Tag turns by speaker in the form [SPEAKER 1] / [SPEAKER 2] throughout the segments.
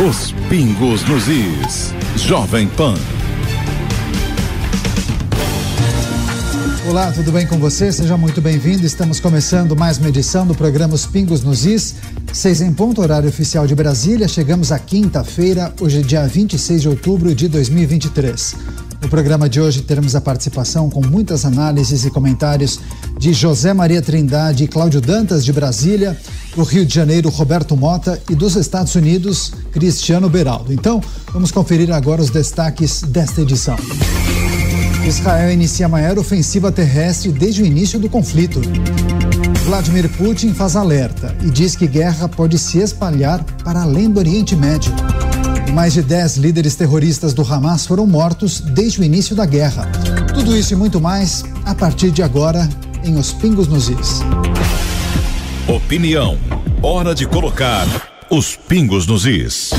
[SPEAKER 1] Os pingos nos is. Jovem Pan.
[SPEAKER 2] Olá, tudo bem com você? Seja muito bem-vindo. Estamos começando mais uma edição do programa Os Pingos nos Is. Seis em ponto, horário oficial de Brasília. Chegamos à quinta-feira, hoje dia 26 de outubro de 2023. No programa de hoje teremos a participação com muitas análises e comentários de José Maria Trindade e Cláudio Dantas de Brasília, do Rio de Janeiro, Roberto Mota e dos Estados Unidos, Cristiano Beraldo. Então, vamos conferir agora os destaques desta edição. Israel inicia a maior ofensiva terrestre desde o início do conflito. Vladimir Putin faz alerta e diz que guerra pode se espalhar para além do Oriente Médio. Mais de 10 líderes terroristas do Hamas foram mortos desde o início da guerra. Tudo isso e muito mais a partir de agora em Os Pingos nos Is.
[SPEAKER 1] Opinião. Hora de colocar os pingos nos is.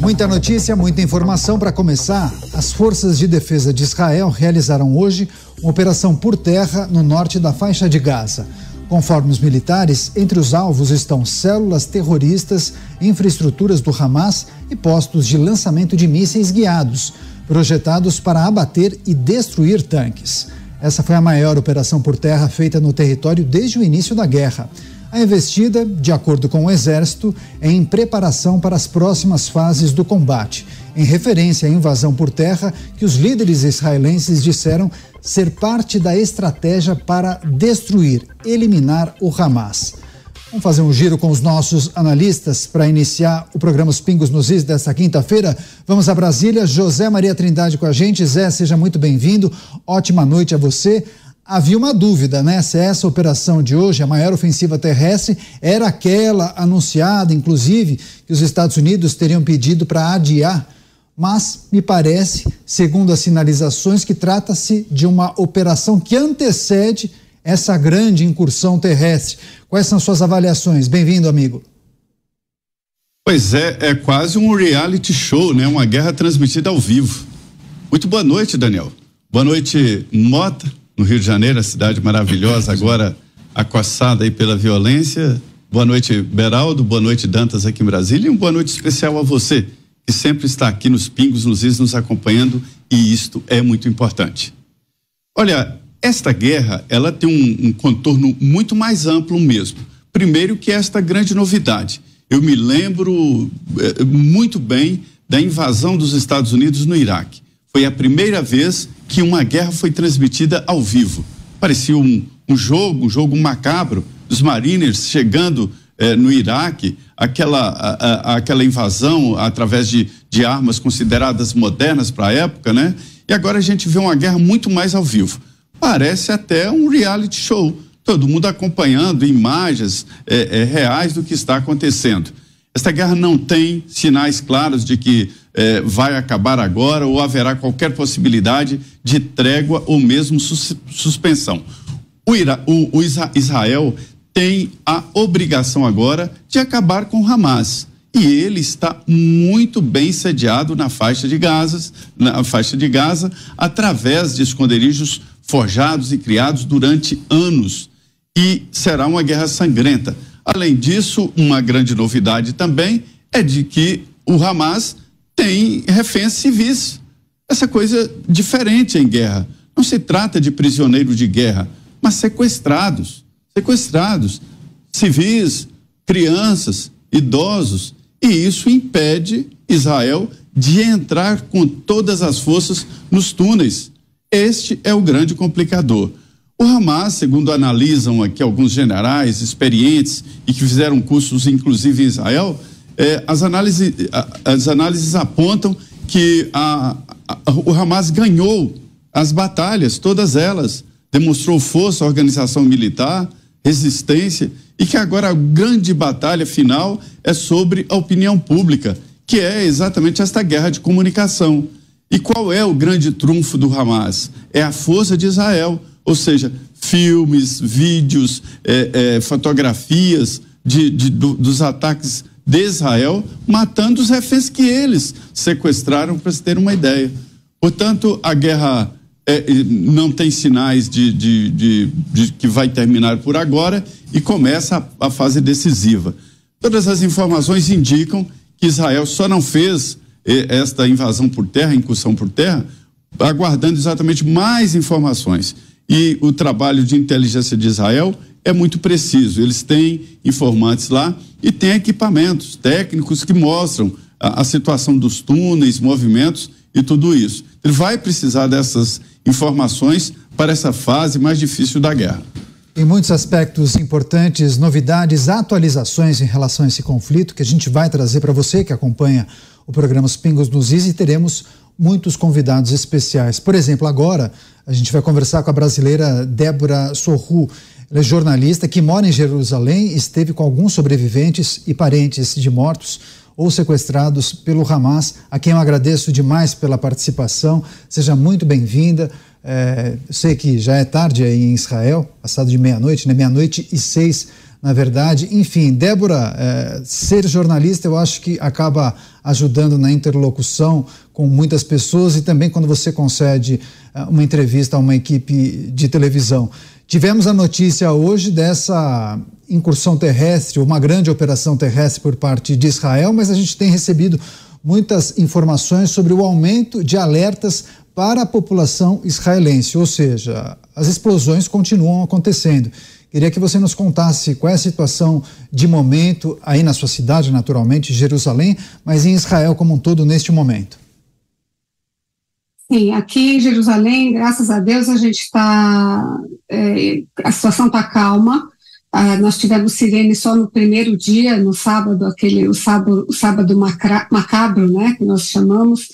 [SPEAKER 2] Muita notícia, muita informação para começar. As forças de defesa de Israel realizaram hoje uma operação por terra no norte da faixa de Gaza. Conforme os militares, entre os alvos estão células terroristas, infraestruturas do Hamas e postos de lançamento de mísseis guiados, projetados para abater e destruir tanques. Essa foi a maior operação por terra feita no território desde o início da guerra. A investida, de acordo com o Exército, é em preparação para as próximas fases do combate, em referência à invasão por terra que os líderes israelenses disseram ser parte da estratégia para destruir, eliminar o Hamas. Vamos fazer um giro com os nossos analistas para iniciar o programa Os Pingos nos Is desta quinta-feira. Vamos a Brasília. José Maria Trindade com a gente. Zé, seja muito bem-vindo. Ótima noite a você havia uma dúvida, né? Se essa operação de hoje, a maior ofensiva terrestre, era aquela anunciada, inclusive, que os Estados Unidos teriam pedido para adiar. Mas me parece, segundo as sinalizações, que trata-se de uma operação que antecede essa grande incursão terrestre. Quais são suas avaliações? Bem-vindo, amigo.
[SPEAKER 3] Pois é, é quase um reality show, né? Uma guerra transmitida ao vivo. Muito boa noite, Daniel. Boa noite, Mota no Rio de Janeiro, a cidade maravilhosa, agora acossada aí pela violência. Boa noite, Beraldo. Boa noite, Dantas, aqui em Brasília. E uma boa noite especial a você, que sempre está aqui nos Pingos, nos Is, nos acompanhando, e isto é muito importante. Olha, esta guerra, ela tem um, um contorno muito mais amplo mesmo. Primeiro que esta grande novidade. Eu me lembro eh, muito bem da invasão dos Estados Unidos no Iraque. Foi a primeira vez que uma guerra foi transmitida ao vivo. Parecia um, um jogo, um jogo macabro, dos Mariners chegando eh, no Iraque, aquela, a, a, aquela invasão através de, de armas consideradas modernas para a época, né? E agora a gente vê uma guerra muito mais ao vivo. Parece até um reality show. Todo mundo acompanhando imagens eh, eh, reais do que está acontecendo. Esta guerra não tem sinais claros de que eh, vai acabar agora ou haverá qualquer possibilidade de trégua ou mesmo sus suspensão. O, Ira, o, o Israel tem a obrigação agora de acabar com Hamas e ele está muito bem sediado na faixa de Gaza, na faixa de Gaza, através de esconderijos forjados e criados durante anos. E será uma guerra sangrenta. Além disso, uma grande novidade também é de que o Hamas tem reféns civis. Essa coisa diferente em guerra. Não se trata de prisioneiros de guerra, mas sequestrados. Sequestrados. Civis, crianças, idosos. E isso impede Israel de entrar com todas as forças nos túneis. Este é o grande complicador. O Hamas, segundo analisam aqui alguns generais experientes e que fizeram cursos, inclusive em Israel, é, as, análises, as análises apontam que a, a, o Hamas ganhou as batalhas, todas elas, demonstrou força, organização militar, resistência, e que agora a grande batalha final é sobre a opinião pública, que é exatamente esta guerra de comunicação. E qual é o grande trunfo do Hamas? É a força de Israel, ou seja, filmes, vídeos, é, é, fotografias de, de do, dos ataques de Israel, matando os reféns que eles sequestraram, para se ter uma ideia. Portanto, a guerra é, não tem sinais de, de, de, de, que vai terminar por agora e começa a, a fase decisiva. Todas as informações indicam que Israel só não fez eh, esta invasão por terra, incursão por terra, aguardando exatamente mais informações. E o trabalho de inteligência de Israel é muito preciso. Eles têm informantes lá e têm equipamentos técnicos que mostram a, a situação dos túneis, movimentos e tudo isso. Ele vai precisar dessas informações para essa fase mais difícil da guerra.
[SPEAKER 2] Em muitos aspectos importantes, novidades, atualizações em relação a esse conflito que a gente vai trazer para você que acompanha o programa Os Pingos nos Is e teremos muitos convidados especiais. Por exemplo, agora a gente vai conversar com a brasileira Débora Sorru. Ela é jornalista que mora em Jerusalém esteve com alguns sobreviventes e parentes de mortos ou sequestrados pelo Hamas, a quem eu agradeço demais pela participação. Seja muito bem-vinda. É, sei que já é tarde aí em Israel, passado de meia-noite, né? Meia-noite e seis, na verdade. Enfim, Débora, é, ser jornalista eu acho que acaba ajudando na interlocução com muitas pessoas e também quando você concede é, uma entrevista a uma equipe de televisão. Tivemos a notícia hoje dessa incursão terrestre, uma grande operação terrestre por parte de Israel, mas a gente tem recebido muitas informações sobre o aumento de alertas para a população israelense, ou seja, as explosões continuam acontecendo. Queria que você nos contasse qual é a situação de momento aí na sua cidade, naturalmente, Jerusalém, mas em Israel como um todo neste momento.
[SPEAKER 4] Sim, aqui em Jerusalém, graças a Deus, a gente está. É, a situação está calma. Ah, nós tivemos sirene só no primeiro dia, no sábado, aquele o sábado, o sábado macra, macabro, né, que nós chamamos.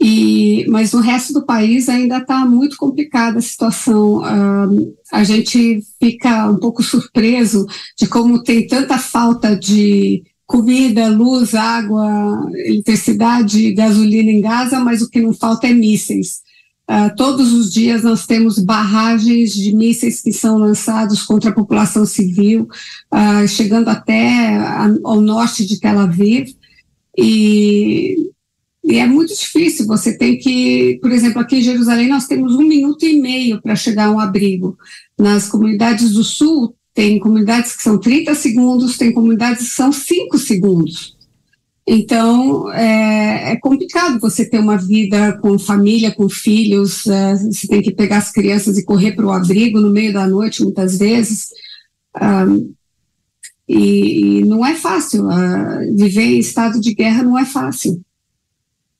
[SPEAKER 4] E, mas no resto do país ainda está muito complicada a situação. Ah, a gente fica um pouco surpreso de como tem tanta falta de comida, luz, água, eletricidade, gasolina em Gaza, mas o que não falta é mísseis. Uh, todos os dias nós temos barragens de mísseis que são lançados contra a população civil, uh, chegando até a, ao norte de Tel Aviv. E, e, é muito difícil. Você tem que, por exemplo, aqui em Jerusalém nós temos um minuto e meio para chegar a um abrigo. Nas comunidades do sul, tem comunidades que são 30 segundos, tem comunidades que são 5 segundos. Então, é, é, complicado você ter uma vida com família, com filhos, é, você tem que pegar as crianças e correr para o abrigo no meio da noite, muitas vezes. Um, e, e, não é fácil. Uh, viver em estado de guerra não é fácil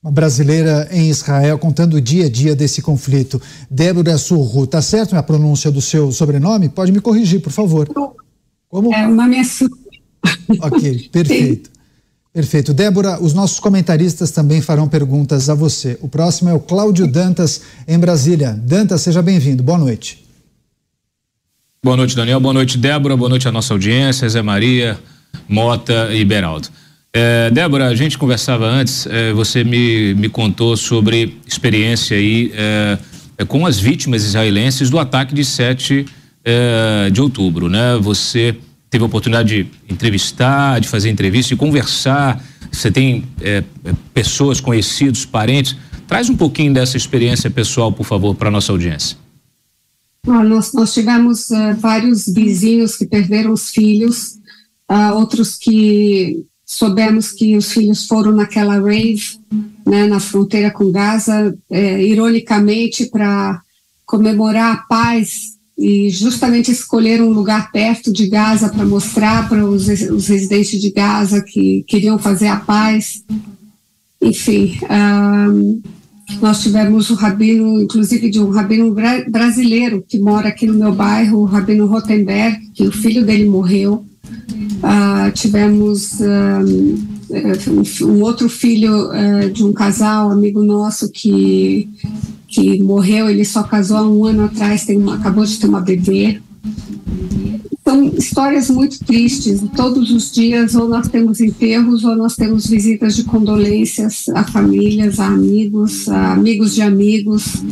[SPEAKER 2] uma brasileira em Israel contando o dia a dia desse conflito. Débora Surru, tá certo a pronúncia do seu sobrenome? Pode me corrigir, por favor.
[SPEAKER 4] Como? É, é Surru.
[SPEAKER 2] Ok, perfeito. Perfeito. Débora, os nossos comentaristas também farão perguntas a você. O próximo é o Cláudio Dantas, em Brasília. Dantas, seja bem-vindo. Boa noite.
[SPEAKER 5] Boa noite, Daniel. Boa noite, Débora. Boa noite à nossa audiência, Zé Maria, Mota e Beraldo. É, Débora, a gente conversava antes, é, você me, me contou sobre experiência aí é, é com as vítimas israelenses do ataque de 7 é, de outubro, né? Você teve a oportunidade de entrevistar, de fazer entrevista, de conversar, você tem é, pessoas, conhecidos, parentes. Traz um pouquinho dessa experiência pessoal, por favor, para nossa audiência.
[SPEAKER 4] Ah, nós, nós tivemos vários vizinhos que perderam os filhos, uh, outros que soubemos que os filhos foram naquela rave, né, na fronteira com Gaza, é, ironicamente para comemorar a paz e justamente escolher um lugar perto de Gaza para mostrar para os, os, residentes de Gaza que queriam fazer a paz. Enfim, um, nós tivemos o rabino, inclusive de um rabino bra brasileiro que mora aqui no meu bairro, o rabino Rotenberg, que o filho dele morreu. Uh, tivemos um, um, outro filho uh, de um casal, amigo nosso, que, que morreu, ele só casou há um ano atrás, tem uma, acabou de ter uma bebê. São histórias muito tristes. Todos os dias, ou nós temos enterros, ou nós temos visitas de condolências a famílias, a amigos, a amigos de amigos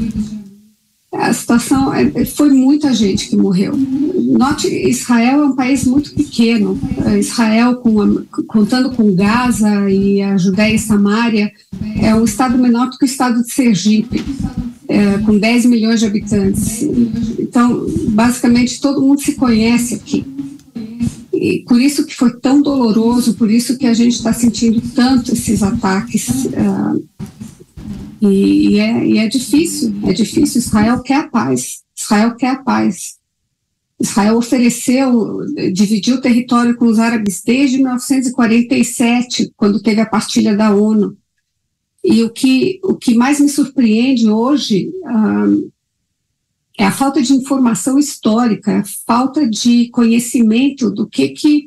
[SPEAKER 4] a situação é, foi muita gente que morreu. Note, Israel é um país muito pequeno. Israel, com a, contando com Gaza e a Judéia e Samária, é um estado menor do que o estado de Sergipe, é, com 10 milhões de habitantes. Então, basicamente, todo mundo se conhece aqui. e por isso que foi tão doloroso, por isso que a gente está sentindo tanto esses ataques. E, e, é, e é difícil, é difícil. Israel quer a paz. Israel quer a paz. Israel ofereceu, dividiu o território com os árabes desde 1947, quando teve a partilha da ONU. E o que, o que mais me surpreende hoje uh, é a falta de informação histórica, a falta de conhecimento do que, que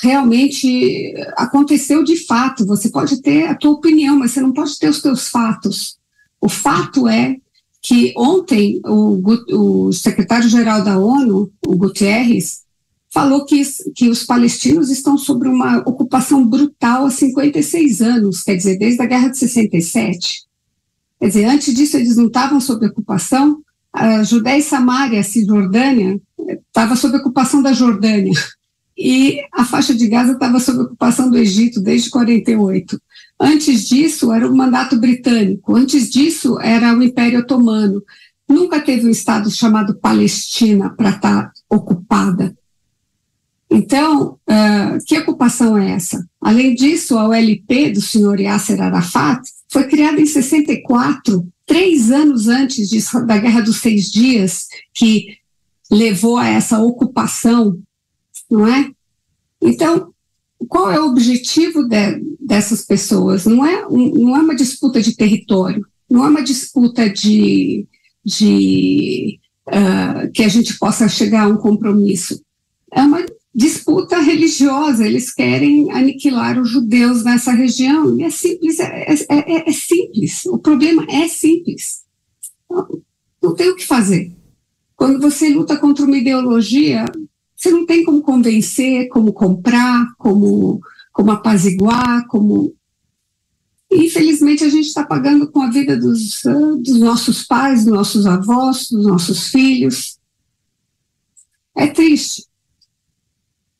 [SPEAKER 4] realmente aconteceu de fato. Você pode ter a tua opinião, mas você não pode ter os teus fatos. O fato é que ontem o, o secretário-geral da ONU, o Guterres, falou que, que os palestinos estão sob uma ocupação brutal há 56 anos, quer dizer, desde a Guerra de 67. Quer dizer, antes disso eles não estavam sob ocupação, a Judéia e Samaria, a Cisjordânia, estava sob ocupação da Jordânia. E a faixa de Gaza estava sob ocupação do Egito desde 48. Antes disso, era o mandato britânico. Antes disso, era o Império Otomano. Nunca teve um Estado chamado Palestina para estar tá ocupada. Então, uh, que ocupação é essa? Além disso, a OLP do senhor Yasser Arafat foi criada em 64 três anos antes de, da Guerra dos Seis Dias, que levou a essa ocupação, não é? Então, qual é o objetivo de, dessas pessoas? Não é, não é uma disputa de território, não é uma disputa de, de uh, que a gente possa chegar a um compromisso. É uma disputa religiosa, eles querem aniquilar os judeus nessa região, e é simples, é, é, é, é simples, o problema é simples. Não, não tem o que fazer. Quando você luta contra uma ideologia, você não tem como convencer, como comprar, como, como apaziguar, como. Infelizmente, a gente está pagando com a vida dos, dos nossos pais, dos nossos avós, dos nossos filhos. É triste.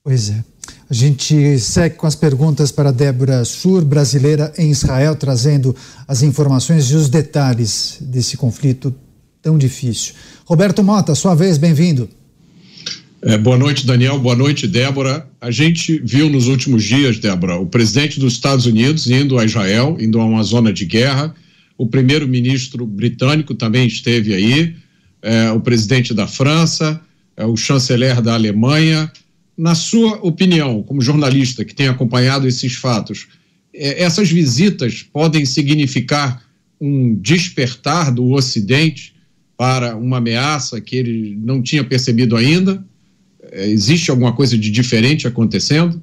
[SPEAKER 2] Pois é. A gente segue com as perguntas para Débora Sur, brasileira em Israel, trazendo as informações e os detalhes desse conflito tão difícil. Roberto Mota, sua vez, bem-vindo.
[SPEAKER 6] É, boa noite, Daniel. Boa noite, Débora. A gente viu nos últimos dias, Débora, o presidente dos Estados Unidos indo a Israel, indo a uma zona de guerra. O primeiro-ministro britânico também esteve aí, é, o presidente da França, é, o chanceler da Alemanha na sua opinião, como jornalista que tem acompanhado esses fatos, é, essas visitas podem significar um despertar do Ocidente para uma ameaça que ele não tinha percebido ainda? É, existe alguma coisa de diferente acontecendo?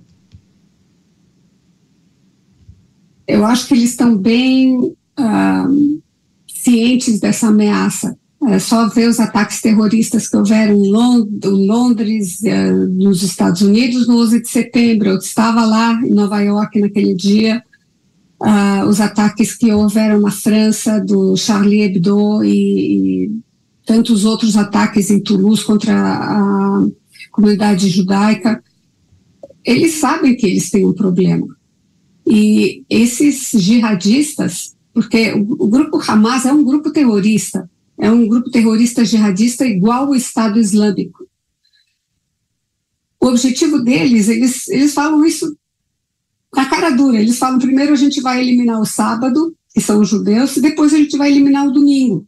[SPEAKER 4] Eu acho que eles estão bem uh, cientes dessa ameaça. É só ver os ataques terroristas que houveram em Londres, eh, nos Estados Unidos, no 11 de setembro. Eu estava lá em Nova York naquele dia. Uh, os ataques que houveram na França, do Charlie Hebdo e, e tantos outros ataques em Toulouse contra a comunidade judaica. Eles sabem que eles têm um problema. E esses jihadistas, porque o, o grupo Hamas é um grupo terrorista, é um grupo terrorista jihadista igual o Estado Islâmico. O objetivo deles, eles, eles falam isso na cara dura. Eles falam primeiro a gente vai eliminar o sábado, que são os judeus, e depois a gente vai eliminar o domingo.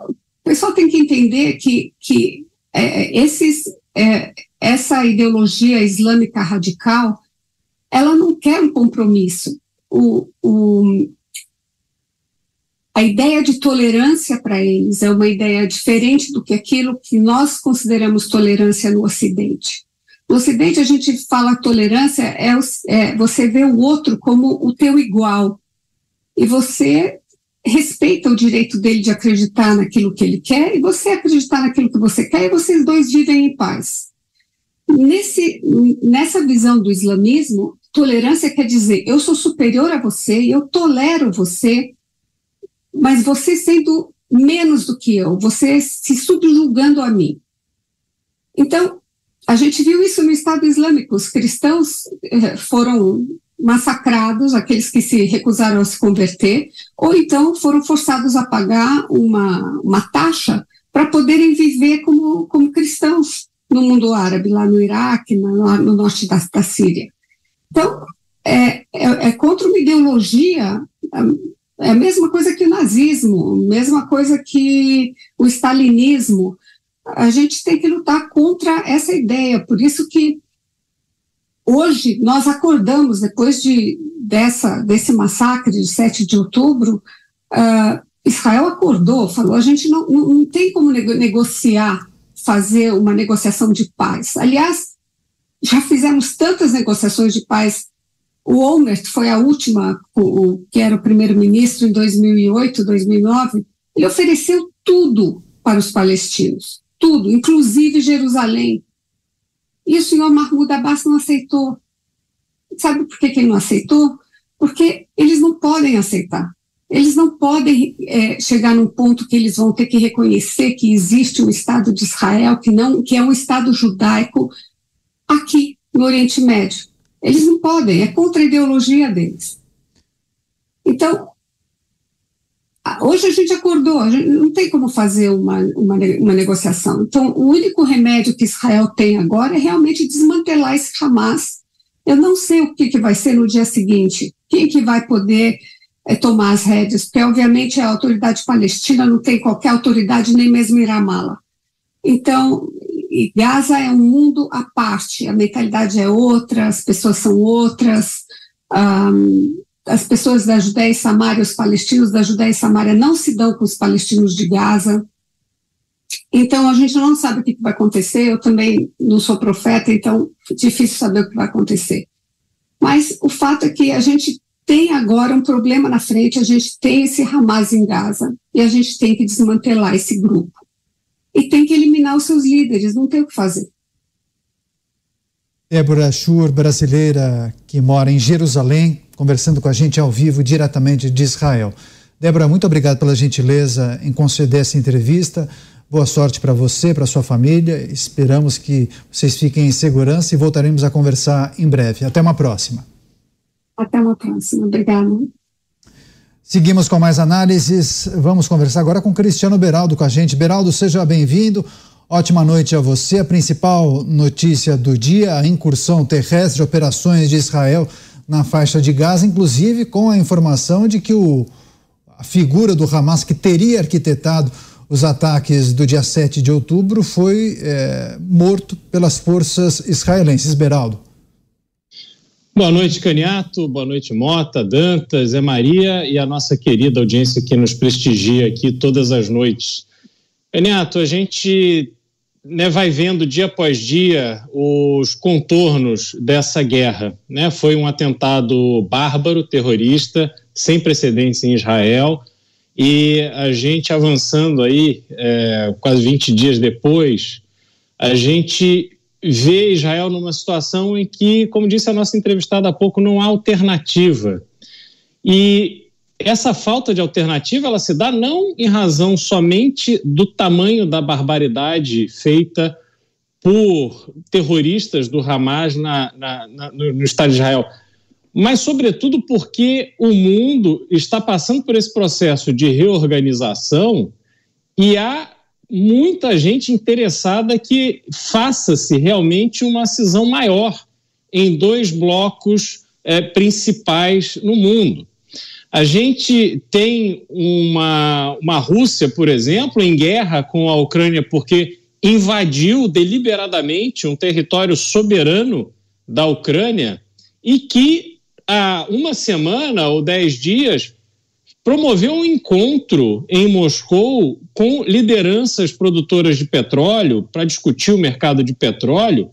[SPEAKER 4] O pessoal tem que entender que, que é, esses, é, essa ideologia islâmica radical, ela não quer um compromisso. O, o, a ideia de tolerância para eles é uma ideia diferente do que aquilo que nós consideramos tolerância no Ocidente. No Ocidente, a gente fala tolerância é, é você vê o outro como o teu igual e você respeita o direito dele de acreditar naquilo que ele quer e você acreditar naquilo que você quer e vocês dois vivem em paz. Nesse, nessa visão do islamismo, tolerância quer dizer eu sou superior a você, eu tolero você, mas você sendo menos do que eu, você se subjugando a mim. Então, a gente viu isso no Estado Islâmico. Os cristãos eh, foram massacrados, aqueles que se recusaram a se converter, ou então foram forçados a pagar uma, uma taxa para poderem viver como, como cristãos. no mundo árabe, lá no Iraque, no, no norte da, da, Síria. Então, é, é, é, contra uma ideologia, é a mesma coisa que o nazismo, mesma coisa que o stalinismo. A gente tem que lutar contra essa ideia, por isso que hoje nós acordamos, depois de, dessa, desse massacre de 7 de outubro, uh, Israel acordou, falou: a gente não, não, não tem como negociar fazer uma negociação de paz. Aliás, já fizemos tantas negociações de paz. O Olmert foi a última, o, que era o primeiro-ministro em 2008, 2009. Ele ofereceu tudo para os palestinos, tudo, inclusive Jerusalém. E o senhor Mahmoud Abbas não aceitou. Sabe por que, que ele não aceitou? Porque eles não podem aceitar eles não podem é, chegar num ponto que eles vão ter que reconhecer que existe um Estado de Israel, que, não, que é um Estado judaico aqui no Oriente Médio. Eles não podem, é contra a ideologia deles. Então, hoje a gente acordou, a gente não tem como fazer uma, uma, uma, negociação. Então, o único remédio que Israel tem agora é realmente desmantelar esse Hamas. Eu não sei o que, que vai ser no dia seguinte, quem que vai poder é, tomar as rédeas, porque obviamente a autoridade palestina não tem qualquer autoridade, nem mesmo Iramala. Então, Gaza é um mundo à parte, a mentalidade é outra, as pessoas são outras, um, as pessoas da Judéia e Samária, os palestinos da Judéia e Samária não se dão com os palestinos de Gaza. Então, a gente não sabe o que vai acontecer, eu também não sou profeta, então difícil saber o que vai acontecer. Mas o fato é que a gente tem agora um problema na frente, a gente tem esse Hamas em Gaza e a gente tem que desmantelar esse grupo. E tem que eliminar os seus líderes, não tem o que fazer.
[SPEAKER 2] Débora Schur, brasileira que mora em Jerusalém, conversando com a gente ao vivo diretamente de Israel. Débora, muito obrigado pela gentileza em conceder essa entrevista. Boa sorte para você, para sua família. Esperamos que vocês fiquem em segurança e voltaremos a conversar em breve. Até uma próxima.
[SPEAKER 4] Até uma próxima. Obrigada.
[SPEAKER 2] Seguimos com mais análises. Vamos conversar agora com Cristiano Beraldo com a gente. Beraldo, seja bem-vindo. Ótima noite a você. A principal notícia do dia, a incursão terrestre de operações de Israel na faixa de Gaza, inclusive com a informação de que o, a figura do Hamas que teria arquitetado os ataques do dia 7 de outubro foi é, morto pelas forças israelenses. Beraldo.
[SPEAKER 7] Boa noite, Caniato. Boa noite, Mota, Dantas, Zé Maria e a nossa querida audiência que nos prestigia aqui todas as noites. Caniato, a gente né, vai vendo dia após dia os contornos dessa guerra. Né? Foi um atentado bárbaro, terrorista, sem precedentes em Israel, e a gente avançando aí, é, quase 20 dias depois, a gente vê Israel numa situação em que, como disse a nossa entrevistada há pouco, não há alternativa. E essa falta de alternativa ela se dá não em razão somente do tamanho da barbaridade feita por terroristas do Hamas na, na, na, no Estado de Israel, mas, sobretudo, porque o mundo está passando por esse processo de reorganização e há muita gente interessada que faça-se realmente uma cisão maior em dois blocos é, principais no mundo. A gente tem uma, uma Rússia, por exemplo, em guerra com a Ucrânia porque invadiu deliberadamente um território soberano da Ucrânia e que há uma semana ou dez dias promoveu um encontro em Moscou com lideranças produtoras de petróleo para discutir o mercado de petróleo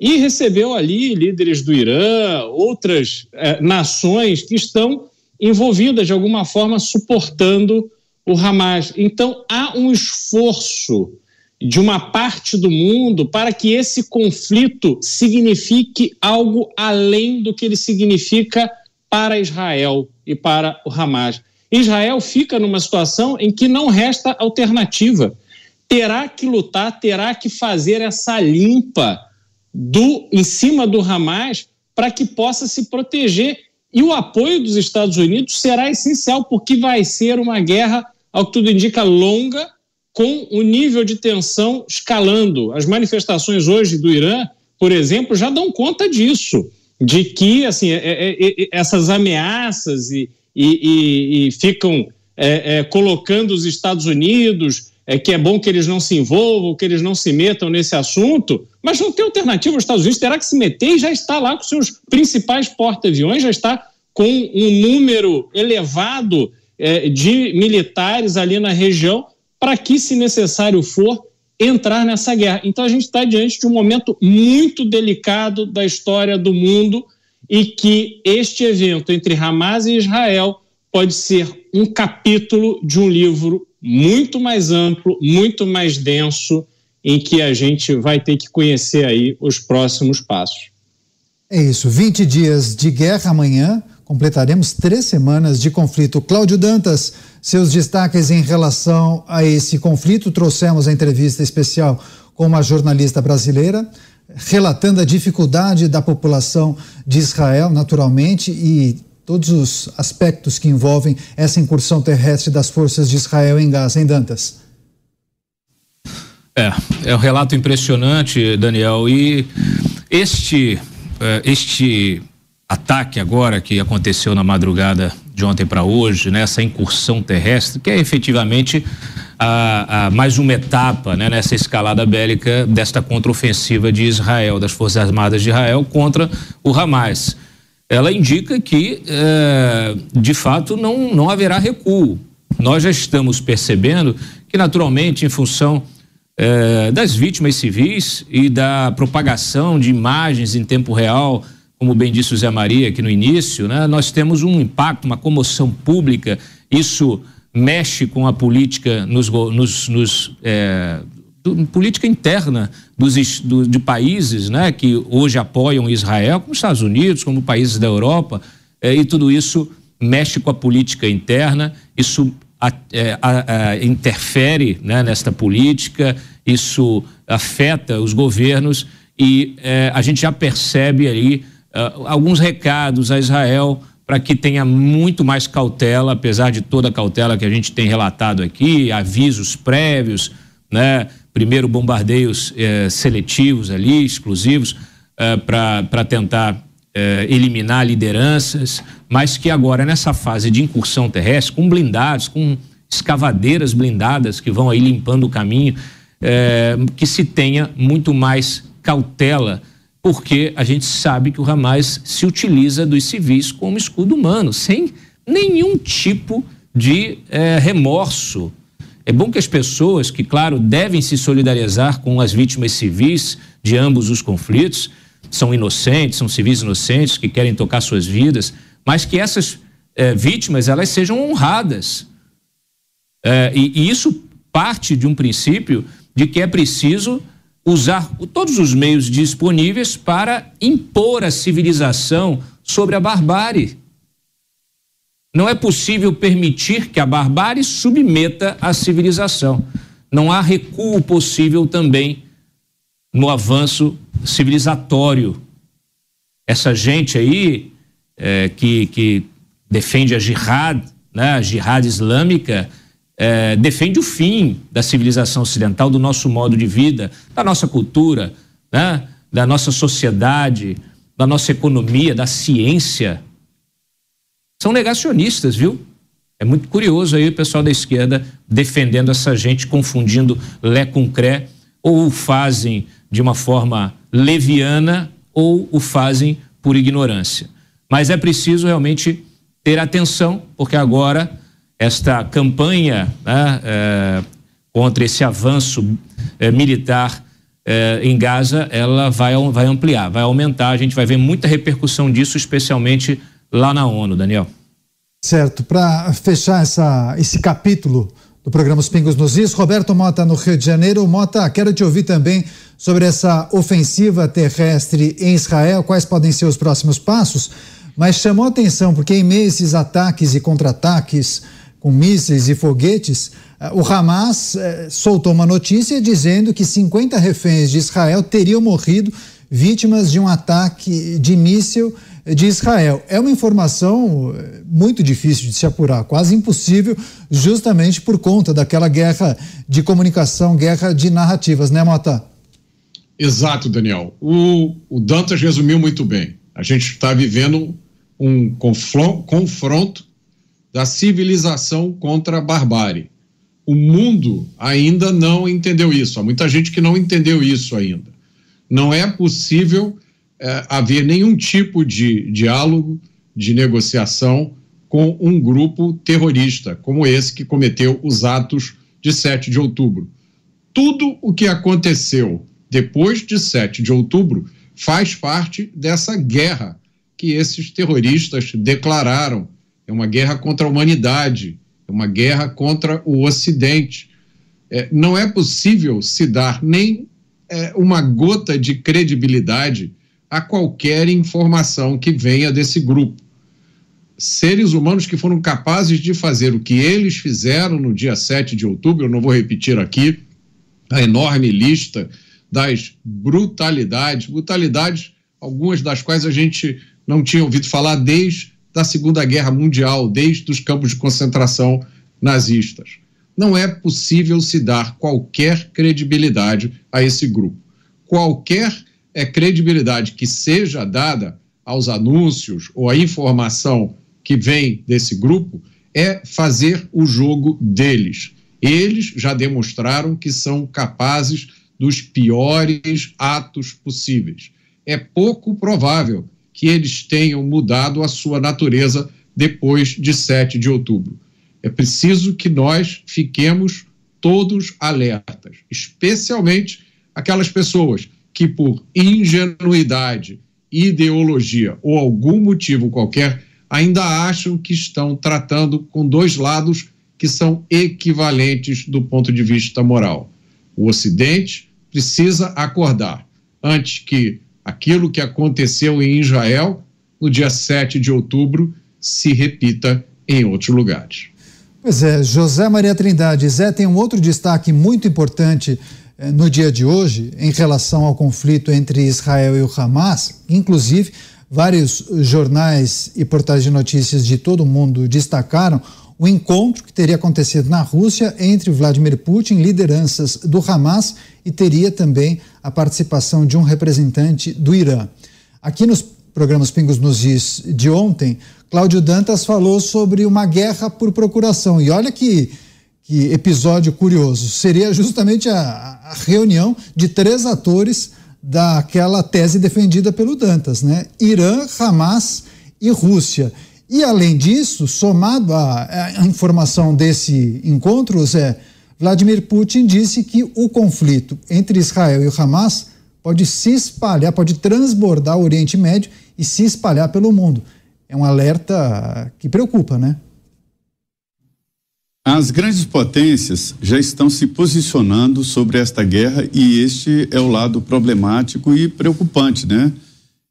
[SPEAKER 7] e recebeu ali líderes do Irã, outras eh, nações que estão envolvidas de alguma forma suportando o Hamas. Então há um esforço de uma parte do mundo para que esse conflito signifique algo além do que ele significa para Israel e para o Hamas. Israel fica numa situação em que não resta alternativa. Terá que lutar, terá que fazer essa limpa do em cima do Hamas para que possa se proteger. E o apoio dos Estados Unidos será essencial, porque vai ser uma guerra, ao que tudo indica, longa, com o nível de tensão escalando. As manifestações hoje do Irã, por exemplo, já dão conta disso, de que assim é, é, é, essas ameaças e, e, e, e ficam é, é, colocando os Estados Unidos, é, que é bom que eles não se envolvam, que eles não se metam nesse assunto, mas não tem alternativa. Os Estados Unidos terá que se meter e já está lá com seus principais porta-aviões, já está com um número elevado é, de militares ali na região para que, se necessário for, entrar nessa guerra. Então a gente está diante de um momento muito delicado da história do mundo e que este evento entre Hamas e Israel pode ser um capítulo de um livro muito mais amplo, muito mais denso, em que a gente vai ter que conhecer aí os próximos passos.
[SPEAKER 2] É isso, 20 dias de guerra amanhã, completaremos três semanas de conflito. Cláudio Dantas, seus destaques em relação a esse conflito, trouxemos a entrevista especial com uma jornalista brasileira, relatando a dificuldade da população de Israel, naturalmente, e todos os aspectos que envolvem essa incursão terrestre das forças de Israel em Gaza, em Dantas.
[SPEAKER 5] É, é um relato impressionante, Daniel, e este, é, este ataque agora que aconteceu na madrugada de ontem para hoje, né, essa incursão terrestre, que é efetivamente a, a, mais uma etapa né, nessa escalada bélica desta contraofensiva de Israel, das Forças Armadas de Israel contra o Hamas ela indica que, é, de fato, não, não haverá recuo. Nós já estamos percebendo que, naturalmente, em função é, das vítimas civis e da propagação de imagens em tempo real, como bem disse o Zé Maria aqui no início, né, nós temos um impacto, uma comoção pública. Isso mexe com a política nos, nos, nos é, política interna dos, do, de países né, que hoje apoiam Israel, como os Estados Unidos, como países da Europa, é, e tudo isso mexe com a política interna, isso a, é, a, a, interfere né, nesta política, isso afeta os governos e é, a gente já percebe ali uh, alguns recados a Israel para que tenha muito mais cautela, apesar de toda a cautela que a gente tem relatado aqui, avisos prévios, né? primeiro bombardeios eh, seletivos ali, exclusivos, eh, para tentar eh, eliminar lideranças, mas que agora, nessa fase de incursão terrestre, com blindados, com escavadeiras blindadas que vão aí limpando o caminho, que se tenha muito mais cautela, porque a gente sabe que o Hamas se utiliza dos civis como escudo humano, sem nenhum tipo de remorso é bom que as pessoas, que, claro, devem se solidarizar com as vítimas civis de ambos os conflitos, são inocentes, são civis inocentes que querem tocar suas vidas, mas que essas é, vítimas elas sejam honradas. É, e, e isso parte de um princípio de que é preciso usar todos os meios disponíveis para impor a civilização sobre a barbárie. Não é possível permitir que a barbárie submeta a civilização. Não há recuo possível também no avanço civilizatório. Essa gente aí é, que, que defende a jihad, né, a jihad islâmica, é, defende o fim da civilização ocidental, do nosso modo de vida, da nossa cultura, né, da nossa sociedade, da nossa economia, da ciência são negacionistas, viu? É muito curioso aí o pessoal da esquerda defendendo essa gente, confundindo lé com cré, ou o fazem de uma forma leviana ou o fazem por ignorância. Mas é preciso realmente ter atenção, porque agora esta campanha né, é, contra esse avanço é, militar é, em Gaza, ela vai, vai ampliar, vai aumentar. A gente vai ver muita repercussão disso, especialmente lá na ONU, Daniel.
[SPEAKER 2] Certo. Para fechar essa, esse capítulo do programa Os Pingos nos Is, Roberto Mota, no Rio de Janeiro. Mota, quero te ouvir também sobre essa ofensiva terrestre em Israel, quais podem ser os próximos passos, mas chamou atenção porque em meio a esses ataques e contra-ataques com mísseis e foguetes, eh, o Hamas eh, soltou uma notícia dizendo que 50 reféns de Israel teriam morrido vítimas de um ataque de míssil de Israel. É uma informação eh, muito difícil de se apurar, quase impossível, justamente por conta daquela guerra de comunicação, guerra de narrativas, né, Mota?
[SPEAKER 6] Exato, Daniel. O, o Dantas resumiu muito bem. A gente está vivendo um confronto da civilização contra a barbárie. O mundo ainda não entendeu isso. Há muita gente que não entendeu isso ainda. Não é possível é, haver nenhum tipo de diálogo, de negociação com um grupo terrorista, como esse que cometeu os atos de 7 de outubro. Tudo o que aconteceu depois de 7 de outubro faz parte dessa guerra que esses terroristas declararam. É uma guerra contra a humanidade, é uma guerra contra o Ocidente. É, não é possível se dar nem é, uma gota de credibilidade a qualquer informação que venha desse grupo. Seres humanos que foram capazes de fazer o que eles fizeram no dia 7 de outubro, eu não vou repetir aqui a enorme lista das brutalidades, brutalidades, algumas das quais a gente não tinha ouvido falar desde da Segunda Guerra Mundial, desde os campos de concentração nazistas. Não é possível se dar qualquer credibilidade a esse grupo. Qualquer é, credibilidade que seja dada aos anúncios ou à informação que vem desse grupo é fazer o jogo deles. Eles já demonstraram que são capazes dos piores atos possíveis. É pouco provável que eles tenham mudado a sua natureza depois de 7 de outubro. É preciso que nós fiquemos todos alertas, especialmente aquelas pessoas que, por ingenuidade, ideologia ou algum motivo qualquer, ainda acham que estão tratando com dois lados que são equivalentes do ponto de vista moral. O Ocidente precisa acordar antes que aquilo que aconteceu em Israel no dia 7 de outubro se repita em outros lugares.
[SPEAKER 2] Pois é, José Maria Trindade, Zé tem um outro destaque muito importante eh, no dia de hoje em relação ao conflito entre Israel e o Hamas. Inclusive, vários jornais e portais de notícias de todo o mundo destacaram o encontro que teria acontecido na Rússia entre Vladimir Putin, lideranças do Hamas, e teria também a participação de um representante do Irã. Aqui nos programas Pingos nos Is de ontem, Cláudio Dantas falou sobre uma guerra por procuração. E olha que, que episódio curioso. Seria justamente a, a reunião de três atores daquela tese defendida pelo Dantas, né? Irã, Hamas e Rússia. E, além disso, somado à, informação desse encontro, Zé, Vladimir Putin disse que o conflito entre Israel e Hamas pode se espalhar, pode transbordar o Oriente Médio e se espalhar pelo mundo. É um alerta que preocupa, né?
[SPEAKER 3] As grandes potências já estão se posicionando sobre esta guerra e este é o lado problemático e preocupante, né?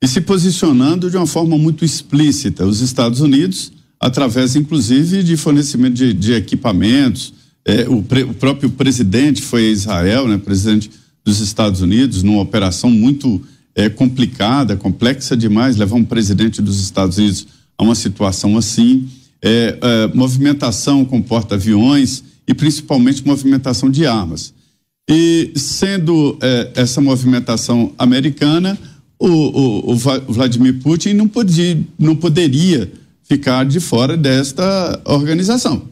[SPEAKER 3] E se posicionando de uma forma muito explícita. Os Estados Unidos, através inclusive de fornecimento de, de equipamentos, é, o, pre, o, próprio presidente foi a Israel, né, presidente dos Estados Unidos, numa operação muito é, complicada, complexa demais, levar um presidente dos Estados Unidos a uma situação assim. É, é movimentação com porta-aviões e principalmente movimentação de armas. E sendo é, essa movimentação americana, o, o, o Vladimir Putin não, podia, não poderia ficar de fora desta organização.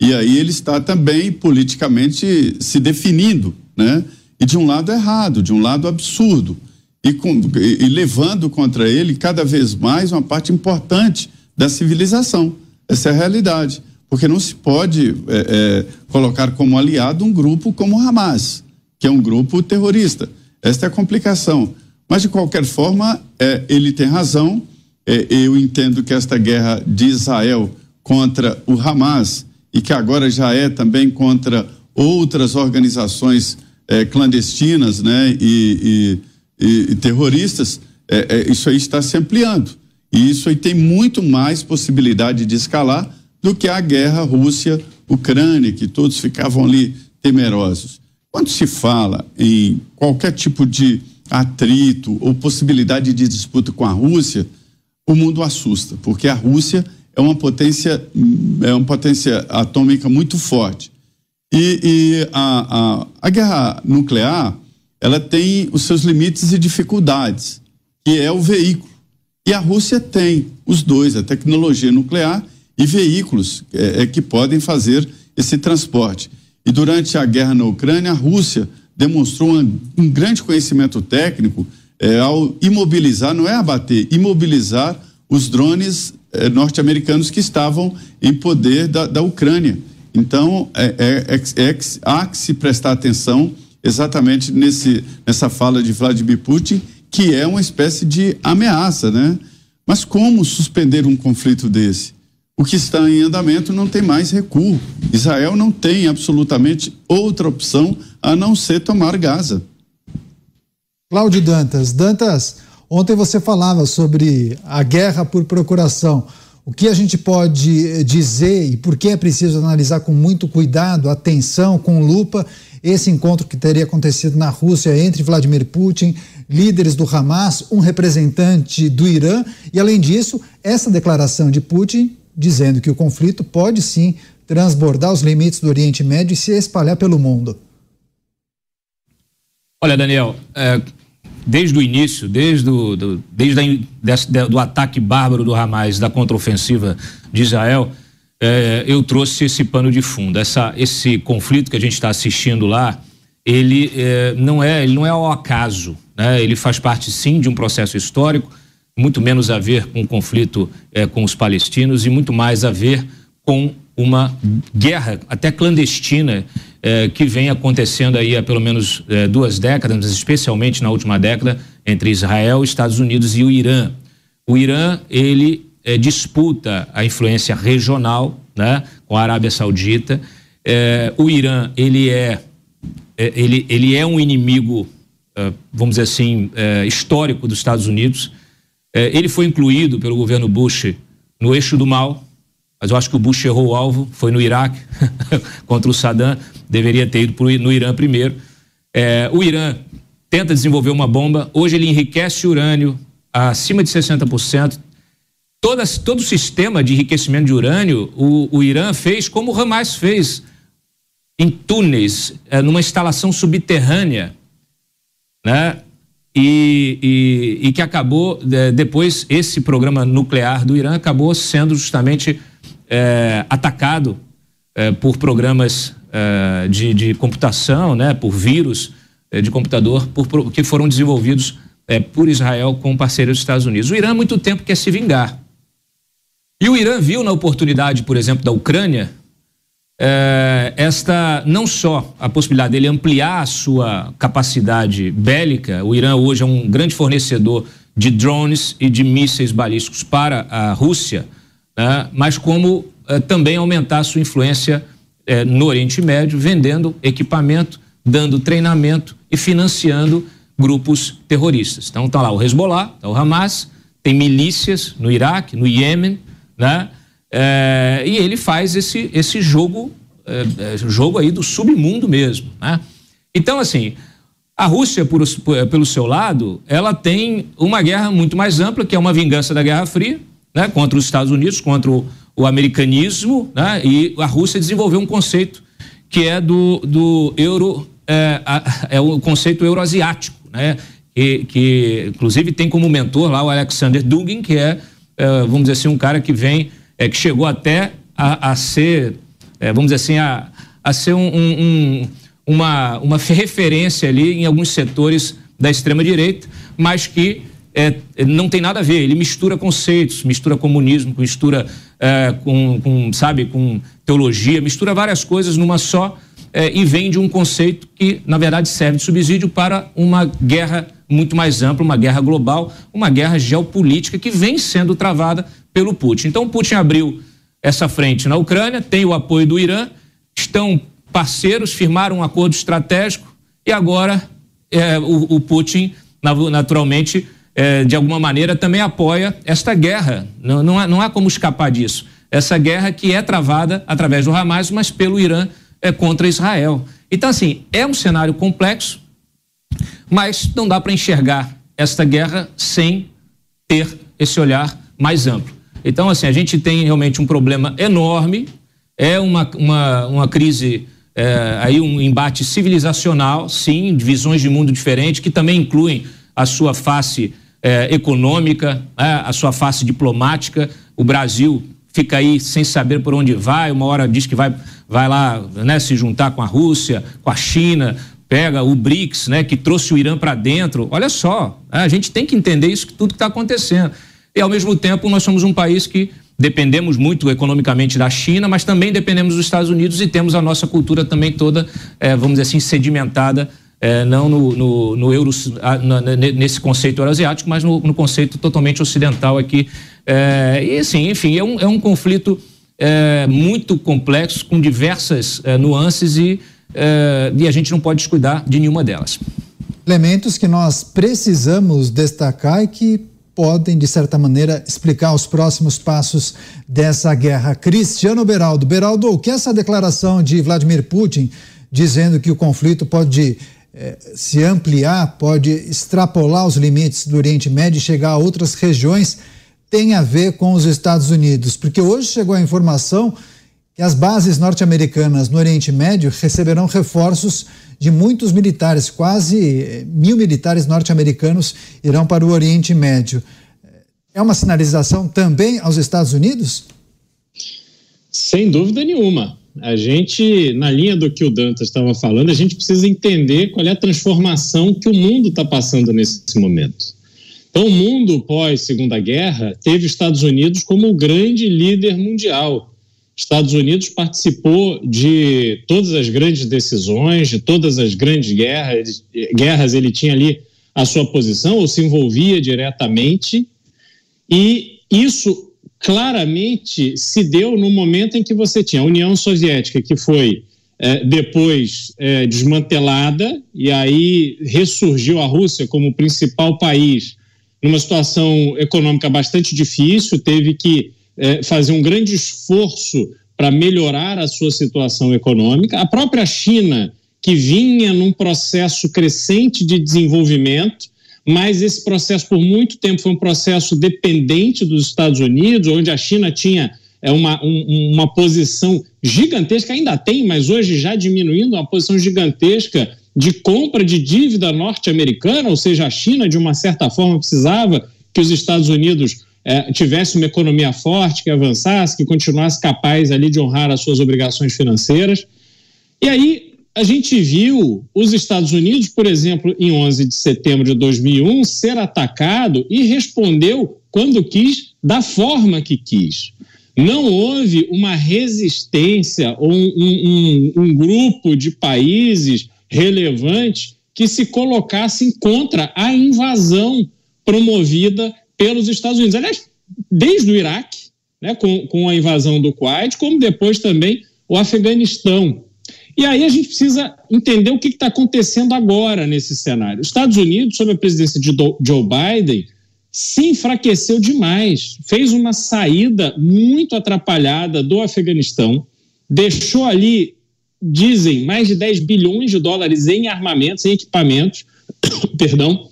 [SPEAKER 3] E aí ele está também politicamente se definindo, né? E de um lado errado, de um lado absurdo. E, com, e, e levando contra ele cada vez mais uma parte importante da civilização. Essa é a realidade. Porque não se pode é, é, colocar como aliado um grupo como o Hamas, que é um grupo terrorista. Esta é a complicação. Mas, de qualquer forma, é, ele tem razão. É, eu entendo que esta guerra de Israel contra o Hamas e que agora já é também contra outras organizações é, clandestinas né, e, e, e terroristas, é, é, isso aí está se ampliando. E isso aí tem muito mais possibilidade de escalar do que a guerra Rússia-Ucrânia, que todos ficavam ali temerosos. Quando se fala em qualquer tipo de atrito ou possibilidade de disputa com a Rússia, o mundo assusta, porque a Rússia é uma potência, é uma potência atômica muito forte. E, e a, a, a guerra nuclear, ela tem os seus limites e dificuldades, que é o veículo. E a Rússia tem os dois, a tecnologia nuclear e veículos é, é, que podem fazer esse transporte. E durante a guerra na Ucrânia, a Rússia demonstrou um, um grande conhecimento técnico é, ao imobilizar, não é abater, imobilizar os drones é, norte-americanos que estavam em poder da, da Ucrânia. Então, é, é, é, é há que se prestar atenção exatamente nesse, nessa fala de Vladimir Putin, que é uma espécie de ameaça, né? Mas como suspender um conflito desse? O que está em andamento não tem mais recuo. Israel não tem absolutamente outra opção a não ser tomar Gaza.
[SPEAKER 2] Cláudio Dantas. Dantas, ontem você falava sobre a guerra por procuração. O que a gente pode eh, dizer e por que é preciso analisar com muito cuidado, atenção, com lupa, esse encontro que teria acontecido na Rússia entre Vladimir Putin, líderes do Hamas, um representante do Irã, e além disso, essa declaração de Putin dizendo que o conflito pode sim transbordar os limites do Oriente Médio e se espalhar pelo mundo.
[SPEAKER 5] Olha, Daniel, é, desde o início, desde, o, do, desde a, desse, do ataque bárbaro do Hamas, da contraofensiva de Israel, é, eu trouxe esse pano de fundo. Essa, esse conflito que a gente está assistindo lá, ele é, não é ele não é ao acaso, né? Ele faz parte sim de um processo histórico, muito menos a ver com o conflito é, com os palestinos e muito mais a ver com uma guerra até clandestina eh, que vem acontecendo aí há pelo menos eh, duas décadas, especialmente na última década, entre Israel, Estados Unidos e o Irã. O Irã, ele eh, disputa a influência regional né, com a Arábia Saudita. o Irã, ele é, ele, ele é um inimigo, vamos dizer assim, histórico dos Estados Unidos. ele foi incluído pelo governo Bush no eixo do mal, mas eu acho que o Bush errou o alvo, foi no Iraque contra o Saddam, deveria ter ido pro, no Irã primeiro. É, o Irã tenta desenvolver uma bomba, hoje ele enriquece urânio acima de 60%. Todas, todo o sistema de enriquecimento de urânio, o, o Irã fez como o Hamas fez, em túneis, é, numa instalação subterrânea, né? E, e, e que acabou, é, depois, esse programa nuclear do Irã acabou sendo justamente é, atacado é, por programas é, de, de, computação, né, por vírus é, de computador, por, que foram desenvolvidos é, por Israel com parceiros dos Estados Unidos. O Irã há muito tempo quer se vingar. E o Irã viu na oportunidade, por exemplo, da Ucrânia, é, esta não só a possibilidade dele ampliar a sua capacidade bélica, o Irã hoje é um grande fornecedor de drones e de mísseis balísticos para a Rússia, né? mas como eh, também aumentar a sua influência eh, no Oriente Médio, vendendo equipamento, dando treinamento e financiando grupos terroristas. Então está lá o Hezbollah, tá o Hamas, tem milícias no Iraque, no Iêmen, né? Eh, e ele faz esse, esse jogo, jogo aí do submundo mesmo, né? Então, assim, a Rússia, por, pelo seu lado, ela tem uma guerra muito mais ampla, que é uma vingança da Guerra Fria, né, contra os Estados Unidos, contra o, o americanismo, né, e a Rússia desenvolveu um conceito que é do, do euro, é, é o conceito euroasiático, né, que, que inclusive tem como mentor lá o Alexander Dugin, que é, é vamos dizer assim, um cara que vem, é, que chegou até a, a ser, é, vamos dizer assim, a, a ser um, um, uma, uma referência ali em alguns setores da extrema-direita, mas que é, não tem nada a ver. Ele mistura conceitos, mistura comunismo, mistura é, com, com, sabe, com teologia, mistura várias coisas numa só é, e vem de um conceito que, na verdade, serve de subsídio para uma guerra muito mais ampla, uma guerra global, uma guerra geopolítica que vem sendo travada pelo Putin. Então, Putin abriu essa frente na Ucrânia, tem o apoio do Irã, estão parceiros, firmaram um acordo estratégico e agora é, o, o Putin, naturalmente, é, de alguma maneira, também apoia esta guerra. Não, não, há, não há como escapar disso. Essa guerra que é travada através do Hamas, mas pelo Irã é, contra Israel. Então, assim, é um cenário complexo, mas não dá para enxergar esta guerra sem ter esse olhar mais amplo. Então, assim, a gente tem realmente um problema enorme, é uma, uma, uma crise, é, aí um embate civilizacional, sim, de visões de mundo diferentes, que também incluem a sua face é, econômica, é, a sua face diplomática. O Brasil fica aí sem saber por onde vai, uma hora diz que vai, vai lá né, se juntar com a Rússia, com a China, pega o BRICS, né, que trouxe o Irã para dentro. Olha só, né, a gente tem que entender isso tudo que está acontecendo. E ao mesmo tempo nós somos um país que dependemos muito economicamente da China, mas também dependemos dos Estados Unidos e temos a nossa cultura também toda, é, vamos dizer assim, sedimentada é, não no, no, no euro, nesse conceito euroasiático, mas no, no, conceito totalmente ocidental aqui. É, e assim, enfim, é um, é um conflito é, muito complexo, com diversas é, nuances e, é, e a gente não pode descuidar de nenhuma delas.
[SPEAKER 2] Elementos que nós precisamos destacar e que podem, de certa maneira, explicar os próximos passos dessa guerra. Cristiano Beraldo. Beraldo, o que essa declaração de Vladimir Putin dizendo que o conflito pode eh, se ampliar, pode extrapolar os limites do Oriente Médio e chegar a outras regiões, tem a ver com os Estados Unidos? Porque hoje chegou a informação que as bases norte-americanas no Oriente Médio receberão reforços de muitos militares, quase eh, mil militares norte-americanos irão para o Oriente Médio. É uma sinalização também aos Estados Unidos?
[SPEAKER 7] Sem dúvida nenhuma. A gente, na linha do que o Dantas estava falando, a gente precisa entender qual é a transformação que o mundo está passando nesse momento. Então, o mundo pós-Segunda Guerra teve Estados Unidos como o grande líder mundial. Estados Unidos participou de todas as grandes decisões, de todas as grandes guerras. Guerras ele tinha ali a sua posição ou se envolvia diretamente. E isso claramente se deu no momento em que você tinha a União Soviética, que foi é, depois é, desmantelada, e aí ressurgiu a Rússia como principal país numa situação econômica bastante difícil, teve que é, fazer um grande esforço para melhorar a sua situação econômica. A própria China, que vinha num processo crescente de desenvolvimento, mas esse processo por muito tempo foi um processo dependente dos Estados Unidos, onde a China tinha é, uma, um, uma posição gigantesca, ainda tem, mas hoje já diminuindo, uma posição gigantesca de compra de dívida norte-americana, ou seja, a China, de uma certa forma, precisava que os Estados Unidos é, uma economia forte, que avançasse, que continuasse capaz ali de honrar as suas obrigações financeiras. E aí a gente viu os Estados Unidos, por exemplo, em 11 de setembro de 2001, ser atacado e respondeu quando quis, da forma que quis. Não houve uma resistência ou um, um, um grupo de países relevantes que se colocassem contra a invasão promovida pelos Estados Unidos. Aliás, desde o Iraque, né, com, com a invasão do Kuwait, como depois também o Afeganistão. E aí a gente precisa entender o que está acontecendo agora nesse cenário. Os Estados Unidos, sob a presidência de Joe Biden, se enfraqueceu demais, fez uma saída muito atrapalhada do Afeganistão, deixou ali, dizem, mais de 10 bilhões de dólares em armamentos, em equipamentos, perdão,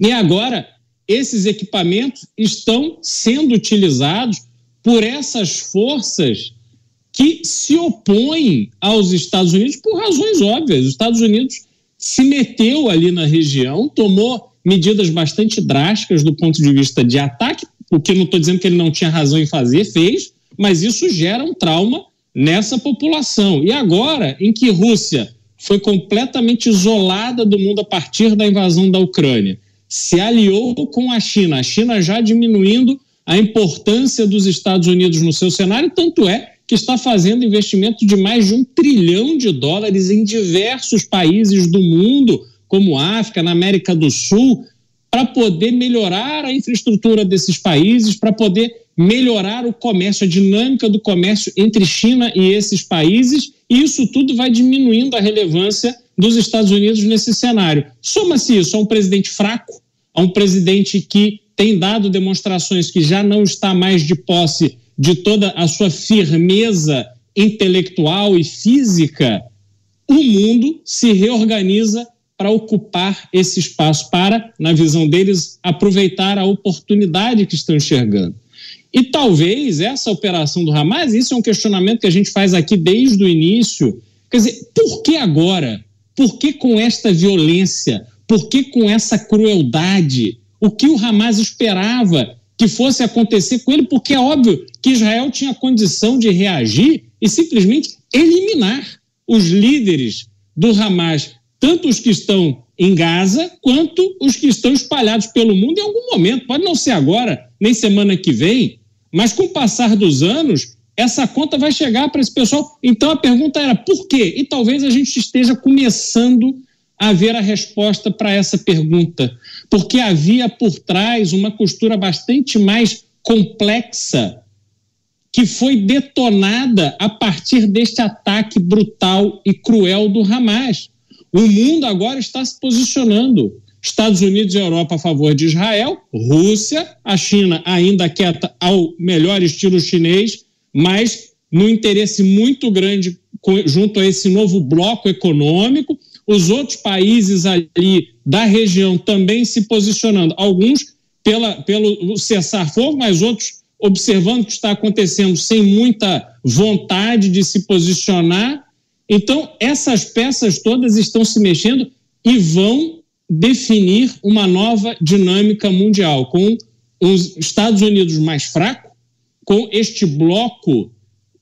[SPEAKER 7] e agora esses equipamentos estão sendo utilizados por essas forças que se opõem aos Estados Unidos por razões óbvias. Os Estados Unidos se meteu ali na região, tomou medidas bastante drásticas do ponto de vista de ataque, o que não estou dizendo que ele não tinha razão em fazer, fez, mas isso gera um trauma nessa população. E agora, em que Rússia foi completamente isolada do mundo a partir da invasão da Ucrânia, se aliou com a China, a China já diminuindo a importância dos Estados Unidos no seu cenário, tanto é que está fazendo investimento de mais de um trilhão de dólares em diversos países do mundo, como África, na América do Sul, para poder melhorar a infraestrutura desses países, para poder melhorar o comércio, a dinâmica do comércio entre China e esses países, e isso tudo vai diminuindo a relevância dos Estados Unidos nesse cenário. Soma-se isso a um presidente fraco, a um presidente que tem dado demonstrações que já não está mais de posse de toda a sua firmeza intelectual e física, o mundo se reorganiza para ocupar esse espaço, para, na visão deles, aproveitar a oportunidade que estão enxergando. E talvez essa operação do Hamas, isso é um questionamento que a gente faz aqui desde o início. Quer dizer, por que agora? Por que com esta violência? Por que com essa crueldade? O que o Hamas esperava que fosse acontecer com ele? Porque é óbvio que Israel tinha condição de reagir e simplesmente eliminar os líderes do Hamas tanto os que estão em Gaza quanto os que estão espalhados pelo mundo em algum momento. Pode não ser agora, nem semana que vem, mas com o passar dos anos, essa conta vai chegar para esse pessoal. Então a pergunta era por quê? E talvez a gente esteja começando a ver a resposta para essa pergunta, porque havia por trás uma costura bastante mais complexa que foi detonada a partir deste ataque brutal e cruel do Hamas. O mundo agora está se posicionando. Estados Unidos e Europa a favor de Israel, Rússia, a China ainda quieta ao melhor estilo chinês, mas no interesse muito grande junto a esse novo bloco econômico, os outros países ali da região também se posicionando, alguns pela, pelo cessar-fogo, mas outros observando o que está acontecendo sem muita vontade de se posicionar. Então, essas peças todas estão se mexendo e vão definir uma nova dinâmica mundial, com os Estados Unidos mais fraco, com este bloco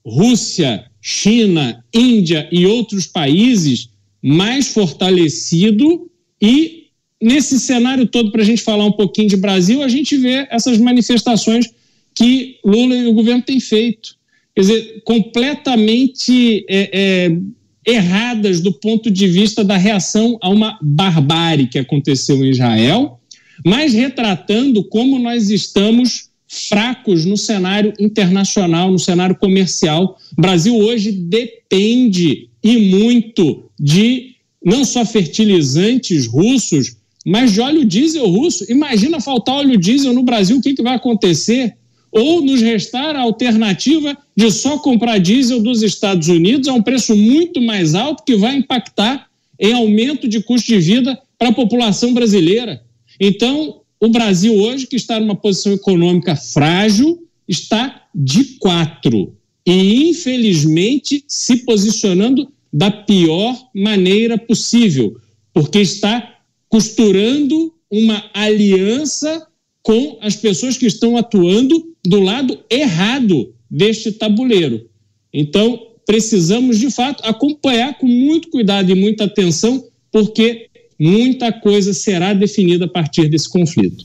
[SPEAKER 7] Rússia, China, Índia e outros países mais fortalecido e nesse cenário todo, para a gente falar um pouquinho de Brasil, a gente vê essas manifestações que Lula e o governo têm feito. Quer dizer, completamente é, é, erradas do ponto de vista da reação a uma barbárie que aconteceu em Israel, mas retratando como nós estamos fracos no cenário internacional, no cenário comercial. O Brasil hoje depende e muito de não só fertilizantes russos, mas de óleo diesel russo. Imagina faltar óleo diesel no Brasil, o que, que vai acontecer? ou nos restar a alternativa de só comprar diesel dos Estados Unidos a um preço muito mais alto que vai impactar em aumento de custo de vida para a população brasileira. Então, o Brasil hoje, que está numa posição econômica frágil, está de quatro e, infelizmente, se posicionando da pior maneira possível, porque está costurando uma aliança com as pessoas que estão atuando do lado errado deste tabuleiro. Então, precisamos, de fato, acompanhar com muito cuidado e muita atenção, porque muita coisa será definida a partir desse conflito.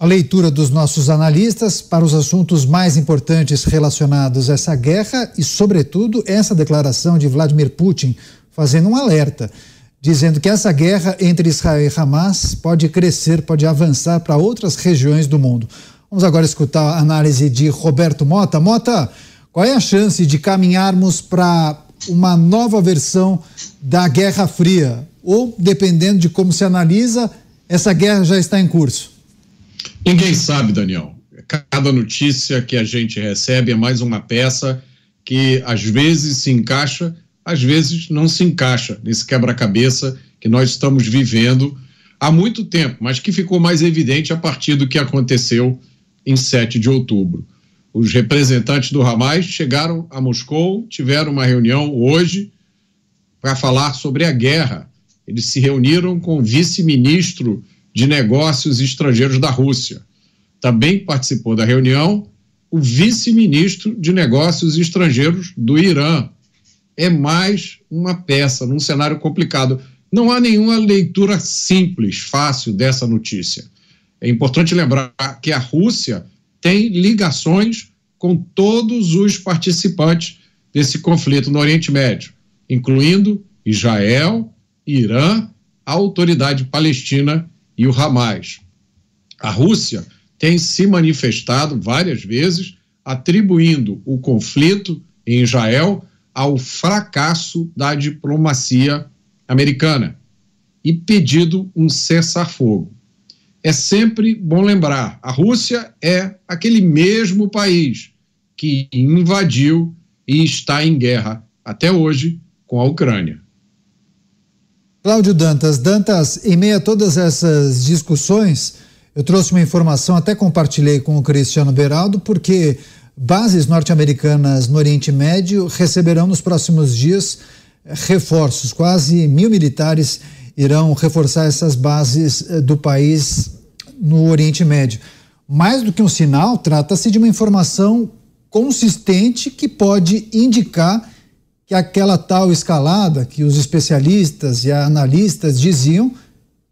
[SPEAKER 2] A leitura dos nossos analistas para os assuntos mais importantes relacionados a essa guerra e, sobretudo, essa declaração de Vladimir Putin fazendo um alerta, dizendo que essa guerra entre Israel e Hamas pode crescer, pode avançar para outras regiões do mundo. Vamos agora escutar a análise de Roberto Mota. Mota, qual é a chance de caminharmos para uma nova versão da Guerra Fria? Ou, dependendo de como se analisa, essa guerra já está em curso?
[SPEAKER 6] Ninguém sabe, Daniel. Cada notícia que a gente recebe é mais uma peça que às vezes se encaixa, às vezes não se encaixa nesse quebra-cabeça que nós estamos vivendo há muito tempo, mas que ficou mais evidente a partir do que aconteceu em 7 de outubro. Os representantes do Hamas chegaram a Moscou, tiveram uma reunião hoje para falar sobre a guerra. Eles se reuniram com o vice-ministro de Negócios Estrangeiros da Rússia. Também participou da reunião o vice-ministro de Negócios Estrangeiros do Irã. É mais uma peça num cenário complicado. Não há nenhuma leitura simples, fácil dessa notícia. É importante lembrar que a Rússia tem ligações com todos os participantes desse conflito no Oriente Médio, incluindo Israel, Irã, a Autoridade Palestina e o Hamas. A Rússia tem se manifestado várias vezes atribuindo o conflito em Israel ao fracasso da diplomacia americana e pedido um cessar-fogo é sempre bom lembrar: a Rússia é aquele mesmo país que invadiu e está em guerra até hoje com a Ucrânia.
[SPEAKER 2] Cláudio Dantas. Dantas, em meio a todas essas discussões, eu trouxe uma informação, até compartilhei com o Cristiano Beraldo, porque bases norte-americanas no Oriente Médio receberão nos próximos dias reforços. Quase mil militares irão reforçar essas bases eh, do país no Oriente Médio. Mais do que um sinal, trata-se de uma informação consistente que pode indicar que aquela tal escalada que os especialistas e analistas diziam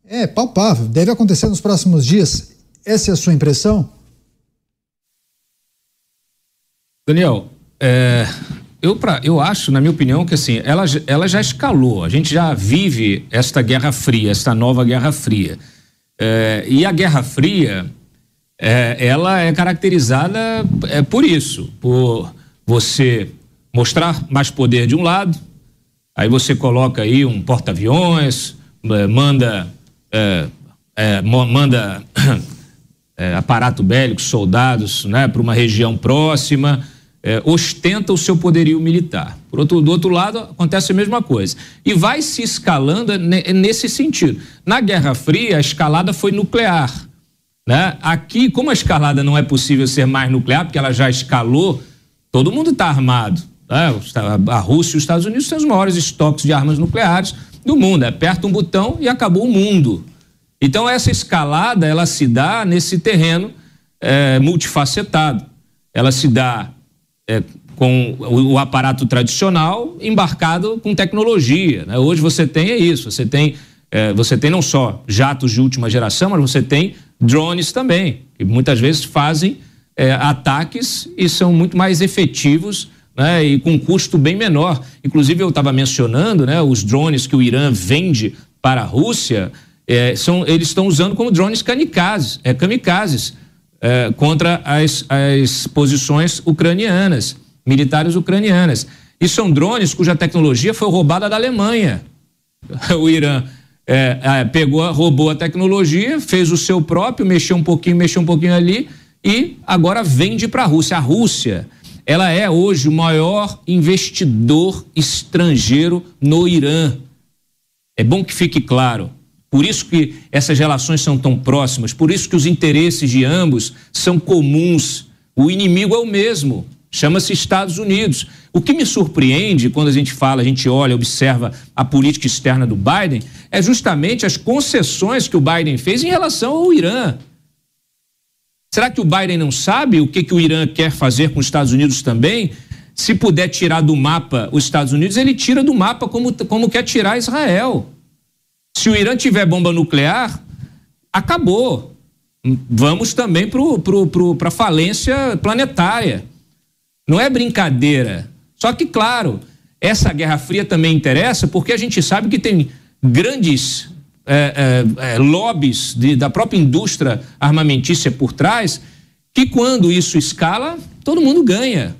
[SPEAKER 2] é palpável, deve acontecer nos próximos dias. Essa é a sua impressão?
[SPEAKER 5] Daniel, é, eu, pra, eu acho, na minha opinião, que assim, ela, ela já escalou. A gente já vive esta Guerra Fria, esta nova Guerra Fria. É, e a Guerra Fria, é, ela é caracterizada é, por isso, por você mostrar mais poder de um lado, aí você coloca aí um porta-aviões, é, manda é, é, manda é, aparato bélico, soldados, né, para uma região próxima, ostenta o seu poderio militar. Por outro, do outro lado, acontece a mesma coisa. E vai se escalando nesse sentido. Na Guerra Fria, a escalada foi nuclear. Né? Aqui, como a escalada não é possível ser mais nuclear, porque ela já escalou, todo mundo está armado. Né? A Rússia e os Estados Unidos têm os maiores estoques de armas nucleares do mundo. Aperta um botão e acabou o mundo. Então, essa escalada, ela se dá nesse terreno é, multifacetado. Ela se dá é, com o, o, aparato tradicional embarcado com tecnologia. Né? Hoje você tem é isso, você tem, é, você tem não só jatos de última geração, mas você tem drones também, que muitas vezes fazem é, ataques e são muito mais efetivos né, e com custo bem menor. Inclusive, eu estava mencionando né, os drones que o Irã vende para a Rússia, é, são, eles estão usando como drones kamikazes, é, kamikazes é, contra as, as posições ucranianas, militares ucranianas. E são drones cuja tecnologia foi roubada da Alemanha. O Irã é, é, pegou, roubou a tecnologia, fez o seu próprio, mexeu um pouquinho, mexeu um pouquinho ali e agora vende para a Rússia. A Rússia ela é hoje o maior investidor estrangeiro no Irã. É bom que fique claro. Por isso que essas relações são tão próximas, por isso que os interesses de ambos são comuns. O inimigo é o mesmo, chama-se Estados Unidos. O que me surpreende quando a gente fala, a gente olha, observa a política externa do Biden, é justamente as concessões que o Biden fez em relação ao Irã. Será que o Biden não sabe o que, que o Irã quer fazer com os Estados Unidos também? Se puder tirar do mapa os Estados Unidos, ele tira do mapa como, como quer tirar Israel. Se o Irã tiver bomba nuclear, acabou. Vamos também para a falência planetária. Não é brincadeira. Só que, claro, essa Guerra Fria também interessa porque a gente sabe que tem grandes é, é, é, lobbies de, da própria indústria armamentícia por trás, que quando isso escala, todo mundo ganha.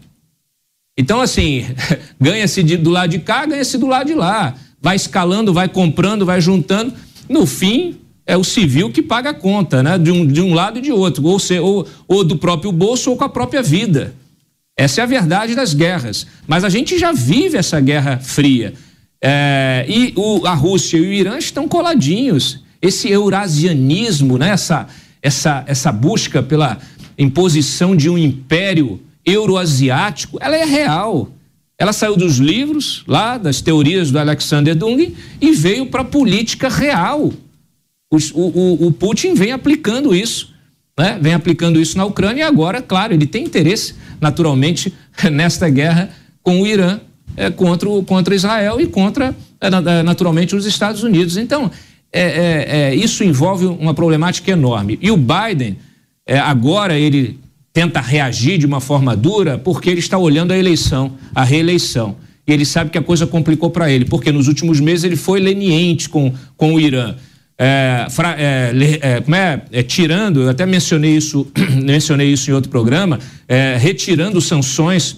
[SPEAKER 5] Então, assim, ganha-se do lado de cá, ganha-se do lado de lá. Vai escalando, vai comprando, vai juntando. No fim, é o civil que paga a conta, né? De um, de um lado e de outro, ou, se, ou, ou do próprio bolso ou com a própria vida. Essa é a verdade das guerras. Mas a gente já vive essa guerra fria. É, e o, a Rússia e o Irã estão coladinhos. Esse eurasianismo, né? essa, essa, essa busca pela imposição de um império euroasiático, ela é real. Ela saiu dos livros, lá, das teorias do Alexander Dugin, e veio para a política real. O, o, o, Putin vem aplicando isso, né? vem aplicando isso na Ucrânia, e agora, claro, ele tem interesse, naturalmente, nesta guerra com o Irã é, contra, contra Israel e contra, é, é, naturalmente, os Estados Unidos. Então, é, é, é, isso envolve uma problemática enorme. E o Biden, agora ele tenta reagir de uma forma dura porque ele está olhando a eleição, a reeleição. E ele sabe que a coisa complicou para ele, porque nos últimos meses ele foi leniente com, com o Irã. É, é, é, como é, tirando, eu até mencionei isso, mencionei isso em outro programa, retirando sanções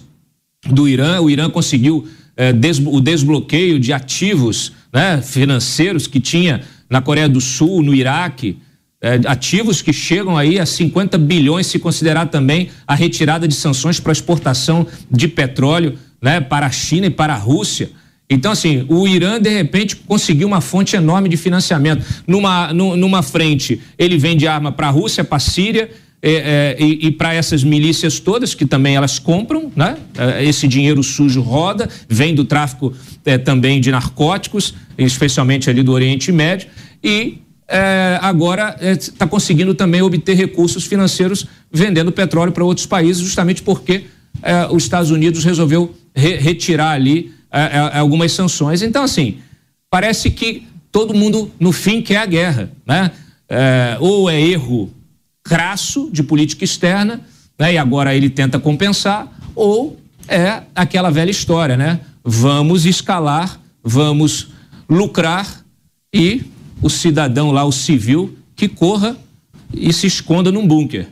[SPEAKER 5] do Irã. O Irã conseguiu é, des, o desbloqueio de ativos né, financeiros que tinha na Coreia do Sul, no Iraque. É, ativos que chegam aí a 50 bilhões, se considerar também a retirada de sanções para exportação de petróleo né, para a China e para a Rússia. Então, assim, o Irã, de repente, conseguiu uma fonte enorme de financiamento. Numa, numa frente, ele vende arma para a Rússia, para a Síria, é, é, e, e para essas milícias todas, que também elas compram, né? É, esse dinheiro sujo roda, vem do tráfico é, também de narcóticos, especialmente ali do Oriente Médio, e é, agora está é, conseguindo também obter recursos financeiros vendendo petróleo para outros países, justamente porque os Estados Unidos resolveu re retirar ali algumas sanções. Então, assim, parece que todo mundo, no fim, quer a guerra, né? ou é erro crasso de política externa, né? E agora ele tenta compensar, ou é aquela velha história, né? Vamos escalar, vamos lucrar e o cidadão lá, o civil, que corra e se esconda num bunker,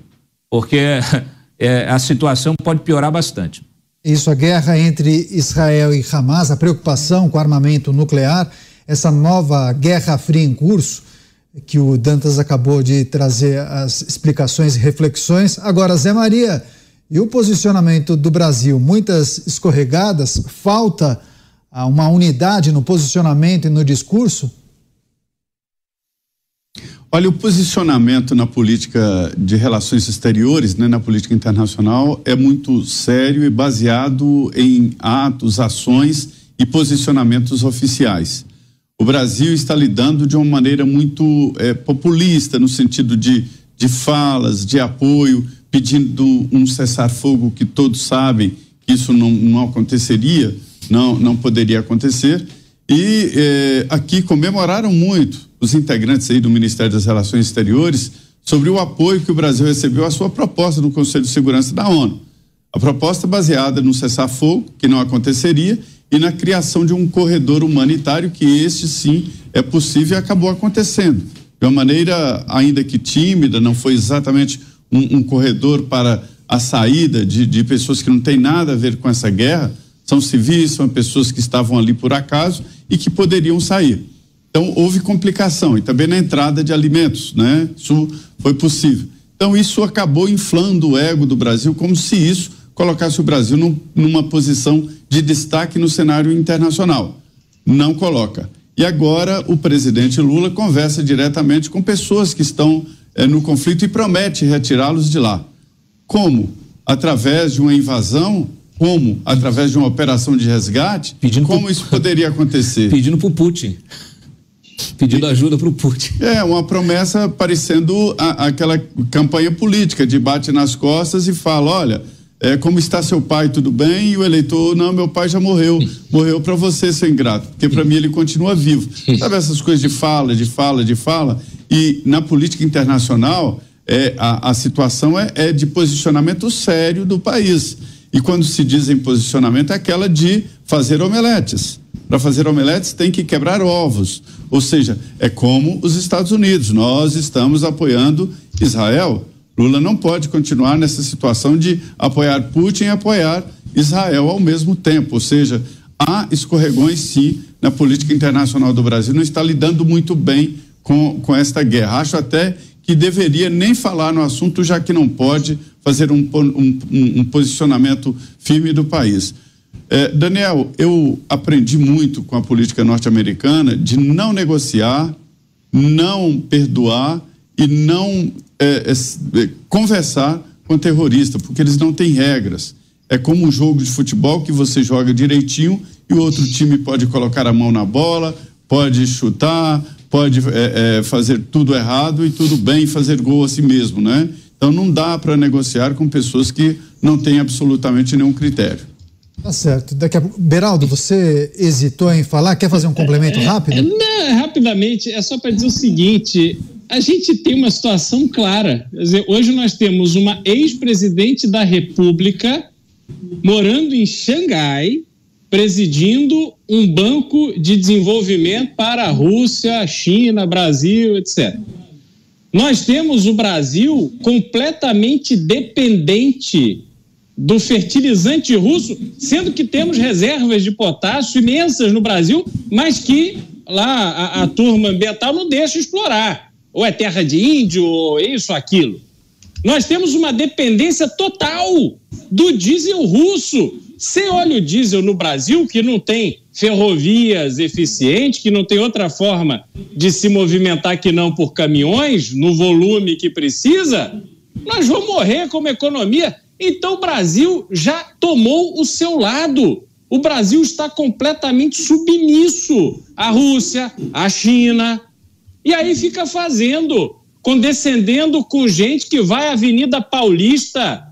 [SPEAKER 5] porque é, a situação pode piorar bastante.
[SPEAKER 2] Isso, a guerra entre Israel e Hamas, a preocupação com armamento nuclear, essa nova guerra fria em curso, que o Dantas acabou de trazer as explicações e reflexões. Agora, Zé Maria, e o posicionamento do Brasil? Muitas escorregadas? Falta ah, uma unidade no posicionamento e no discurso?
[SPEAKER 3] Olha, o posicionamento na política de relações exteriores, né, na política internacional, é muito sério e baseado em atos, ações e posicionamentos oficiais o Brasil está lidando de uma maneira muito é, populista, no sentido de, de falas, de apoio, pedindo um cessar-fogo que todos sabem que isso não, não aconteceria, não, não poderia acontecer. E é, aqui comemoraram muito os integrantes aí do Ministério das Relações Exteriores sobre o apoio que o Brasil recebeu à sua proposta no Conselho de Segurança da ONU. A proposta baseada no cessar-fogo, que não aconteceria, e na criação de um corredor humanitário, que este sim é possível e acabou acontecendo. De uma maneira, ainda que tímida, não foi exatamente um, um corredor para a saída de, de pessoas que não têm nada a ver com essa guerra, são civis, são pessoas que estavam ali por acaso e que poderiam sair. Então, houve complicação e também na entrada de alimentos, né? Isso foi possível. Então, isso acabou inflando o ego do Brasil, como se isso colocasse o Brasil num, numa posição de destaque no cenário internacional. Não coloca. E agora o presidente Lula conversa diretamente com pessoas que estão eh, no conflito e promete retirá-los de lá. Como? Através de uma invasão? Como? Através de uma operação de resgate? Pedindo Como pro... isso poderia acontecer?
[SPEAKER 5] Pedindo para o Putin. Pedindo ajuda para o Putin.
[SPEAKER 3] É, uma promessa parecendo a, aquela campanha política de bate nas costas e fala: olha é, como está seu pai, tudo bem? E o eleitor, não, meu pai já morreu. Morreu para você, seu ingrato, porque para mim ele continua vivo. Sabe essas coisas de fala, de fala, de fala? E na política internacional, é, a, a situação é, é de posicionamento sério do país. E quando se diz em posicionamento, é aquela de fazer omeletes. Para fazer omeletes tem que quebrar ovos. Ou seja, é como os Estados Unidos. Nós estamos apoiando Israel Lula não pode continuar nessa situação de apoiar Putin e apoiar Israel ao mesmo tempo. Ou seja, há escorregões sim na política internacional do Brasil, não está lidando muito bem com, com esta guerra. Acho até que deveria nem falar no assunto, já que não pode fazer um, um, um posicionamento firme do país. É, Daniel, eu aprendi muito com a política norte-americana de não negociar, não perdoar e não é, é, é, conversar com terrorista, porque eles não têm regras. É como um jogo de futebol que você joga direitinho e o outro time pode colocar a mão na bola, pode chutar, pode é, é, fazer tudo errado e tudo bem fazer gol a si mesmo, né? Então não dá para negociar com pessoas que não têm absolutamente nenhum critério.
[SPEAKER 2] Tá certo. Daqui a... Beraldo, você hesitou em falar? Quer fazer um complemento rápido?
[SPEAKER 7] Não, rapidamente. É só para dizer o seguinte: a gente tem uma situação clara. Dizer, hoje nós temos uma ex-presidente da República morando em Xangai, presidindo um banco de desenvolvimento para a Rússia, China, Brasil, etc. Nós temos o Brasil completamente dependente do fertilizante russo, sendo que temos reservas de potássio imensas no Brasil, mas que lá a, a turma ambiental não deixa explorar ou é terra de índio, ou isso, aquilo. Nós temos uma dependência total do diesel russo. Você olha o diesel no Brasil, que não tem ferrovias eficientes, que não tem outra forma de se movimentar que não por caminhões, no volume que precisa, nós vamos morrer como economia. Então o Brasil já tomou o seu lado. O Brasil está completamente submisso à Rússia, à China. E aí fica fazendo, condescendendo com gente que vai à Avenida Paulista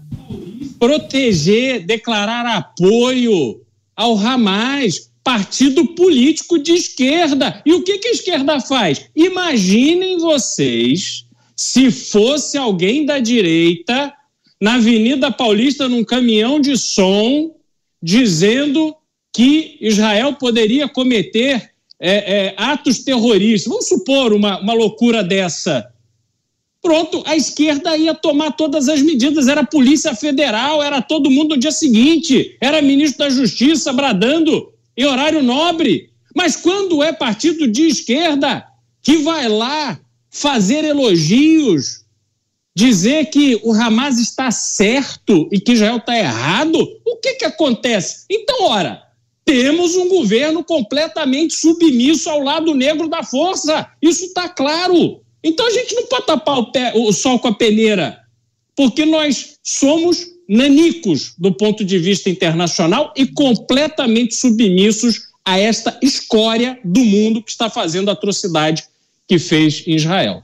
[SPEAKER 7] proteger, declarar apoio ao Hamas, partido político de esquerda. E o que, que a esquerda faz? Imaginem vocês se fosse alguém da direita na Avenida Paulista num caminhão de som dizendo que Israel poderia cometer é, é, atos terroristas. Vamos supor uma, uma loucura dessa. Pronto, a esquerda ia tomar todas as medidas. Era a Polícia Federal, era todo mundo no dia seguinte, era ministro da Justiça bradando em horário nobre. Mas quando é partido de esquerda que vai lá fazer elogios, dizer que o Hamas está certo e que Israel está errado, o que, que acontece? Então, ora, temos um governo completamente submisso ao lado negro da força. Isso está claro. Então a gente não pode tapar o, pé, o sol com a peneira, porque nós somos nanicos do ponto de vista internacional e completamente submissos a esta escória do mundo que está fazendo a atrocidade que fez em Israel.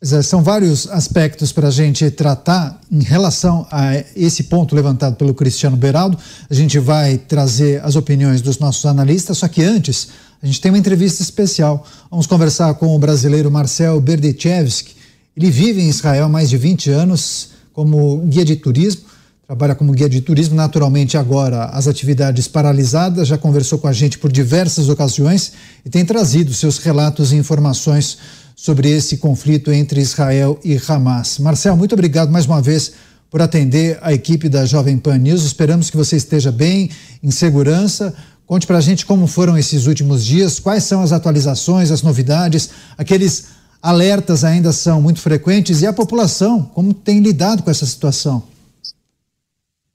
[SPEAKER 2] É, são vários aspectos para a gente tratar em relação a esse ponto levantado pelo Cristiano Beraldo. A gente vai trazer as opiniões dos nossos analistas, só que antes a gente tem uma entrevista especial. Vamos conversar com o brasileiro Marcel Berdichevski. Ele vive em Israel há mais de 20 anos como guia de turismo trabalha como guia de turismo, naturalmente agora as atividades paralisadas, já conversou com a gente por diversas ocasiões e tem trazido seus relatos e informações sobre esse conflito entre Israel e Hamas. Marcel, muito obrigado mais uma vez por atender a equipe da Jovem Pan News. Esperamos que você esteja bem, em segurança. Conte para a gente como foram esses últimos dias, quais são as atualizações, as novidades, aqueles alertas ainda são muito frequentes e a população, como tem lidado com essa situação?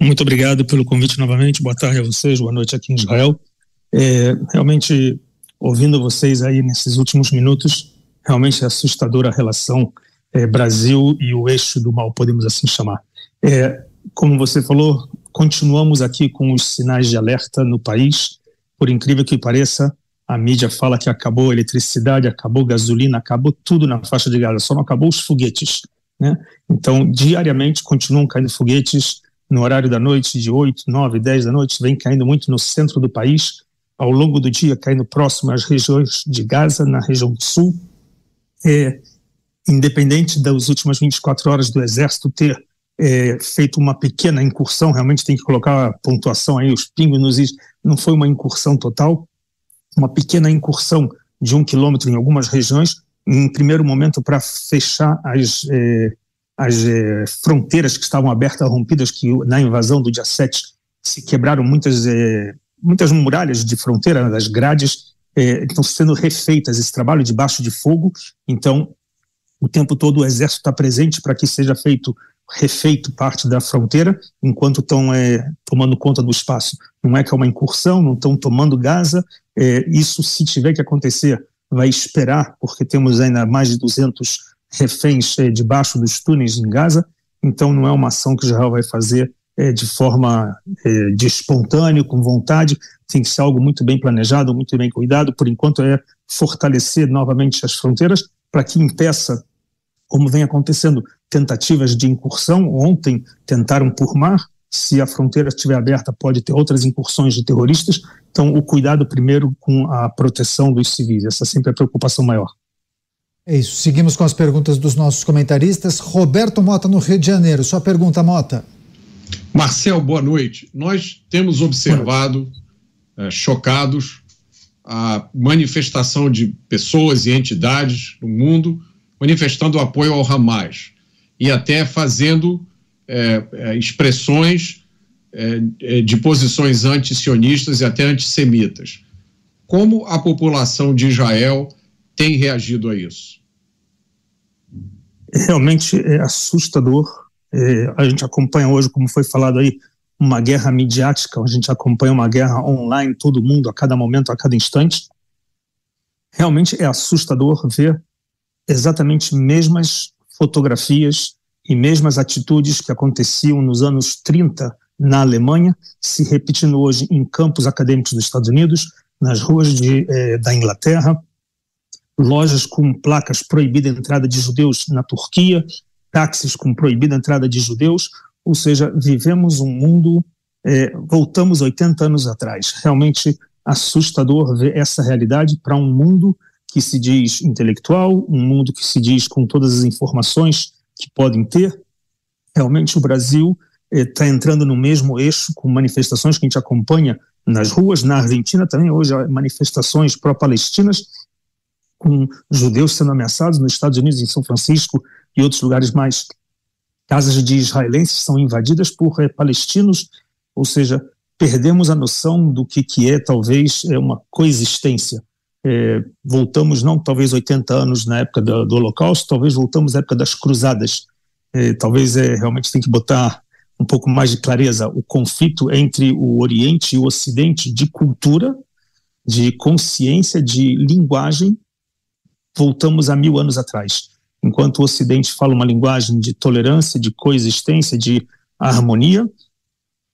[SPEAKER 8] Muito obrigado pelo convite novamente. Boa tarde a vocês, boa noite aqui em Israel. É, realmente, ouvindo vocês aí nesses últimos minutos, realmente é assustadora a relação é, Brasil e o eixo do mal, podemos assim chamar. É, como você falou, continuamos aqui com os sinais de alerta no país. Por incrível que pareça, a mídia fala que acabou a eletricidade, acabou a gasolina, acabou tudo na faixa de Gaza, só não acabou os foguetes. Né? Então, diariamente continuam caindo foguetes no horário da noite, de 8, 9, 10 da noite, vem caindo muito no centro do país, ao longo do dia caindo próximo às regiões de Gaza, na região sul. É, independente das últimas 24 horas do Exército ter é, feito uma pequena incursão, realmente tem que colocar a pontuação aí, os pingos nos is, não foi uma incursão total, uma pequena incursão de um quilômetro em algumas regiões, em primeiro momento para fechar as, é, as eh, fronteiras que estavam abertas, rompidas, que na invasão do dia 7 se quebraram muitas, eh, muitas muralhas de fronteira, né, as grades eh, estão sendo refeitas, esse trabalho debaixo de fogo, então o tempo todo o exército está presente para que seja feito refeito parte da fronteira, enquanto estão é, tomando conta do espaço. Não é que é uma incursão, não estão tomando Gaza, é, isso se tiver que acontecer, vai esperar, porque temos ainda mais de 200 reféns é, debaixo dos túneis em Gaza, então não é uma ação que Israel vai fazer é, de forma é, de espontâneo, com vontade, tem que ser algo muito bem planejado, muito bem cuidado, por enquanto é fortalecer novamente as fronteiras para que impeça, como vem acontecendo, tentativas de incursão, ontem tentaram por mar, se a fronteira estiver aberta pode ter outras incursões de terroristas, então o cuidado primeiro com a proteção dos civis, essa sempre é a preocupação maior.
[SPEAKER 2] É isso. Seguimos com as perguntas dos nossos comentaristas. Roberto Mota, no Rio de Janeiro. Sua pergunta, Mota.
[SPEAKER 6] Marcel, boa noite. Nós temos observado, é, chocados, a manifestação de pessoas e entidades no mundo manifestando apoio ao Hamas e até fazendo é, expressões é, de posições anti-sionistas e até antissemitas. Como a população de Israel tem reagido a isso?
[SPEAKER 8] Realmente é assustador É, a gente acompanha hoje, como foi falado aí, uma guerra midiática, a gente acompanha uma guerra online, todo mundo, a cada momento, a cada instante. Realmente é assustador ver exatamente mesmas fotografias e mesmas atitudes que aconteciam nos anos 30 na Alemanha, se repetindo hoje em campos acadêmicos dos Estados Unidos, nas ruas de, eh, da Inglaterra, lojas com placas proibida a entrada de judeus na Turquia, táxis com proibida entrada de judeus, ou seja, vivemos um mundo, eh, voltamos 80 anos atrás. Realmente assustador ver essa realidade para um mundo que se diz intelectual, um mundo que se diz com todas as informações que podem ter. Realmente o Brasil está eh, entrando no mesmo eixo com manifestações que a gente acompanha nas ruas, na Argentina também hoje há manifestações pró-palestinas, com judeus sendo ameaçados nos Estados Unidos, em São Francisco e outros lugares mais. Casas de israelenses são invadidas por é, palestinos, ou seja, perdemos a noção do que, que é talvez é uma coexistência. É, voltamos não talvez 80 anos na época do, do Holocausto, talvez voltamos à época das cruzadas. É, talvez é, realmente tem que botar um pouco mais de clareza o conflito entre o Oriente e o Ocidente de cultura, de consciência, de linguagem. Voltamos a mil anos atrás. Enquanto o Ocidente fala uma linguagem de tolerância, de coexistência, de harmonia,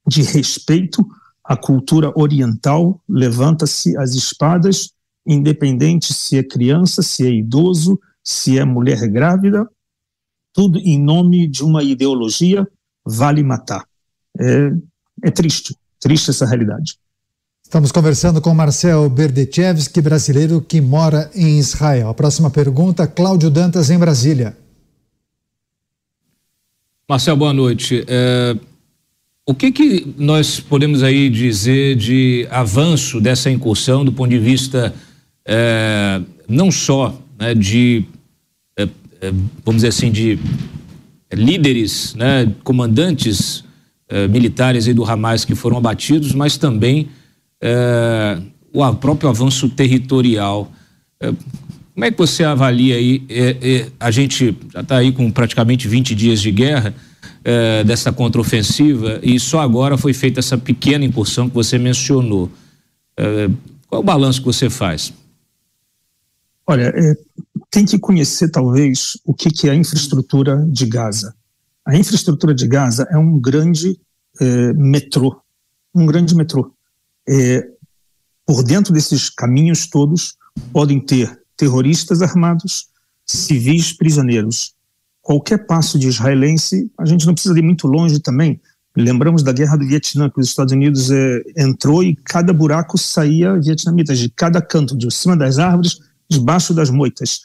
[SPEAKER 8] de respeito, a cultura oriental levanta-se as espadas independente se é criança, se é idoso, se é mulher grávida, tudo em nome de uma ideologia vale matar. É, é triste, triste essa realidade.
[SPEAKER 2] Estamos conversando com Marcel Berdechevski, brasileiro que mora em Israel. A próxima pergunta, Cláudio Dantas, em Brasília.
[SPEAKER 5] Marcel, boa noite. É, o que, que nós podemos aí dizer de avanço dessa incursão do ponto de vista é, não só né, de, é, é, vamos dizer assim, de líderes, né, comandantes é, militares do Hamas que foram abatidos, mas também é, o próprio avanço territorial. É, como é que você avalia aí? a gente já está aí com praticamente 20 dias de guerra. dessa contraofensiva e só agora foi feita essa pequena incursão que você mencionou. qual é o balanço que você faz?
[SPEAKER 8] Olha, é, tem que conhecer talvez o que, que é a infraestrutura de Gaza. A infraestrutura de Gaza é um grande é, metrô, um grande metrô. É, por dentro desses caminhos todos podem ter terroristas armados, civis prisioneiros. Qualquer passo de israelense, a gente não precisa ir muito longe também. Lembramos da guerra do Vietnã, que os Estados Unidos é, entrou e cada buraco saía vietnamitas, de cada canto, de cima das árvores debaixo das moitas.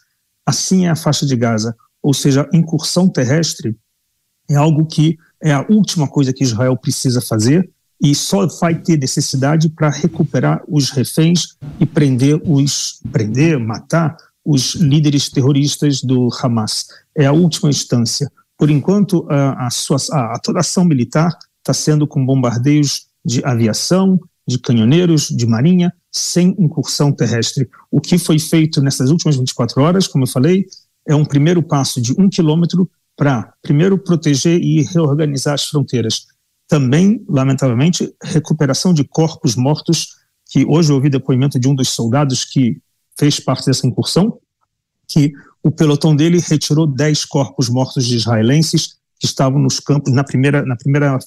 [SPEAKER 8] Assim é a faixa de Gaza, ou seja, a incursão terrestre é algo que é a última coisa que Israel precisa fazer e só vai ter necessidade para recuperar os reféns e prender os prender, matar os líderes terroristas do Hamas. É a última instância. Por enquanto, a, a, sua, a, a toda ação militar está sendo com bombardeios de aviação, de canhoneiros, de marinha, sem incursão terrestre. O que foi feito nessas últimas 24 horas, como eu falei, é um primeiro passo de um quilômetro para, primeiro, proteger e reorganizar as fronteiras. Também, lamentavelmente, recuperação de corpos mortos, que hoje eu ouvi depoimento de um dos soldados que fez parte dessa incursão, que o pelotão dele retirou 10 corpos mortos de israelenses que estavam nos campos, na primeira, na primeira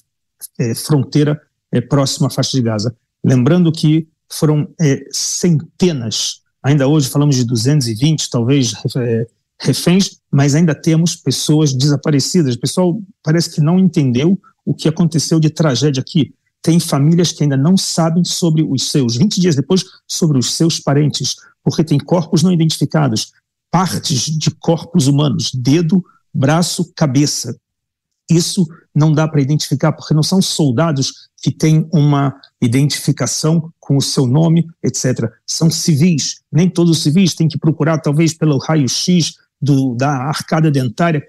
[SPEAKER 8] é, fronteira é, próxima à faixa de Gaza. Lembrando que foram é, centenas, ainda hoje falamos de 220, talvez, é, reféns, mas ainda temos pessoas desaparecidas. O pessoal parece que não entendeu o que aconteceu de tragédia aqui. Tem famílias que ainda não sabem sobre os seus, 20 dias depois, sobre os seus parentes, porque tem corpos não identificados, partes de corpos humanos, dedo, braço, cabeça. Isso não dá para identificar, porque não são soldados que têm uma identificação com o seu nome, etc. São civis. Nem todos os civis têm que procurar, talvez, pelo raio-x da arcada dentária.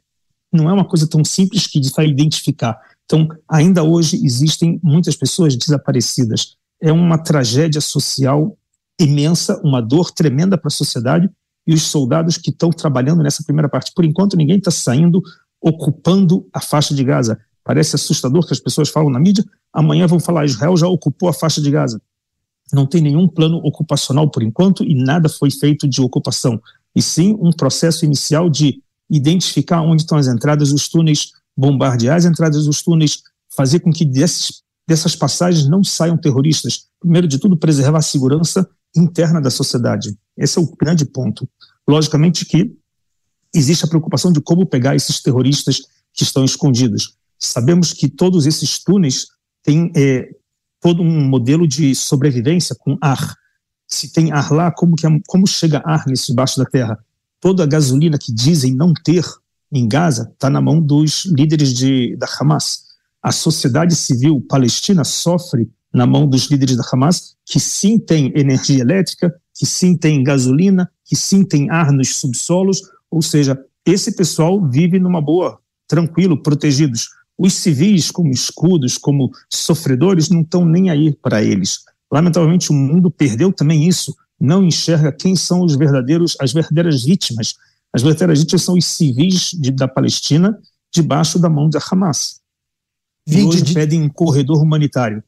[SPEAKER 8] Não é uma coisa tão simples que vai identificar. Então, ainda hoje existem muitas pessoas desaparecidas. É uma tragédia social imensa, uma dor tremenda para a sociedade e os soldados que estão trabalhando nessa primeira parte. Por enquanto, ninguém está saindo ocupando a faixa de Gaza. Parece assustador que as pessoas falam na mídia, amanhã vão falar Israel já ocupou a faixa de Gaza. Não tem nenhum plano ocupacional por enquanto e nada foi feito de ocupação, e sim um processo inicial de identificar onde estão as entradas dos túneis, bombardear as entradas dos túneis, fazer com que desses, dessas passagens não saiam terroristas. Primeiro de tudo, preservar a segurança interna da sociedade. Esse é o grande ponto. Logicamente que existe a preocupação de como pegar esses terroristas que estão escondidos. Sabemos que todos esses túneis têm é, todo um modelo de sobrevivência com ar. Se tem ar lá, como, que, como chega ar nesse baixo da terra? Toda a gasolina que dizem não ter em Gaza está na mão dos líderes de, da Hamas. A sociedade civil palestina sofre na mão dos líderes da Hamas, que sim tem energia elétrica, que sim tem gasolina, que sim tem ar nos subsolos, ou seja, esse pessoal vive numa boa, tranquilo, protegidos. Os civis, como escudos, como sofredores, não estão nem aí para eles. Lamentavelmente, o mundo perdeu também isso, não enxerga quem são os verdadeiros, as verdadeiras vítimas. As vítimas são os civis de, da Palestina debaixo da mão da Hamas. E hoje de... pedem um corredor humanitário.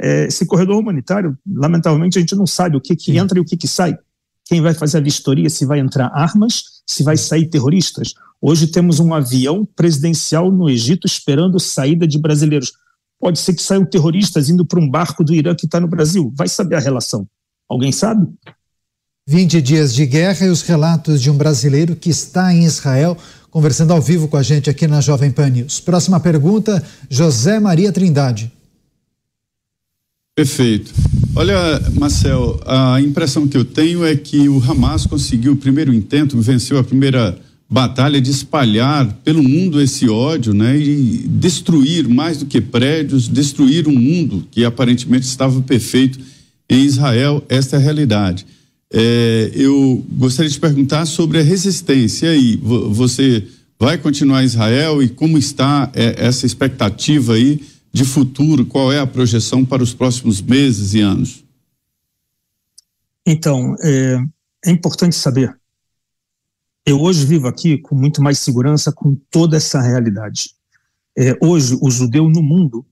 [SPEAKER 8] É, esse corredor humanitário, lamentavelmente, a gente não sabe o que, que entra e o que, que sai. Quem vai fazer a vistoria, se vai entrar armas, se vai sair terroristas. Hoje temos um avião presidencial no Egito esperando saída de brasileiros. Pode ser que saiam terroristas indo para um barco do Irã que está no Brasil. Vai saber a relação. Alguém sabe?
[SPEAKER 2] 20 dias de guerra e os relatos de um brasileiro que está em Israel conversando ao vivo com a gente aqui na Jovem Pan News. Próxima pergunta, José Maria Trindade.
[SPEAKER 3] Perfeito. Olha, Marcel, a impressão que eu tenho é que o Hamas conseguiu o primeiro intento, venceu a primeira batalha de espalhar pelo mundo esse ódio, né, e destruir mais do que prédios, destruir um mundo que aparentemente estava perfeito em Israel. Esta é a realidade. É, eu gostaria de perguntar sobre a resistência aí. Você vai continuar Israel e como está é, essa expectativa aí? de futuro? Qual é a projeção para os próximos meses e anos?
[SPEAKER 8] Então, é, é importante saber. Eu hoje vivo aqui com muito mais segurança com toda essa realidade. É, hoje, o judeu no mundo,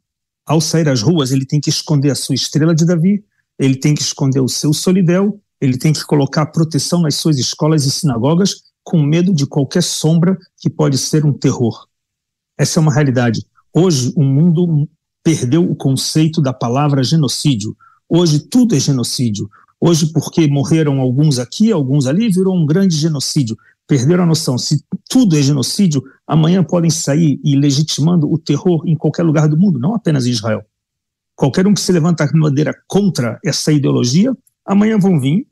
[SPEAKER 8] ao sair às ruas, ele tem que esconder a sua estrela de Davi, ele tem que esconder o seu solidel, ele tem que colocar proteção nas suas escolas e sinagogas, com medo de qualquer sombra que pode ser um terror. Essa é uma realidade. Hoje, o mundo perdeu o conceito da palavra genocídio. Hoje, tudo é genocídio. Hoje, porque morreram alguns aqui, alguns ali, virou um grande genocídio. Perderam a noção. Se tudo é genocídio, amanhã podem sair e legitimando o terror em qualquer lugar do mundo, não apenas em Israel. Qualquer um que se levanta a bandeira contra essa ideologia, amanhã vão vir,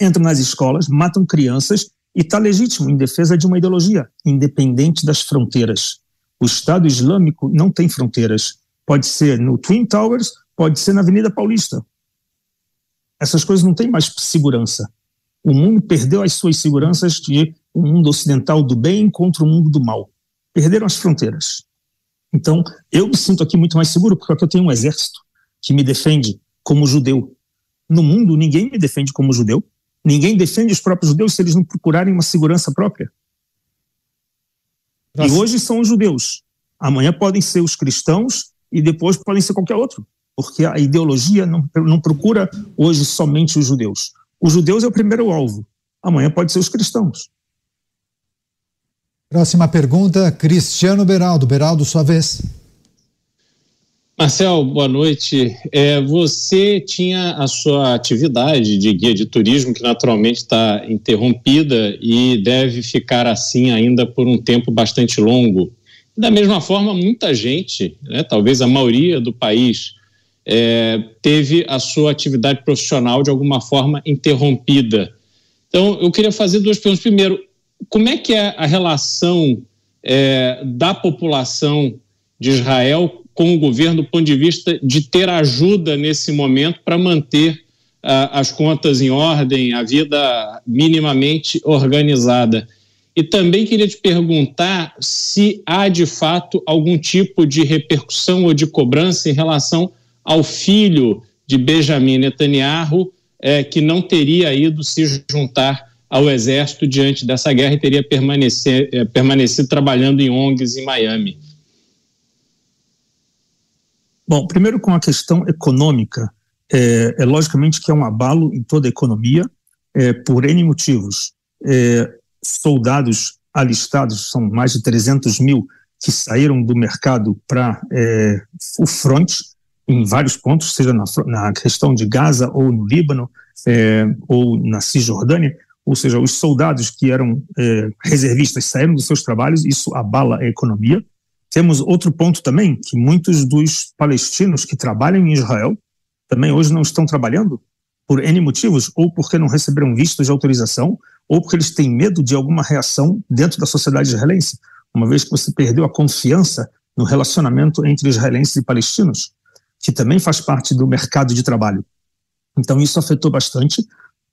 [SPEAKER 8] entram nas escolas, matam crianças e está legítimo em defesa de uma ideologia, independente das fronteiras. O Estado Islâmico não tem fronteiras. Pode ser no Twin Towers, pode ser na Avenida Paulista. Essas coisas não têm mais segurança. O mundo perdeu as suas seguranças de um mundo ocidental do bem contra o mundo do mal. Perderam as fronteiras. Então, eu me sinto aqui muito mais seguro porque eu tenho um exército que me defende como judeu. No mundo, ninguém me defende como judeu. Ninguém defende os próprios judeus se eles não procurarem uma segurança própria. Nossa. E hoje são os judeus. Amanhã podem ser os cristãos e depois podem ser qualquer outro, porque a ideologia não, não procura hoje somente os judeus. Os judeus é o primeiro alvo. Amanhã pode ser os cristãos.
[SPEAKER 2] Próxima pergunta, Cristiano Beraldo. Beraldo, sua vez.
[SPEAKER 7] Marcel, boa noite. É, você tinha a sua atividade de guia de turismo, que naturalmente está interrompida e deve ficar assim ainda por um tempo bastante longo. Da mesma forma, muita gente, né, talvez a maioria do país, é, teve a sua atividade profissional de alguma forma interrompida. Então, eu queria fazer duas perguntas. Primeiro, como é que é a relação é, da população de Israel com o governo do ponto de vista de ter ajuda nesse momento para manter uh, as contas em ordem, a vida minimamente organizada? E também queria te perguntar se há de fato algum tipo de repercussão ou de cobrança em relação ao filho de Benjamin Netanyahu, é, que não teria ido se juntar ao exército diante dessa guerra e teria é, permanecido trabalhando em ONGs em Miami?
[SPEAKER 8] Bom, primeiro com a questão econômica, é, é logicamente que é um abalo em toda a economia, é, por N motivos. É, soldados alistados, são mais de 300 mil, que saíram do mercado para é, o front, em vários pontos, seja na, na, questão de Gaza ou no Líbano é, ou na Cisjordânia, ou seja, os soldados que eram é, reservistas saíram dos seus trabalhos, isso abala a economia. Temos outro ponto também, que muitos dos palestinos que trabalham em Israel também hoje não estão trabalhando por N motivos, ou porque não receberam vistos de autorização, ou porque eles têm medo de alguma reação dentro da sociedade israelense, uma vez que você perdeu a confiança no relacionamento entre israelenses e palestinos, que também faz parte do mercado de trabalho. Então isso afetou bastante.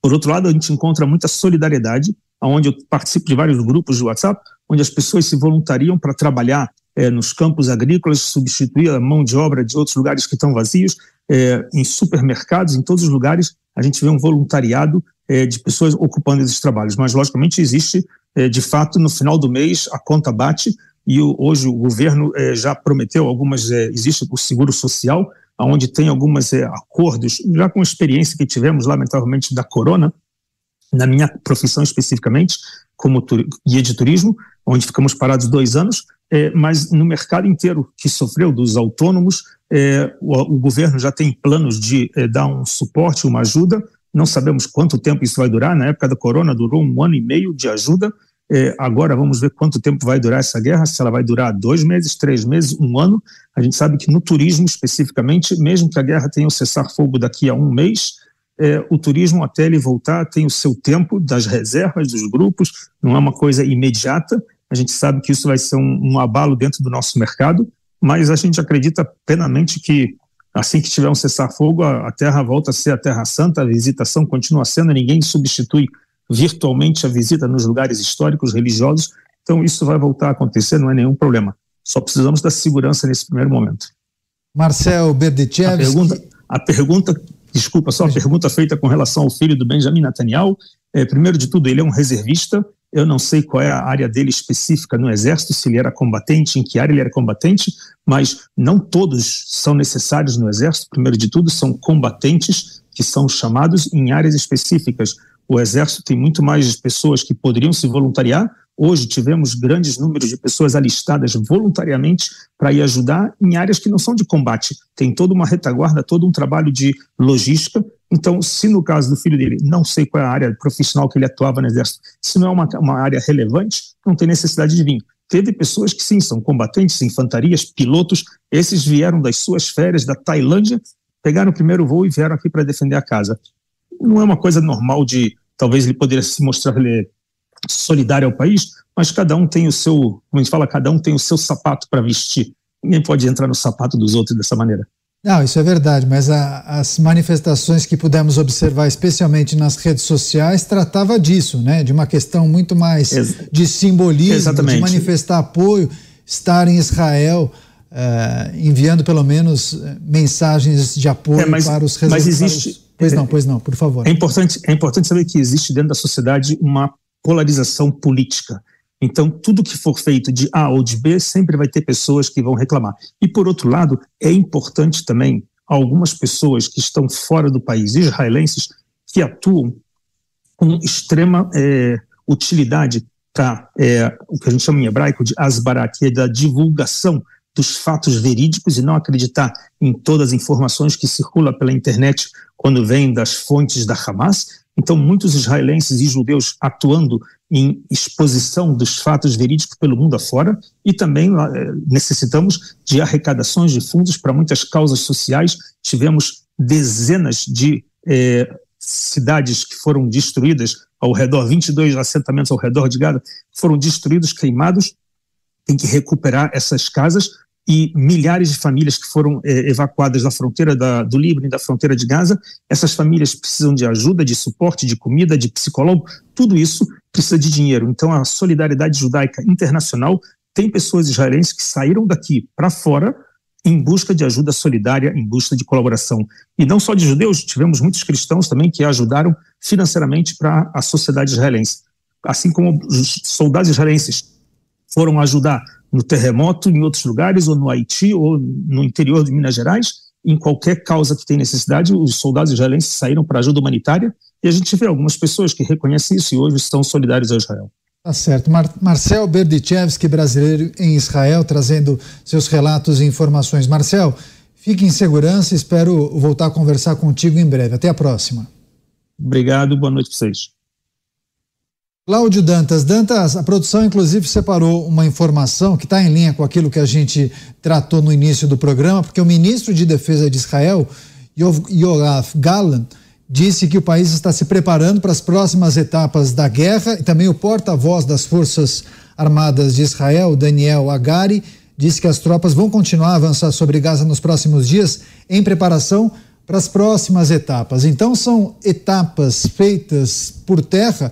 [SPEAKER 8] Por outro lado, a gente encontra muita solidariedade, onde eu participo de vários grupos de WhatsApp, onde as pessoas se voluntariam para trabalhar é, nos campos agrícolas, substituir a mão de obra de outros lugares que estão vazios, é, em supermercados, em todos os lugares, a gente vê um voluntariado é, de pessoas ocupando esses trabalhos. Mas, logicamente, existe, é, de fato, no final do mês, a conta bate e o, hoje o governo é, já prometeu algumas, é, existe o seguro social, onde tem alguns acordos, já com a experiência que tivemos, lamentavelmente, da corona, na minha profissão especificamente, como guia de turismo, onde ficamos parados dois anos, é, mas no mercado inteiro que sofreu dos autônomos, é, o, o, governo já tem planos de é, dar um suporte, uma ajuda. Não sabemos quanto tempo isso vai durar. Na época da corona durou um ano e meio de ajuda. É, agora vamos ver quanto tempo vai durar essa guerra. Se ela vai durar dois meses, três meses, um ano. A gente sabe que no turismo especificamente, mesmo que a guerra tenha o cessar-fogo daqui a um mês, é, o turismo até ele voltar tem o seu tempo das reservas dos grupos. Não é uma coisa imediata. A gente sabe que isso vai ser um, um abalo dentro do nosso mercado mas a gente acredita plenamente que assim que tiver um cessar-fogo, a, a Terra volta a ser a Terra Santa, a visitação continua sendo, ninguém substitui virtualmente a visita nos lugares históricos, religiosos, então isso vai voltar a acontecer, não é nenhum problema. Só precisamos da segurança nesse primeiro momento.
[SPEAKER 2] Marcel Berdichevski... A
[SPEAKER 8] pergunta, a pergunta desculpa, só a pergunta feita com relação ao filho do Benjamin Netanyahu, é, primeiro de tudo, ele é um reservista, eu não sei qual é a área dele específica no Exército, se ele era combatente, em que área ele era combatente, mas não todos são necessários no Exército. Primeiro de tudo, são combatentes que são chamados em áreas específicas. O Exército tem muito mais pessoas que poderiam se voluntariar. Hoje tivemos grandes números de pessoas alistadas voluntariamente para ir ajudar em áreas que não são de combate. Tem toda uma retaguarda, todo um trabalho de logística então, se no caso do filho dele, não sei qual é a área profissional que ele atuava no Exército, se não é uma, uma área relevante, não tem necessidade de vir. Teve pessoas que sim, são combatentes, infantarias, pilotos, esses vieram das suas férias da Tailândia, pegaram o primeiro voo e vieram aqui para defender a casa. Não é uma coisa normal de, talvez ele poderia se mostrar ele, solidário ao país, mas cada um tem o seu, como a gente fala, cada um tem o seu sapato para vestir. Ninguém pode entrar no sapato dos outros dessa maneira.
[SPEAKER 2] Não, isso é verdade, mas a, as manifestações que pudemos observar, especialmente nas redes sociais, tratava disso, né? De uma questão muito mais Ex de simbolismo, Exatamente. de manifestar apoio, estar em Israel, uh, enviando pelo menos eh, mensagens de apoio é, mas, para os
[SPEAKER 8] Mas existe. Os...
[SPEAKER 2] Pois não, pois não, por favor.
[SPEAKER 8] É importante, é importante saber que existe dentro da sociedade uma polarização política. Então, tudo que for feito de A ou de B sempre vai ter pessoas que vão reclamar. E, por outro lado, é importante também algumas pessoas que estão fora do país, israelenses, que atuam com extrema é, utilidade para é, o que a gente chama em hebraico de asbará, que é da divulgação dos fatos verídicos e não acreditar em todas as informações que circulam pela internet quando vêm das fontes da Hamas. Então, muitos israelenses e judeus atuando em exposição dos fatos verídicos pelo mundo afora e também eh, necessitamos de arrecadações de fundos para muitas causas sociais. Tivemos dezenas de eh, cidades que foram destruídas ao redor, 22 assentamentos ao redor de Gaza foram destruídos, queimados. Tem que recuperar essas casas e milhares de famílias que foram é, evacuadas da fronteira da, do Líbano e da fronteira de Gaza. Essas famílias precisam de ajuda, de suporte, de comida, de psicólogo, tudo isso precisa de dinheiro. Então, a solidariedade judaica internacional tem pessoas israelenses que saíram daqui para fora em busca de ajuda solidária, em busca de colaboração. E não só de judeus, tivemos muitos cristãos também que ajudaram financeiramente para a sociedade israelense. Assim como os soldados israelenses foram ajudar no terremoto em outros lugares, ou no Haiti, ou no interior de Minas Gerais, em qualquer causa que tem necessidade, os soldados israelenses saíram para ajuda humanitária e a gente vê algumas pessoas que reconhecem isso e hoje estão solidários a Israel.
[SPEAKER 2] Tá certo. Mar Marcel Berdichevski, brasileiro em Israel, trazendo seus relatos e informações. Marcel, fique em segurança, espero voltar a conversar contigo em breve. Até a próxima.
[SPEAKER 8] Obrigado, boa noite para vocês.
[SPEAKER 2] Cláudio Dantas. Dantas, a produção inclusive separou uma informação que está em linha com aquilo que a gente tratou no início do programa, porque o ministro de Defesa de Israel, Yoav Gallant, disse que o país está se preparando para as próximas etapas da guerra e também o porta-voz das Forças Armadas de Israel, Daniel Agari, disse que as tropas vão continuar a avançar sobre Gaza nos próximos dias em preparação para as próximas etapas. Então são etapas feitas por terra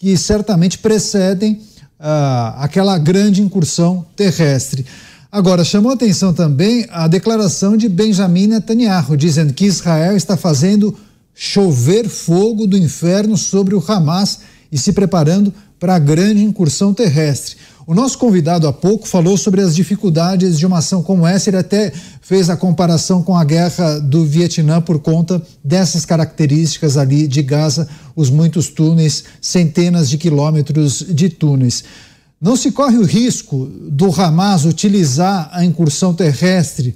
[SPEAKER 2] que certamente precedem ah, aquela grande incursão terrestre. Agora, chamou atenção também a declaração de Benjamin Netanyahu, dizendo que Israel está fazendo chover fogo do inferno sobre o Hamas e se preparando para a grande incursão terrestre. O nosso convidado há pouco falou sobre as dificuldades de uma ação como essa. Ele até fez a comparação com a guerra do Vietnã por conta dessas características ali de Gaza, os muitos túneis, centenas de quilômetros de túneis. Não se corre o risco do Hamas utilizar a incursão terrestre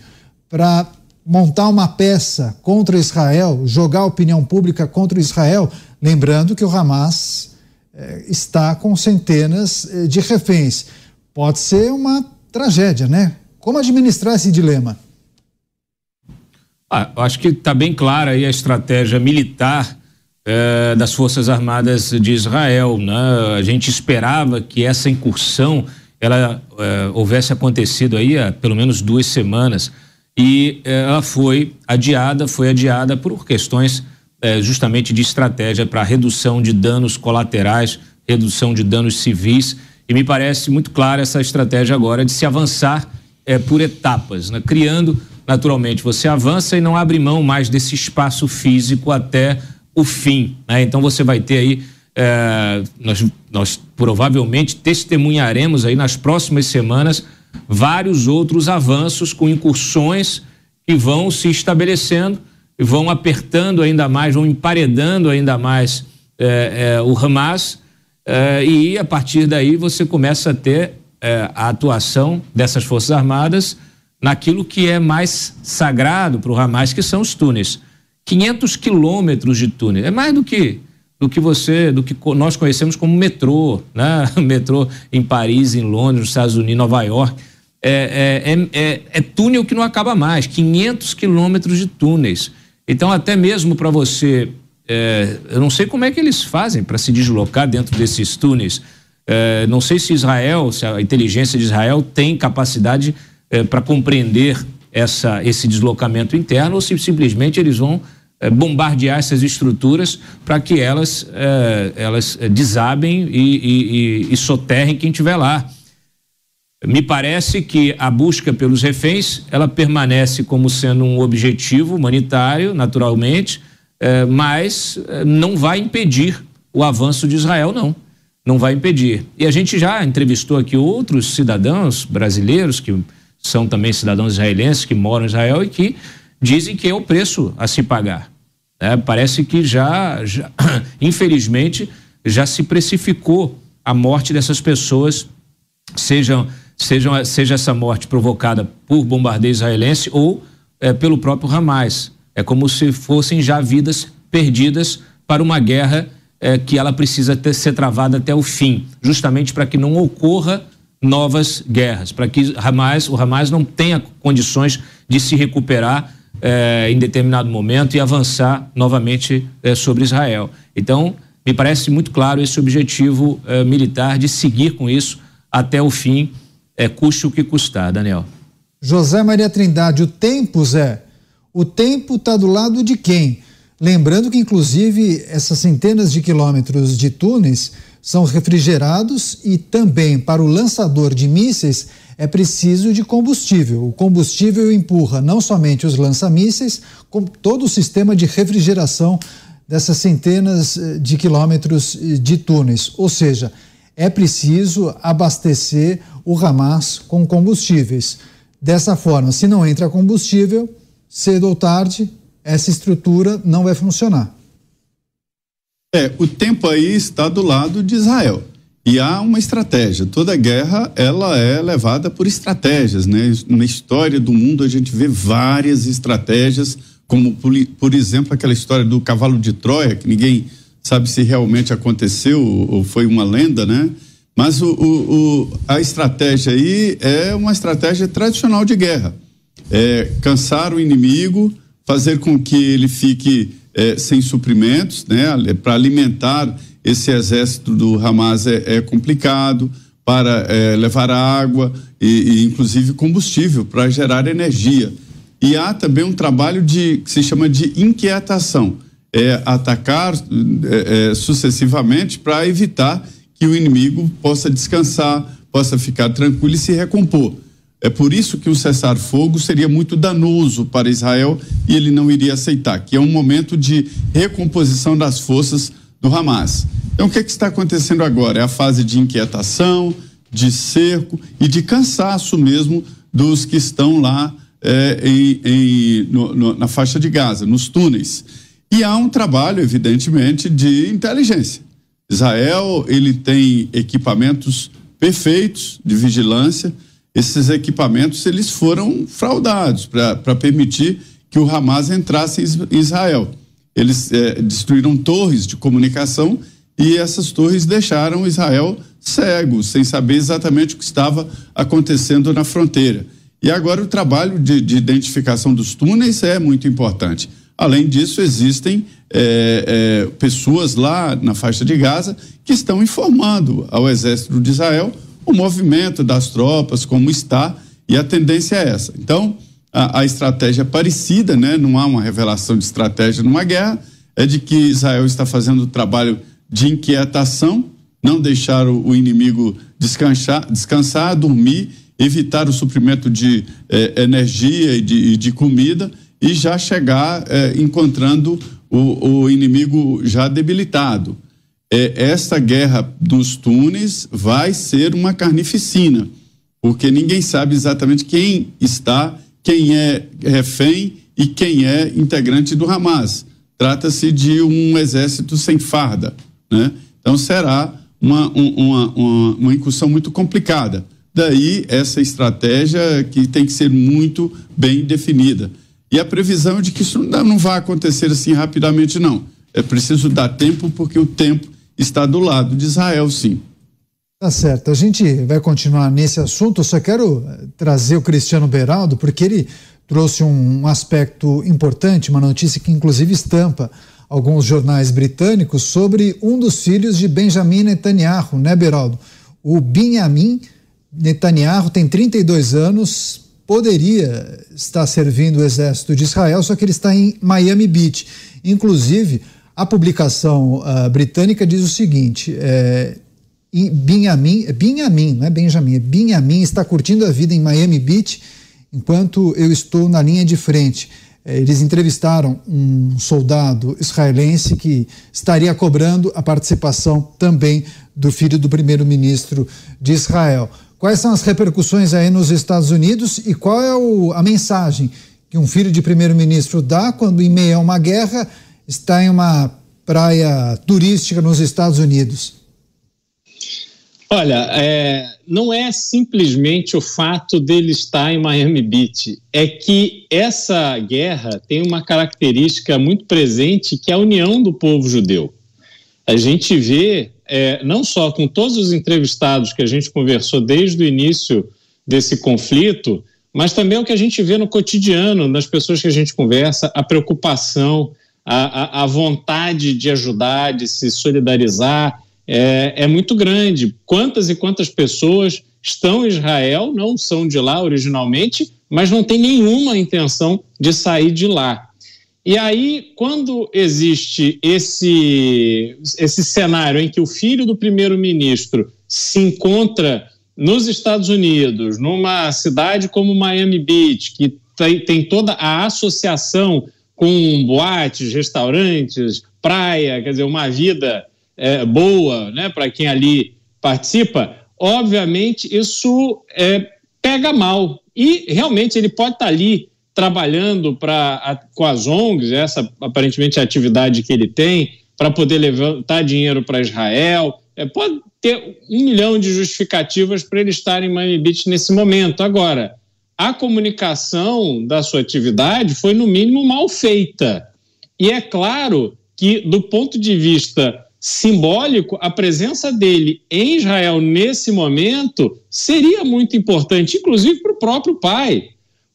[SPEAKER 2] para montar uma peça contra Israel, jogar a opinião pública contra Israel, lembrando que o Hamas está com centenas eh, de reféns. Pode ser uma tragédia, né? Como administrar esse dilema?
[SPEAKER 5] Ah, acho que está bem clara aí a estratégia militar eh, das Forças Armadas de Israel. Né? A gente esperava que essa incursão ela houvesse acontecido aí há pelo menos duas semanas e ela foi adiada, foi adiada por questões eh, justamente de estratégia para redução de danos colaterais, redução de danos civis. E me parece muito clara essa estratégia agora de se avançar eh, por etapas, né? criando naturalmente você avança e não abre mão mais desse espaço físico até o fim. Né? Então você vai ter aí nós, nós provavelmente testemunharemos aí nas próximas semanas vários outros avanços com incursões que vão se estabelecendo vão apertando ainda mais, vão emparedando ainda mais é, é, o Hamas é, e a partir daí você começa a ter é, a atuação dessas forças armadas naquilo que é mais sagrado para o Hamas, que são os túneis. 500 quilômetros de túnel. É mais do que do que você, do que nós conhecemos como metrô, né? metrô em Paris, em Londres, nos Estados Unidos, Nova York. É, é, é, é, é túnel que não acaba mais, 500 quilômetros de túneis. Então, até mesmo para você, é, eu não sei como é que eles fazem para se deslocar dentro desses túneis. É, não sei se Israel, se a inteligência de Israel tem capacidade para compreender essa, esse deslocamento interno ou se simplesmente eles vão eh, bombardear essas estruturas para que elas, eh, elas desabem e, e, e, soterrem quem estiver lá. Me parece que a busca pelos reféns ela permanece como sendo um objetivo humanitário, naturalmente, eh, mas não vai impedir o avanço de Israel, não. Não vai impedir. E a gente já entrevistou aqui outros cidadãos brasileiros que são também cidadãos israelenses que moram em Israel e que dizem que é o preço a se pagar. É, parece que já, já, infelizmente, já se precificou a morte dessas pessoas, sejam, sejam, seja essa morte provocada por bombardeio israelense ou é, pelo próprio Hamas. É como se fossem já vidas perdidas para uma guerra é, que ela precisa ter, ser travada até o fim, justamente para que não ocorra novas guerras, para que Hamas, o Hamas não tenha condições de se recuperar é, em determinado momento e avançar novamente é, sobre Israel. Então, me parece muito claro esse objetivo é, militar de seguir com isso até o fim, é, custe o que custar. Daniel.
[SPEAKER 2] José Maria Trindade, o tempo, Zé, o tempo está do lado de quem? Lembrando que, inclusive, essas centenas de quilômetros de túneis são refrigerados e também para o lançador de mísseis é preciso de combustível. O combustível empurra não somente os lança-mísseis, como todo o sistema de refrigeração dessas centenas eh, de quilômetros eh, de túneis. Ou seja, é preciso abastecer o Hamas com combustíveis. Dessa forma, se não entra combustível, cedo ou tarde, essa estrutura não vai funcionar.
[SPEAKER 3] É, o tempo aí está do lado de Israel. E há uma estratégia. Toda guerra, ela é levada por estratégias, né? Na história do mundo a gente vê várias estratégias, como por, exemplo aquela história do cavalo de Troia, que ninguém sabe se realmente aconteceu ou foi uma lenda, né? Mas o, o, o, a estratégia aí é uma estratégia tradicional de guerra. É cansar o inimigo, fazer com que ele fique é, sem suprimentos, né? Para alimentar esse exército do Hamas é, é complicado, para é, levar água e, e inclusive combustível para gerar energia. E há também um trabalho de que se chama de inquietação, é atacar é, é, sucessivamente para evitar que o inimigo possa descansar, possa ficar tranquilo e se recompor. É por isso que o cessar-fogo seria muito danoso para Israel e ele não iria aceitar, que é um momento de recomposição das forças do Hamas. Então, o que, é que está acontecendo agora? É a fase de inquietação, de cerco e de cansaço mesmo dos que estão lá é, em, em, no, no, na faixa de Gaza, nos túneis. E há um trabalho, evidentemente, de inteligência. Israel ele tem equipamentos perfeitos de vigilância esses equipamentos eles foram fraudados para permitir que o Hamas entrasse em Israel. Eles é, destruíram torres de comunicação e essas torres deixaram Israel cego, sem saber exatamente o que estava acontecendo na fronteira. E agora o trabalho de, de identificação dos túneis é muito importante. Além disso, existem é, é, pessoas lá na faixa de Gaza que estão informando ao exército de Israel o movimento das tropas, como está, e a tendência é essa. Então, a, a estratégia é parecida, né? não há uma revelação de estratégia numa guerra, é de que Israel está fazendo o trabalho de inquietação, não deixar o, o inimigo descansar, descansar, dormir, evitar o suprimento de eh, energia e de, e de, comida e já chegar eh, encontrando o, o inimigo já debilitado é, essa guerra dos túneis vai ser uma carnificina, porque ninguém sabe exatamente quem está, quem é refém e quem é integrante do Hamas. Trata-se de um exército sem farda, né? Então será uma, uma, uma, uma incursão muito complicada. Daí essa estratégia que tem que ser muito bem definida. E a previsão é de que isso não, vai acontecer assim rapidamente, não. É preciso dar tempo, porque o tempo está do lado de Israel, sim.
[SPEAKER 2] Tá certo. A gente vai continuar nesse assunto. Eu só quero eh, trazer o Cristiano Beraldo, porque ele trouxe um aspecto importante, uma notícia que inclusive estampa alguns jornais britânicos sobre um dos filhos de Benjamin Netanyahu, né, Beraldo? O Benjamin Netanyahu tem 32 anos, poderia estar servindo o exército de Israel, só que ele está em Miami Beach. Inclusive, a publicação uh, britânica diz o seguinte: é, Benjamin, Benjamin, não é Benjamin, é está curtindo a vida em Miami Beach enquanto eu estou na linha de frente. É, eles entrevistaram um soldado israelense que estaria cobrando a participação também do filho do primeiro-ministro de Israel. Quais são as repercussões aí nos Estados Unidos e qual é o, a mensagem que um filho de primeiro-ministro dá quando, em meio a uma guerra, está em uma praia turística nos Estados Unidos?
[SPEAKER 7] Olha, é, não é simplesmente o fato dele estar em Miami Beach, é que essa guerra tem uma característica muito presente que é a união do povo judeu. A gente vê, é, não só com todos os entrevistados que a gente conversou desde o início desse conflito, mas também o que a gente vê no cotidiano, nas pessoas que a gente conversa, a preocupação, a, a, a vontade de ajudar, de se solidarizar é, é muito grande. Quantas e quantas pessoas estão em Israel, não são de lá originalmente, mas não tem nenhuma intenção de sair de lá. E aí, quando existe esse, esse cenário em que o filho do primeiro-ministro se encontra nos Estados Unidos, numa cidade como Miami Beach, que tem, tem toda a associação com boates, restaurantes, praia, quer dizer, uma vida é, boa né, para quem ali participa, obviamente isso é, pega mal. E realmente ele pode estar tá ali trabalhando pra, com as ONGs, essa aparentemente a atividade que ele tem, para poder levantar dinheiro para Israel. É, pode ter um milhão de justificativas para ele estar em Miami Beach nesse momento. Agora, a comunicação da sua atividade foi, no mínimo, mal feita. E é claro que, do ponto de vista simbólico, a presença dele em Israel nesse momento seria muito importante, inclusive para o próprio pai,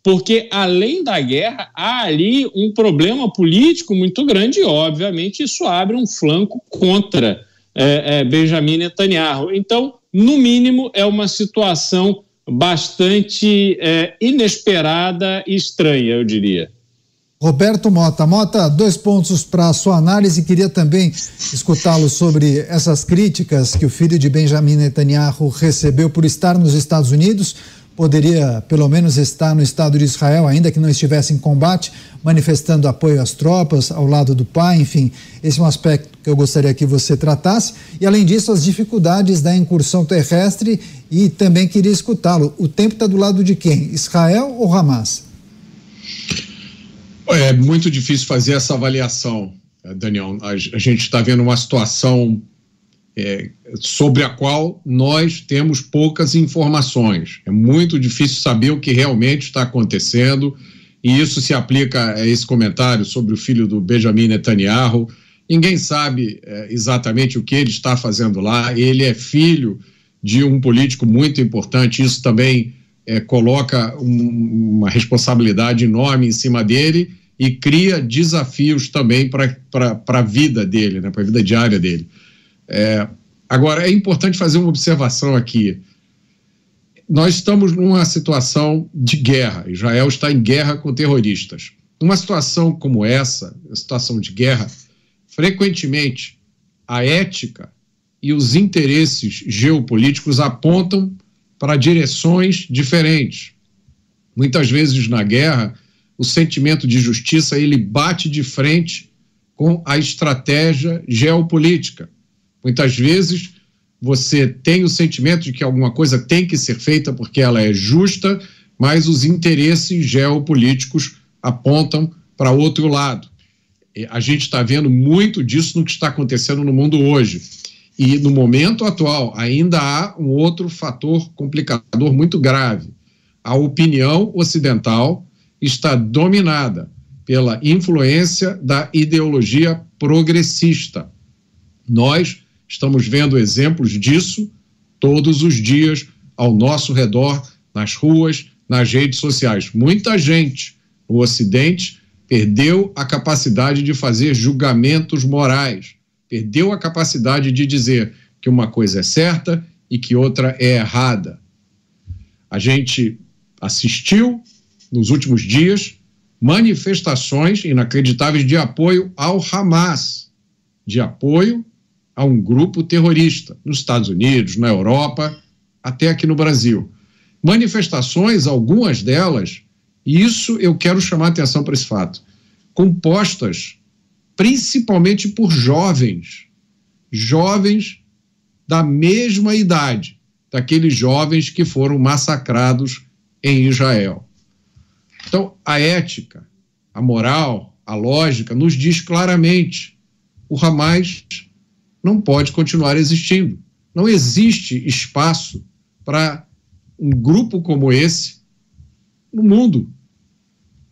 [SPEAKER 7] porque além da guerra há ali um problema político muito grande e, obviamente, isso abre um flanco contra é, é, Benjamin Netanyahu. Então, no mínimo, é uma situação bastante é, inesperada e estranha, eu diria.
[SPEAKER 2] Roberto Mota. Mota, dois pontos para a sua análise. Queria também escutá-lo sobre essas críticas que o filho de Benjamin Netanyahu recebeu por estar nos Estados Unidos. Poderia, pelo menos, estar no Estado de Israel, ainda que não estivesse em combate, manifestando apoio às tropas, ao lado do pai. Enfim, esse é um aspecto que eu gostaria que você tratasse. E, além disso, as dificuldades da incursão terrestre. E também queria escutá-lo. O tempo está do lado de quem? Israel ou Hamas?
[SPEAKER 6] É muito difícil fazer essa avaliação, eh, Daniel. A, gente está vendo uma situação é, sobre a qual nós temos poucas informações. É muito difícil saber o que realmente está acontecendo, e isso se aplica a esse comentário sobre o filho do Benjamin Netanyahu. Ninguém sabe é, exatamente o que ele está fazendo lá. Ele é filho de um político muito importante, isso também é, coloca um, uma responsabilidade enorme em cima dele e cria desafios também para a vida dele, né, para a vida diária dele. É, agora, é importante fazer uma observação aqui. Nós estamos numa situação de guerra. Israel está em guerra com terroristas. Numa situação como essa, situação de guerra, frequentemente a ética e os interesses geopolíticos apontam para direções diferentes. Muitas vezes na guerra, o sentimento de justiça ele bate de frente com a estratégia geopolítica. Muitas vezes você tem o sentimento de que alguma coisa tem que ser feita porque ela é justa, mas os interesses geopolíticos apontam para outro lado. A gente está vendo muito disso no que está acontecendo no mundo hoje. E no momento atual, ainda há um outro fator complicador muito grave. A opinião ocidental está dominada pela influência da ideologia progressista. Nós estamos vendo exemplos disso todos os dias ao nosso redor, nas ruas, nas redes sociais. Muita gente no Ocidente perdeu a capacidade de fazer julgamentos morais perdeu a capacidade de dizer que uma coisa é certa e que outra é errada. A gente assistiu nos últimos dias manifestações inacreditáveis de apoio ao Hamas, de apoio a um grupo terrorista nos Estados Unidos, na Europa, até aqui no Brasil. Manifestações, algumas delas, e isso eu quero chamar atenção para esse fato, compostas principalmente por jovens, jovens da mesma idade daqueles jovens que foram massacrados em Israel. Então, a ética, a moral, a lógica nos diz claramente: o Hamas não pode continuar existindo. Não existe espaço para um grupo como esse no mundo.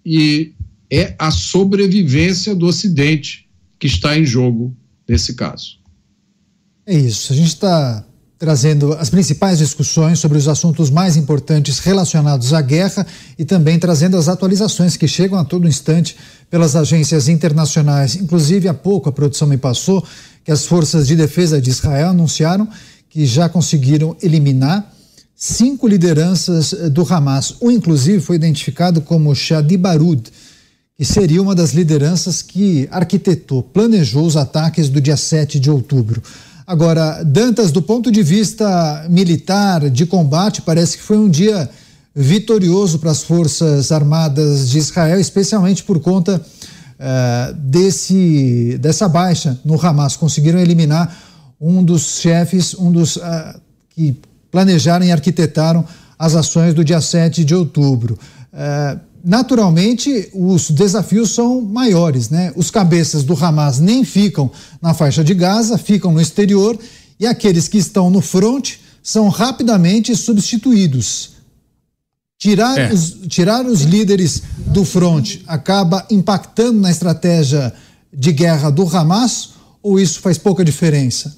[SPEAKER 6] E é a sobrevivência do Ocidente que está em jogo nesse caso.
[SPEAKER 2] É isso. A gente está trazendo as principais discussões sobre os assuntos mais importantes relacionados à guerra e também trazendo as atualizações que chegam a todo instante pelas agências internacionais. Inclusive, há pouco a produção me passou que as forças de defesa de Israel anunciaram que já conseguiram eliminar cinco lideranças do Hamas. Um, inclusive, foi identificado como Shadi Barud que seria uma das lideranças que arquitetou, planejou os ataques do dia 7 de outubro. Agora, Dantas, do ponto de vista militar, de combate, parece que foi um dia vitorioso para as Forças Armadas de Israel, especialmente por conta uh, desse, dessa baixa no Hamas. Conseguiram eliminar um dos chefes, um dos uh, que planejaram e arquitetaram as ações do dia 7 de outubro. Uh, naturalmente, os desafios são maiores, né? Os cabeças do Hamas nem ficam na faixa de Gaza, ficam no exterior, e aqueles que estão no fronte são rapidamente substituídos. Tirar, é. os, tirar os líderes do fronte acaba impactando na estratégia de guerra do Hamas ou isso faz pouca diferença?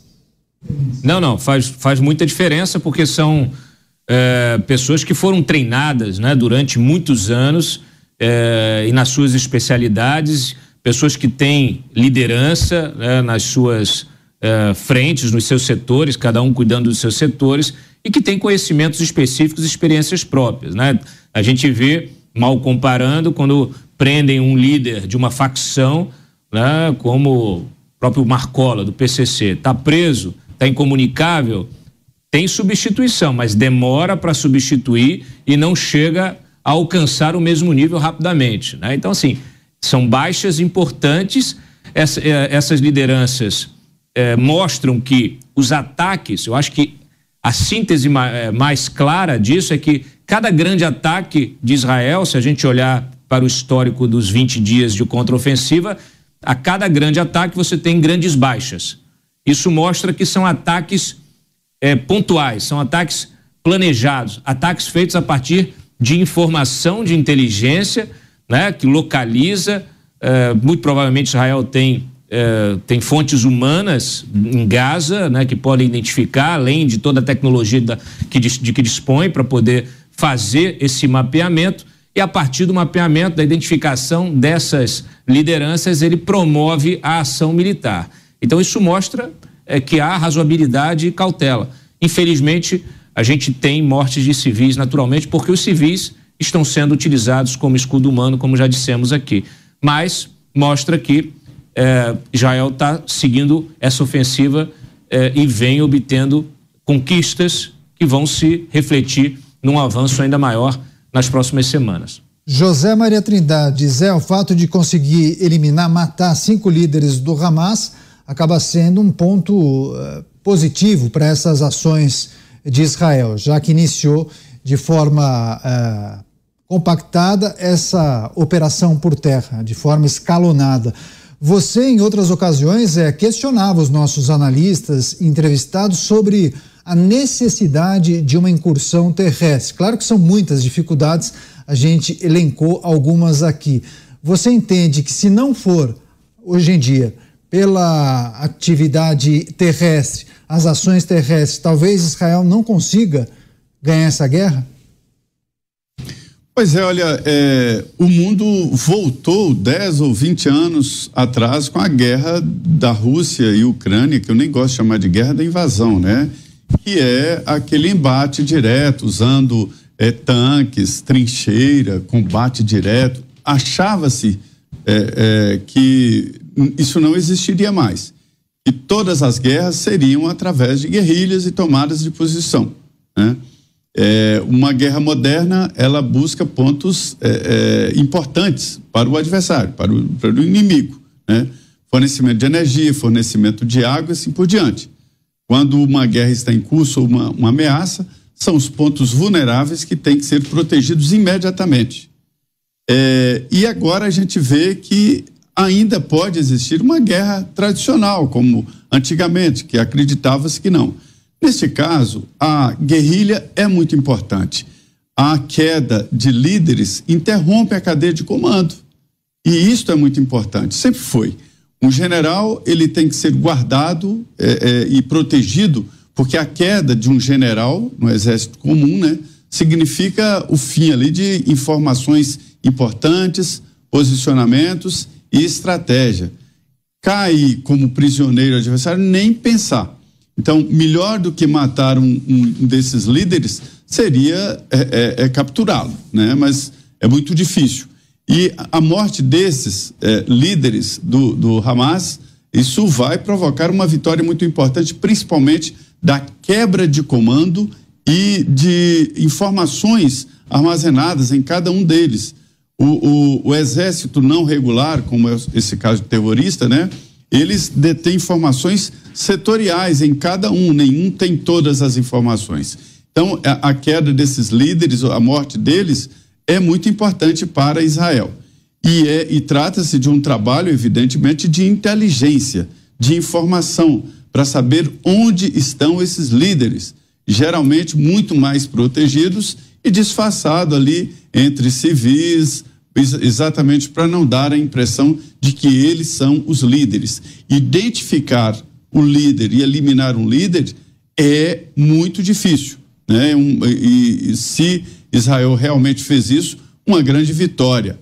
[SPEAKER 5] Não, não, faz, faz muita diferença porque são é, pessoas que foram treinadas né, durante muitos anos é, e nas suas especialidades, pessoas que têm liderança né, nas suas é, frentes, nos seus setores, cada um cuidando dos seus setores e que têm conhecimentos específicos e experiências próprias. Né? A gente vê, mal comparando, quando prendem um líder de uma facção, né, como o próprio Marcola, do PCC, está preso, está incomunicável, tem substituição, mas demora para substituir e não chega a alcançar o mesmo nível rapidamente. Né? Então, assim, são baixas importantes. Essa, eh, essas lideranças eh, mostram que os ataques, eu acho que a síntese eh, mais clara disso é que cada grande ataque de Israel, se a gente olhar para o histórico dos 20 dias de contraofensiva, a cada grande ataque você tem grandes baixas. Isso mostra que são ataques é, pontuais, são ataques planejados, ataques feitos a partir de informação de inteligência, né, que localiza. É, muito provavelmente Israel tem é, tem fontes humanas em Gaza, né, que podem identificar, além de toda a tecnologia da, que, de que dispõe para poder fazer esse mapeamento. E a partir do mapeamento, da identificação dessas lideranças, ele promove a ação militar. Então, isso mostra é, que há razoabilidade e cautela. Infelizmente, a gente tem mortes de civis naturalmente, porque os civis estão sendo utilizados como escudo humano, como já dissemos aqui. Mas mostra que é, Israel está seguindo essa ofensiva é, e vem obtendo conquistas que vão se refletir num avanço ainda maior nas próximas semanas.
[SPEAKER 2] José Maria Trindade, Zé, o fato de conseguir eliminar, matar cinco líderes do Hamas acaba sendo um ponto uh, positivo para essas ações de Israel, já que iniciou de forma uh, compactada essa operação por terra, de forma escalonada. Você, em outras ocasiões, é, questionava os nossos analistas entrevistados sobre a necessidade de uma incursão terrestre. Claro que são muitas dificuldades, a gente elencou algumas aqui. Você entende que, se não for, hoje em dia, pela atividade terrestre, as ações terrestres, talvez Israel não consiga ganhar essa guerra?
[SPEAKER 3] Pois é, olha, é, o mundo voltou 10 ou 20 anos atrás com a guerra da Rússia e Ucrânia, que eu nem gosto de chamar de guerra da invasão, né? Que é aquele embate direto, usando é, tanques, trincheira, combate direto. Achava-se é, é que isso não existiria mais. E todas as guerras seriam através de guerrilhas e tomadas de posição. Né? É, uma guerra moderna ela busca pontos é, é, importantes para o adversário, para o, para o inimigo. Né? Fornecimento de energia, fornecimento de água assim por diante. Quando uma guerra está em curso ou uma, uma ameaça, são os pontos vulneráveis que têm que ser protegidos imediatamente. É, e agora a gente vê que ainda pode existir uma guerra tradicional, como antigamente, que acreditava-se que não. Neste caso, a guerrilha é muito importante. A queda de líderes interrompe a cadeia de comando. E isso é muito importante, sempre foi. Um general ele tem que ser guardado é, é, e protegido, porque a queda de um general no exército comum, né, significa o fim ali de informações importantes, posicionamentos e estratégia. Cair como prisioneiro adversário, nem pensar. Então, melhor do que matar um, um desses líderes seria é, é, é capturá-lo, né? Mas é muito difícil. E a morte desses é, líderes do, do Hamas, isso vai provocar uma vitória muito importante, principalmente da quebra de comando e de informações armazenadas em cada um deles. O, o, o exército não regular, como é esse caso de terrorista, né? Eles detêm informações setoriais em cada um, nenhum tem todas as informações. Então, a, a queda desses líderes, a morte deles, é muito importante para Israel. E, é, e trata-se de um trabalho, evidentemente, de inteligência, de informação, para saber onde estão esses líderes, geralmente muito mais protegidos e disfarçado ali entre civis, exatamente para não dar a impressão de que eles são os líderes. Identificar o líder e eliminar um líder é muito difícil. Né? Um, e, e se Israel realmente fez isso, uma grande vitória.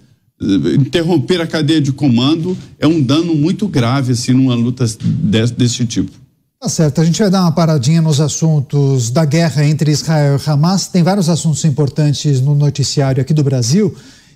[SPEAKER 3] Interromper a cadeia de comando é um dano muito grave assim numa luta desse, desse tipo.
[SPEAKER 2] Tá certo, a gente vai dar uma paradinha nos assuntos da guerra entre Israel e Hamas. Tem vários assuntos importantes no noticiário aqui do Brasil.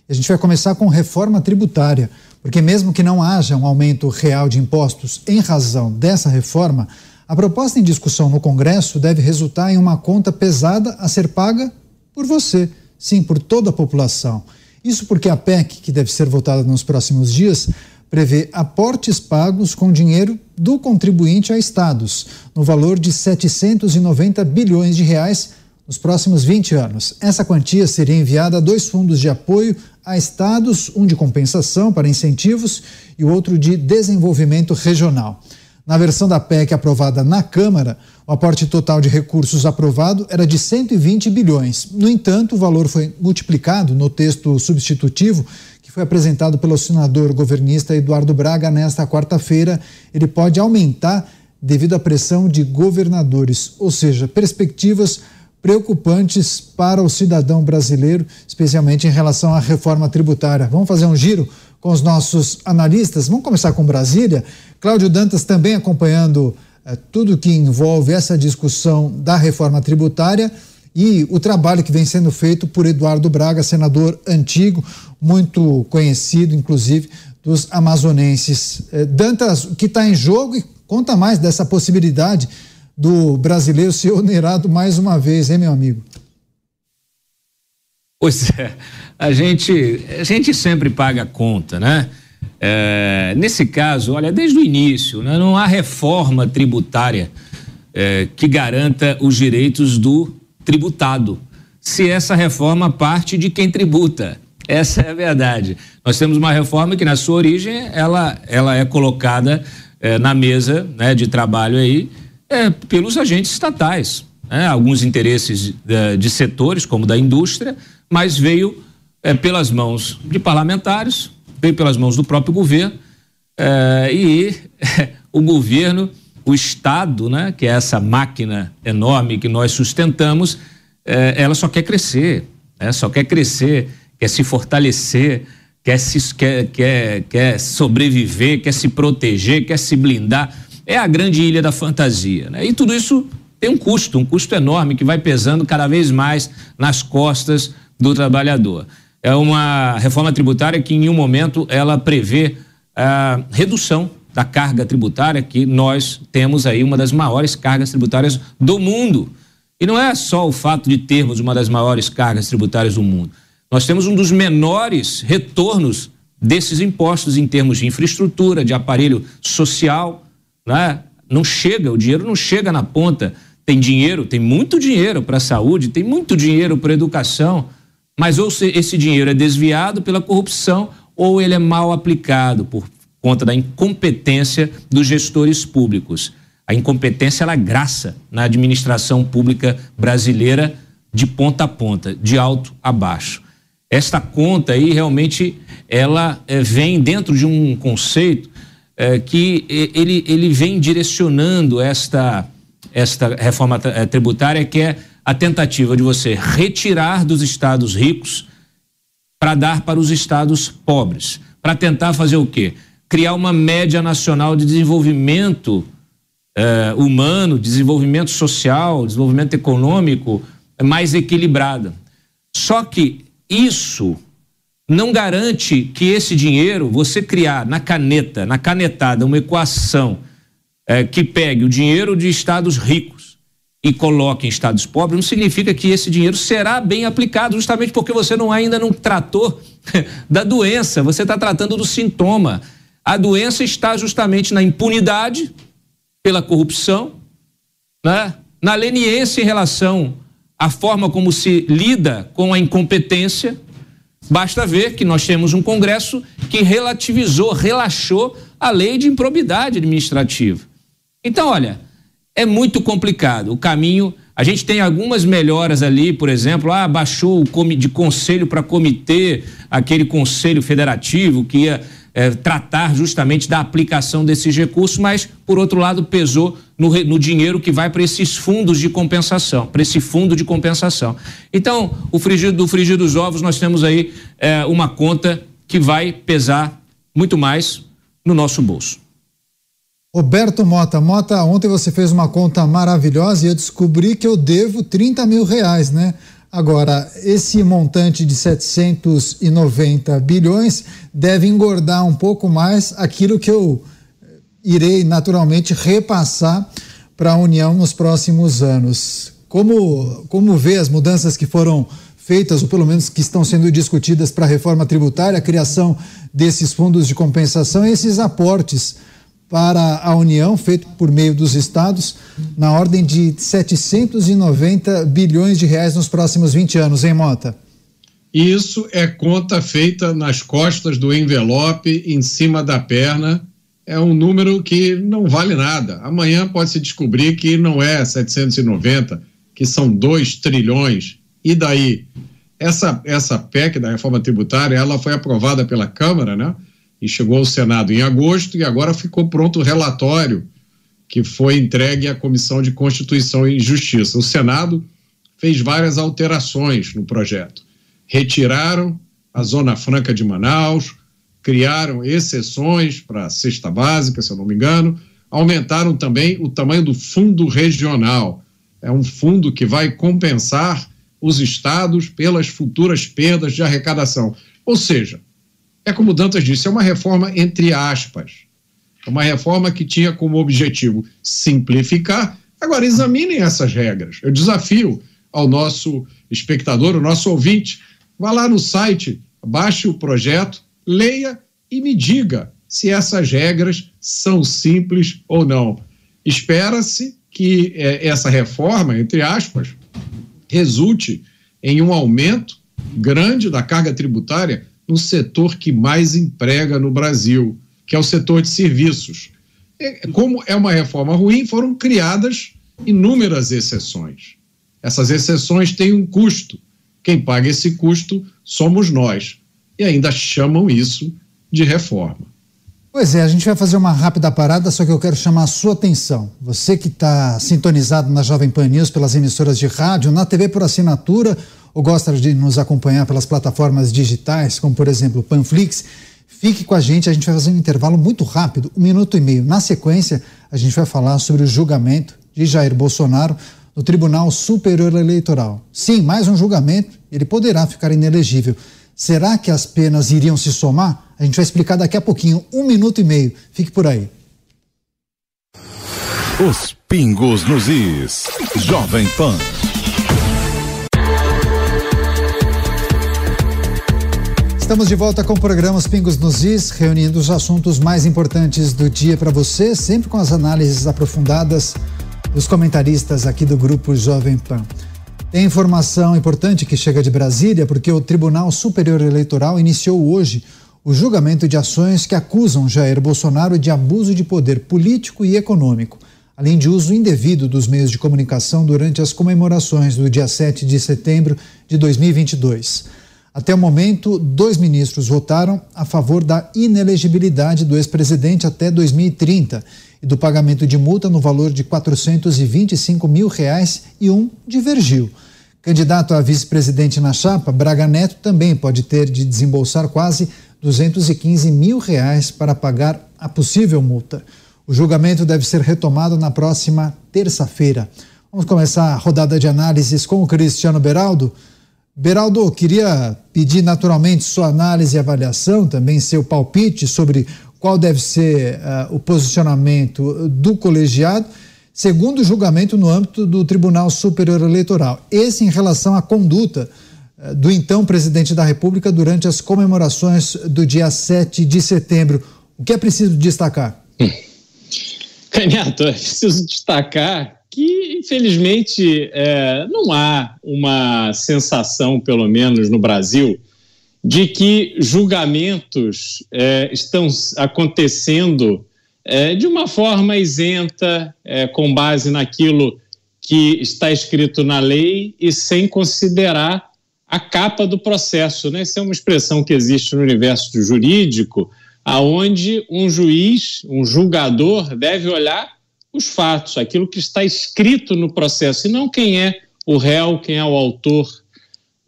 [SPEAKER 2] A gente vai começar com reforma tributária, porque mesmo que não haja um aumento real de impostos em razão dessa reforma, a proposta em discussão no Congresso deve resultar em uma conta pesada a ser paga por você, sim, por toda a população. Isso porque a PEC, que deve ser votada nos próximos dias, prevê aportes pagos com dinheiro do contribuinte a estados, no valor de 790 bilhões de reais nos próximos 20 anos. Essa quantia seria enviada a dois fundos de apoio a estados, um de compensação para incentivos e o outro de desenvolvimento regional. Na versão da PEC aprovada na Câmara, o aporte total de recursos aprovado era de 120 bilhões. No entanto, o valor foi multiplicado no texto substitutivo que foi apresentado pelo senador governista Eduardo Braga nesta quarta-feira. Ele pode aumentar devido à pressão de governadores, ou seja, perspectivas preocupantes para o cidadão brasileiro, especialmente em relação à reforma tributária. Vamos fazer um giro com os nossos analistas. Vamos começar com Brasília. Cláudio Dantas também acompanhando eh, tudo que envolve essa discussão da reforma tributária e o trabalho que vem sendo feito por Eduardo Braga, senador antigo, muito conhecido, inclusive, dos amazonenses. Eh, Dantas, o que está em jogo e conta mais dessa possibilidade do brasileiro ser onerado mais uma vez, hein, meu amigo?
[SPEAKER 5] Pois é, a gente, a gente sempre paga a conta, né? É, nesse caso, olha, desde o início, né, não há reforma tributária é, que garanta os direitos do tributado, se essa reforma parte de quem tributa. Essa é a verdade. Nós temos uma reforma que, na sua origem, ela, ela é colocada é, na mesa né, de trabalho aí é, pelos agentes estatais. Né? Alguns interesses de, de, setores, como da indústria, mas veio é, pelas mãos de parlamentares, veio pelas mãos do próprio governo, é, e o governo, o Estado, né, que é essa máquina enorme que nós sustentamos, é, ela só quer crescer, né? só quer crescer, quer se fortalecer, quer, se, quer, quer, quer sobreviver, quer se proteger, quer se blindar é a grande ilha da fantasia. Né? E tudo isso tem um custo, um custo enorme que vai pesando cada vez mais nas costas do trabalhador. É uma reforma tributária que, em um momento, ela prevê a redução da carga tributária, que nós temos aí uma das maiores cargas tributárias do mundo. E não é só o fato de termos uma das maiores cargas tributárias do mundo. Nós temos um dos menores retornos desses impostos em termos de infraestrutura, de aparelho social, né? Não chega, o dinheiro não chega na ponta. Tem dinheiro, tem muito dinheiro para a saúde, tem muito dinheiro para a educação, mas ou esse dinheiro é desviado pela corrupção ou ele é mal aplicado por conta da incompetência dos gestores públicos. A incompetência ela é graça na administração pública brasileira de ponta a ponta, de alto a baixo. Esta conta aí realmente ela é, vem dentro de um conceito é, que ele, ele vem direcionando esta, esta reforma é, tributária, que é a tentativa de você retirar dos estados ricos para dar para os estados pobres, para tentar fazer o quê? Criar uma média nacional de desenvolvimento é, humano, desenvolvimento social, desenvolvimento econômico mais equilibrada. Só que isso não garante que esse dinheiro, você criar na caneta, na canetada, uma equação é, que pegue o dinheiro de estados ricos e coloca em estados pobres, não significa que esse dinheiro será bem aplicado, justamente porque você não ainda não tratou da doença, você está tratando do sintoma. A doença está justamente na impunidade pela corrupção, né? na leniência em relação à forma como se lida com a incompetência. Basta ver que nós temos um Congresso que relativizou, relaxou a lei de improbidade administrativa. Então, olha, é muito complicado. O caminho, a gente tem algumas melhoras ali, por exemplo, ah, baixou de conselho para comitê, aquele conselho federativo que ia é, tratar justamente da aplicação desses recursos, mas, por outro lado, pesou no, no dinheiro que vai para esses fundos de compensação, para esse fundo de compensação. Então, o frigir, do frigir dos ovos, nós temos aí é, uma conta que vai pesar muito mais no nosso bolso.
[SPEAKER 2] Roberto Mota, Mota, ontem você fez uma conta maravilhosa e eu descobri que eu devo 30 mil reais, né? Agora, esse montante de 790 bilhões deve engordar um pouco mais aquilo que eu irei naturalmente repassar para a União nos próximos anos. Como, como vê as mudanças que foram feitas, ou pelo menos que estão sendo discutidas para a reforma tributária, a criação desses fundos de compensação e esses aportes para a União, feito por meio dos estados, na ordem de 790 bilhões de reais nos próximos 20 anos, hein, Mota?
[SPEAKER 6] Isso é conta feita nas costas do envelope, em cima da perna. É um número que não vale nada. Amanhã pode se descobrir que não é 790, que são 2 trilhões. E daí? Essa, essa PEC da reforma tributária, ela foi aprovada pela Câmara, né? E chegou ao Senado em agosto e agora ficou pronto o relatório que foi entregue à Comissão de Constituição e Justiça. O Senado fez várias alterações no projeto. Retiraram a Zona Franca de Manaus, criaram exceções para a cesta básica, se eu não me engano, aumentaram também o tamanho do fundo regional. É um fundo que vai compensar os estados pelas futuras perdas de arrecadação. Ou seja, é como Dantas disse, é uma reforma entre aspas. É uma reforma que tinha como objetivo simplificar. Agora, examinem essas regras. Eu desafio ao nosso espectador, ao nosso ouvinte, vá lá no site, baixe o projeto, leia e me diga se essas regras são simples ou não. Espera-se que é, essa reforma, entre aspas, resulte em um aumento grande da carga tributária no setor que mais emprega no Brasil, que é o setor de serviços. Como é uma reforma ruim, foram criadas inúmeras exceções. Essas exceções têm um custo. Quem paga esse custo somos nós. E ainda chamam isso de reforma.
[SPEAKER 2] Pois é, a gente vai fazer uma rápida parada, só que eu quero chamar a sua atenção. Você que está sintonizado na Jovem Pan News pelas emissoras de rádio, na TV por assinatura ou gosta de nos acompanhar pelas plataformas digitais, como por exemplo o Panflix, fique com a gente, a gente vai fazer um intervalo muito rápido, um minuto e meio. Na sequência, a gente vai falar sobre o julgamento de Jair Bolsonaro no Tribunal Superior Eleitoral. Sim, mais um julgamento, ele poderá ficar inelegível. Será que as penas iriam se somar? A gente vai explicar daqui a pouquinho, um minuto e meio. Fique por aí.
[SPEAKER 1] Os pingos nos is. Jovem Pan.
[SPEAKER 2] Estamos de volta com o programa Os Pingos nos Is, reunindo os assuntos mais importantes do dia para você, sempre com as análises aprofundadas dos comentaristas aqui do grupo Jovem Pan. Tem informação importante que chega de Brasília, porque o Tribunal Superior Eleitoral iniciou hoje o julgamento de ações que acusam Jair Bolsonaro de abuso de poder político e econômico, além de uso indevido dos meios de comunicação durante as comemorações do dia 7 de setembro de 2022. Até o momento, dois ministros votaram a favor da inelegibilidade do ex-presidente até 2030 e do pagamento de multa no valor de 425 mil reais e um divergiu. Candidato a vice-presidente na chapa, Braga Neto também pode ter de desembolsar quase 215 mil reais para pagar a possível multa. O julgamento deve ser retomado na próxima terça-feira. Vamos começar a rodada de análises com o Cristiano Beraldo. Beraldo, queria pedir naturalmente sua análise e avaliação, também seu palpite sobre qual deve ser uh, o posicionamento do colegiado. segundo julgamento no âmbito do Tribunal Superior Eleitoral. Esse em relação à conduta eh, do então presidente da República durante as comemorações do dia 7 de setembro. O que é preciso destacar? Hum.
[SPEAKER 7] Canhato, é preciso destacar que, infelizmente, é, não há uma sensação, pelo menos no Brasil, de que julgamentos é, estão acontecendo é, de uma forma isenta, é, com base naquilo que está escrito na lei e sem considerar a capa do processo. Né? Essa é uma expressão que existe no universo jurídico, aonde um juiz, um julgador, deve olhar os fatos, aquilo que está escrito no processo, e não quem é o réu, quem é o autor.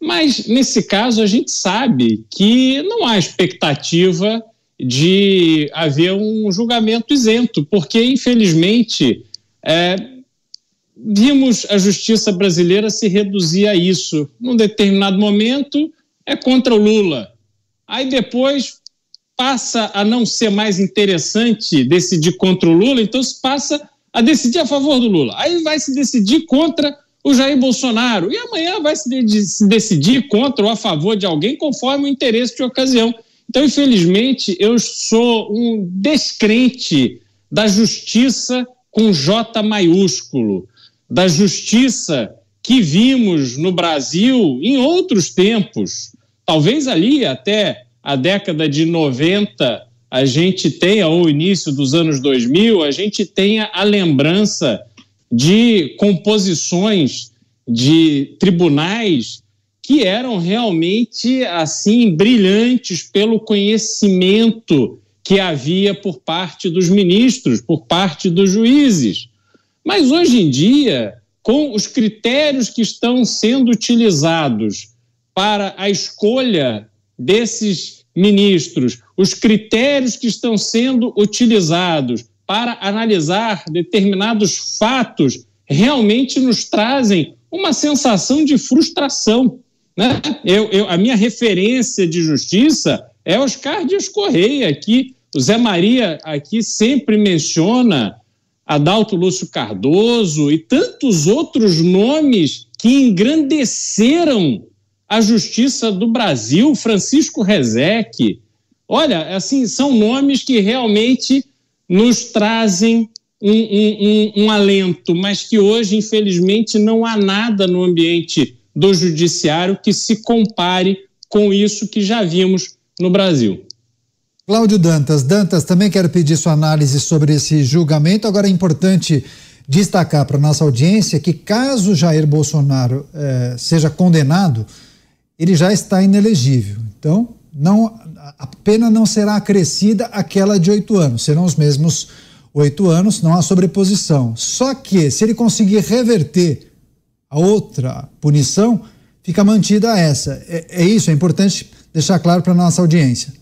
[SPEAKER 7] Mas, nesse caso, a gente sabe que não há expectativa de haver um julgamento isento, porque, infelizmente, é, vimos a justiça brasileira se reduzir a isso. Num determinado momento, é contra o Lula. Aí depois passa a não ser mais interessante decidir contra o Lula, então se passa a decidir a favor do Lula. Aí vai se decidir contra o Jair Bolsonaro. E amanhã vai se, de se decidir contra ou a favor de alguém conforme o interesse de ocasião. Então, infelizmente, eu sou um descrente da justiça com J maiúsculo, da justiça que vimos no Brasil em outros tempos, talvez ali até a década de 90 a gente tenha, ou início dos anos 2000, a gente tenha a lembrança de composições de tribunais que eram realmente assim brilhantes pelo conhecimento que havia por parte dos ministros, por parte dos juízes. Mas hoje em dia, com os critérios que estão sendo utilizados para a escolha desses ministros, os critérios que estão sendo utilizados para analisar determinados fatos realmente nos trazem uma sensação de frustração. Né? Eu, eu, a minha referência de justiça é Oscar Dias Correia, que o Zé Maria aqui sempre menciona Adalto Lúcio Cardoso e tantos outros nomes que engrandeceram a Justiça do Brasil, Francisco Rezec. Olha, assim, são nomes que realmente nos trazem um, um, um, um, alento, mas que hoje, infelizmente, não há nada no ambiente do judiciário que se compare com isso que já vimos no Brasil.
[SPEAKER 2] Cláudio Dantas, Dantas, também quero pedir sua análise sobre esse julgamento. Agora é importante destacar para nossa audiência que caso Jair Bolsonaro eh, seja condenado, ele já está inelegível. Então, não, a pena não será acrescida aquela de oito anos, serão os mesmos oito anos, não há sobreposição. Só que, se ele conseguir reverter a outra punição, fica mantida essa. É, é isso, é importante deixar claro para nossa audiência.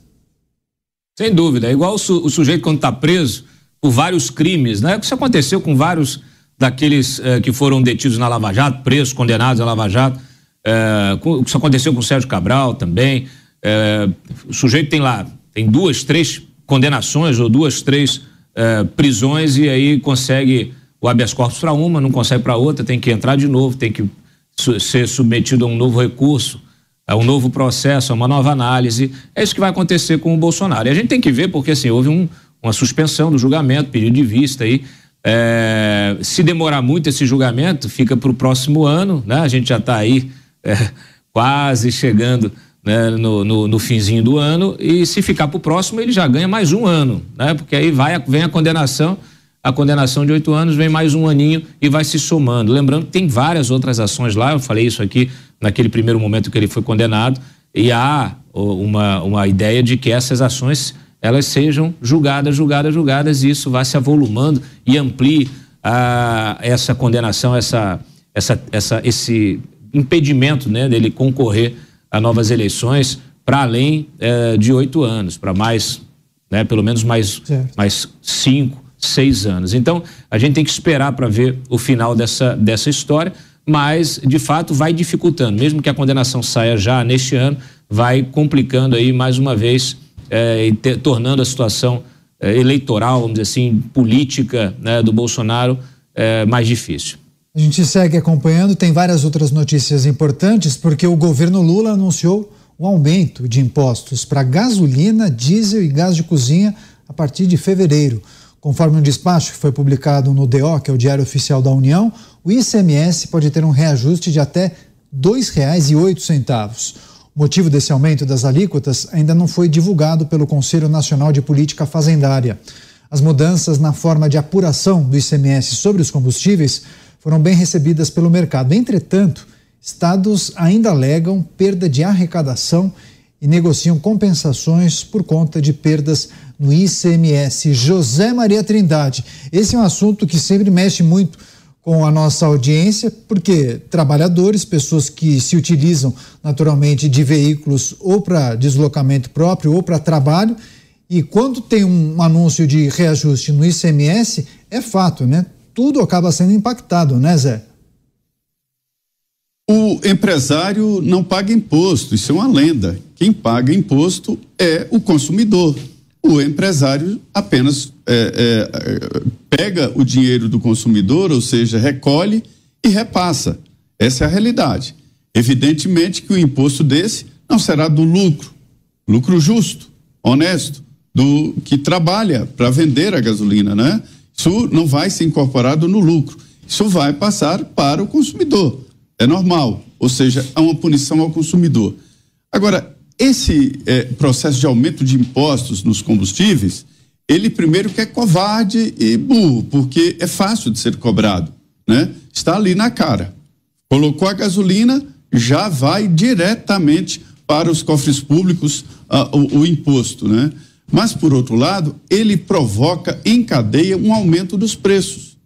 [SPEAKER 5] Sem dúvida, é igual o, su, o sujeito quando está preso por vários crimes, né? Isso aconteceu com vários daqueles eh, que foram detidos na Lava Jato, presos, condenados na Lava Jato é, isso aconteceu com o Sérgio Cabral também. É, o sujeito tem lá, tem duas, três condenações ou duas, três é, prisões e aí consegue o habeas corpus para uma, não consegue para outra, tem que entrar de novo, tem que ser submetido a um novo recurso, a um novo processo, a uma nova análise. É isso que vai acontecer com o Bolsonaro. E a gente tem que ver, porque assim, houve um, uma suspensão do julgamento, pedido de vista aí. É, se demorar muito esse julgamento, fica para o próximo ano, né? A gente já está aí é, quase chegando né, no, no, no, finzinho do ano, e se ficar para o próximo, ele já ganha mais um ano, né? Porque aí vai, vem a condenação, a condenação de oito anos, vem mais um aninho e vai se somando. Lembrando que tem várias outras ações lá, eu falei isso aqui naquele primeiro momento que ele foi condenado, e há uma, uma ideia de que essas ações elas sejam julgadas, julgadas, julgadas, e isso vai se avolumando e amplie a, essa condenação, essa, essa, essa, esse impedimento né, dele concorrer a novas eleições para além eh, de oito anos, para mais, né, pelo menos mais, mais cinco, seis anos. Então, a gente tem que esperar para ver o final dessa, dessa história, mas, de fato, vai dificultando. Mesmo que a condenação saia já neste ano, vai complicando aí mais uma vez eh, e te, tornando a situação eh, eleitoral, vamos dizer assim, política né, do Bolsonaro é, mais difícil.
[SPEAKER 2] A gente segue acompanhando, tem várias outras notícias importantes, porque o governo Lula anunciou um aumento de impostos para gasolina, diesel e gás de cozinha a partir de fevereiro. Conforme um despacho que foi publicado no DO, que é o Diário Oficial da União, o ICMS pode ter um reajuste de até R$ 2,08. O motivo desse aumento das alíquotas ainda não foi divulgado pelo Conselho Nacional de Política Fazendária. As mudanças na forma de apuração do ICMS sobre os combustíveis foram bem recebidas pelo mercado. Entretanto, estados ainda alegam perda de arrecadação e negociam compensações por conta de perdas no ICMS. José Maria Trindade, esse é um assunto que sempre mexe muito com a nossa audiência, porque trabalhadores, pessoas que se utilizam naturalmente de veículos ou para deslocamento próprio ou para trabalho, e quando tem um anúncio de reajuste no ICMS, é fato, né? Tudo acaba sendo impactado, né, Zé?
[SPEAKER 3] O empresário não paga imposto, isso é uma lenda. Quem paga imposto é o consumidor. O empresário apenas é, é, pega o dinheiro do consumidor, ou seja, recolhe e repassa. Essa é a realidade. Evidentemente que o imposto desse não será do lucro, lucro justo, honesto, do que trabalha para vender a gasolina, né? Isso não vai ser incorporado no lucro. Isso vai passar para o consumidor. É normal. Ou seja, há uma punição ao consumidor. Agora, esse é, processo de aumento de impostos nos combustíveis, ele primeiro que é covarde e burro, porque é fácil de ser cobrado, né? Está ali na cara. Colocou a gasolina, já vai diretamente para os cofres públicos uh, o, o imposto, né? Mas, por outro lado, ele provoca em cadeia um aumento dos preços.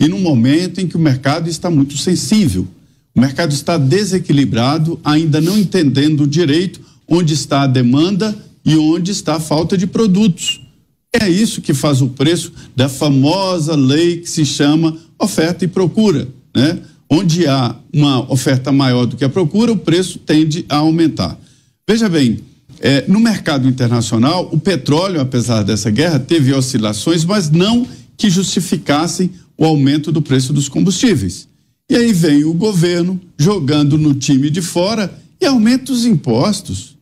[SPEAKER 3] E num momento em que o mercado está muito sensível, o mercado está desequilibrado, ainda não entendendo direito onde está a demanda e onde está a falta de produtos. É isso que faz o preço da famosa lei que se chama oferta e procura, né? Onde há uma oferta maior do que a procura, o preço tende a aumentar. Veja bem, é, no mercado internacional, o petróleo, apesar dessa guerra, teve oscilações, mas não que justificassem o aumento do preço dos combustíveis. E aí vem o governo jogando no time de fora e aumenta os impostos.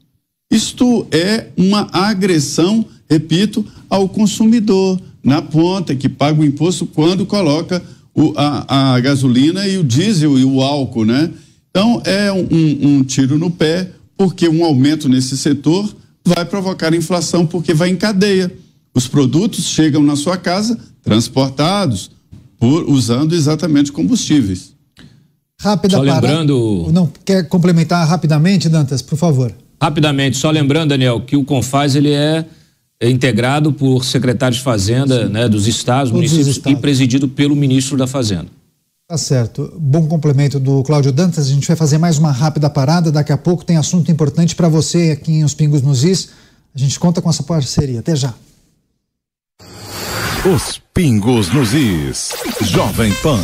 [SPEAKER 3] Isto é uma agressão, repito, ao consumidor na ponta que paga o imposto quando coloca o, a, a, gasolina e o diesel e o álcool, né? Então é um, um tiro no pé porque um aumento nesse setor vai provocar inflação, porque vai em cadeia. Os produtos chegam na sua casa transportados por usando exatamente combustíveis.
[SPEAKER 2] Rápida
[SPEAKER 5] só lembrando.
[SPEAKER 2] Não quer complementar rapidamente, Dantas, por favor.
[SPEAKER 5] Rapidamente, só lembrando, Daniel, que o Confaz ele é integrado por secretários de Fazenda, né, dos estados, Todos municípios estados. e presidido pelo ministro da Fazenda.
[SPEAKER 2] Tá certo. Bom complemento do Cláudio Dantas. A gente vai fazer mais uma rápida parada. Daqui a pouco tem assunto importante para você aqui em Os Pingos nos Is. A gente conta com essa parceria. Até já.
[SPEAKER 1] Os Pingos nos Is. Jovem Pan.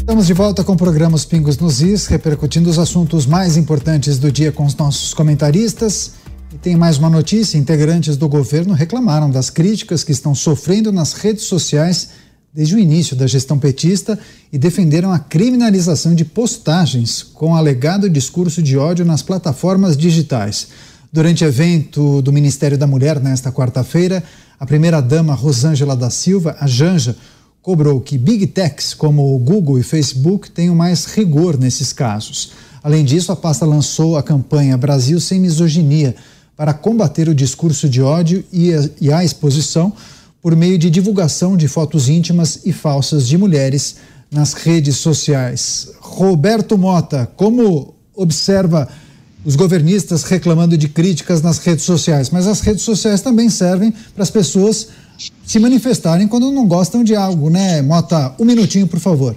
[SPEAKER 2] Estamos de volta com o programa Os Pingos nos Is, repercutindo os assuntos mais importantes do dia com os nossos comentaristas. E tem mais uma notícia: integrantes do governo reclamaram das críticas que estão sofrendo nas redes sociais desde o início da gestão petista e defenderam a criminalização de postagens com alegado discurso de ódio nas plataformas digitais. Durante evento do Ministério da Mulher nesta quarta-feira, a primeira-dama Rosângela da Silva, a Janja, cobrou que big techs como o Google e Facebook tenham mais rigor nesses casos. Além disso, a pasta lançou a campanha Brasil Sem Misoginia, para combater o discurso de ódio e a, exposição por meio de divulgação de fotos íntimas e falsas de mulheres nas redes sociais. Roberto Mota, como observa os governistas reclamando de críticas nas redes sociais, mas as redes sociais também servem para as pessoas se manifestarem quando não gostam de algo, né? Mota, um minutinho, por favor.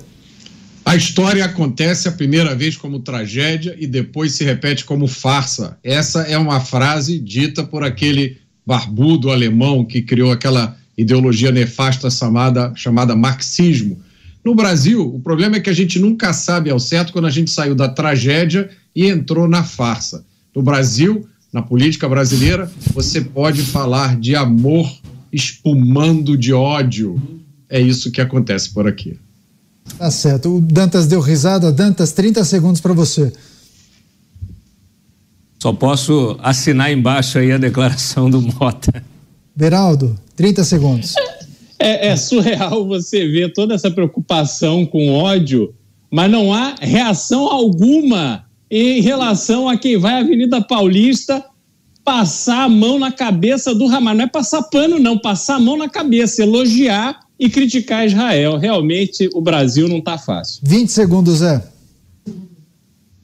[SPEAKER 6] A história acontece a primeira vez como tragédia e depois se repete como farsa. Essa é uma frase dita por aquele barbudo alemão que criou aquela ideologia nefasta chamada, chamada marxismo. No Brasil, o problema é que a gente nunca sabe ao certo quando a gente saiu da tragédia e entrou na farsa. No Brasil, na política brasileira, você pode falar de amor espumando de ódio. É isso que acontece por aqui.
[SPEAKER 2] Tá certo. O Dantas deu risada. Dantas, 30 segundos para você.
[SPEAKER 5] Só posso assinar embaixo aí a declaração do Mota.
[SPEAKER 2] Beraldo, 30 segundos.
[SPEAKER 7] É, é, surreal você ver toda essa preocupação com ódio, mas não há reação alguma em relação a quem vai à Avenida Paulista passar a mão na cabeça do Hamas. Não é passar pano, não, passar a mão na cabeça, elogiar e criticar Israel. Realmente o Brasil não está fácil.
[SPEAKER 2] 20 segundos, Zé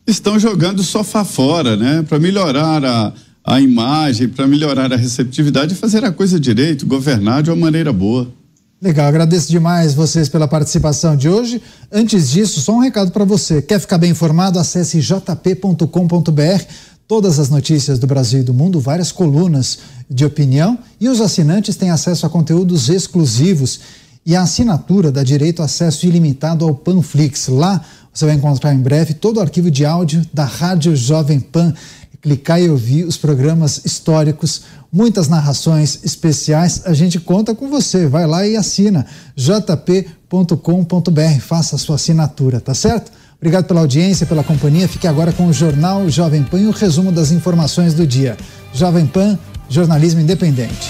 [SPEAKER 3] estão jogando sofá fora, né? Para melhorar a, a imagem, para melhorar a receptividade e fazer a coisa direito, governar de uma maneira boa.
[SPEAKER 2] Legal, agradeço demais vocês pela participação de hoje. Antes disso, só um recado para você. Quer ficar bem informado? Acesse jp.com.br. Todas as notícias do Brasil e do mundo, várias colunas de opinião e os assinantes têm acesso a conteúdos exclusivos e a assinatura dá direito a acesso ilimitado ao Panflix. Lá você vai encontrar em breve todo o arquivo de áudio da Rádio Jovem Pan. Clicar e ouvir os programas históricos, muitas narrações especiais. A gente conta com você. Vai lá e assina jp.com.br. Faça a sua assinatura, tá certo? Obrigado pela audiência, pela companhia. Fique agora com o Jornal Jovem Pan e o resumo das informações do dia. Jovem Pan, jornalismo independente.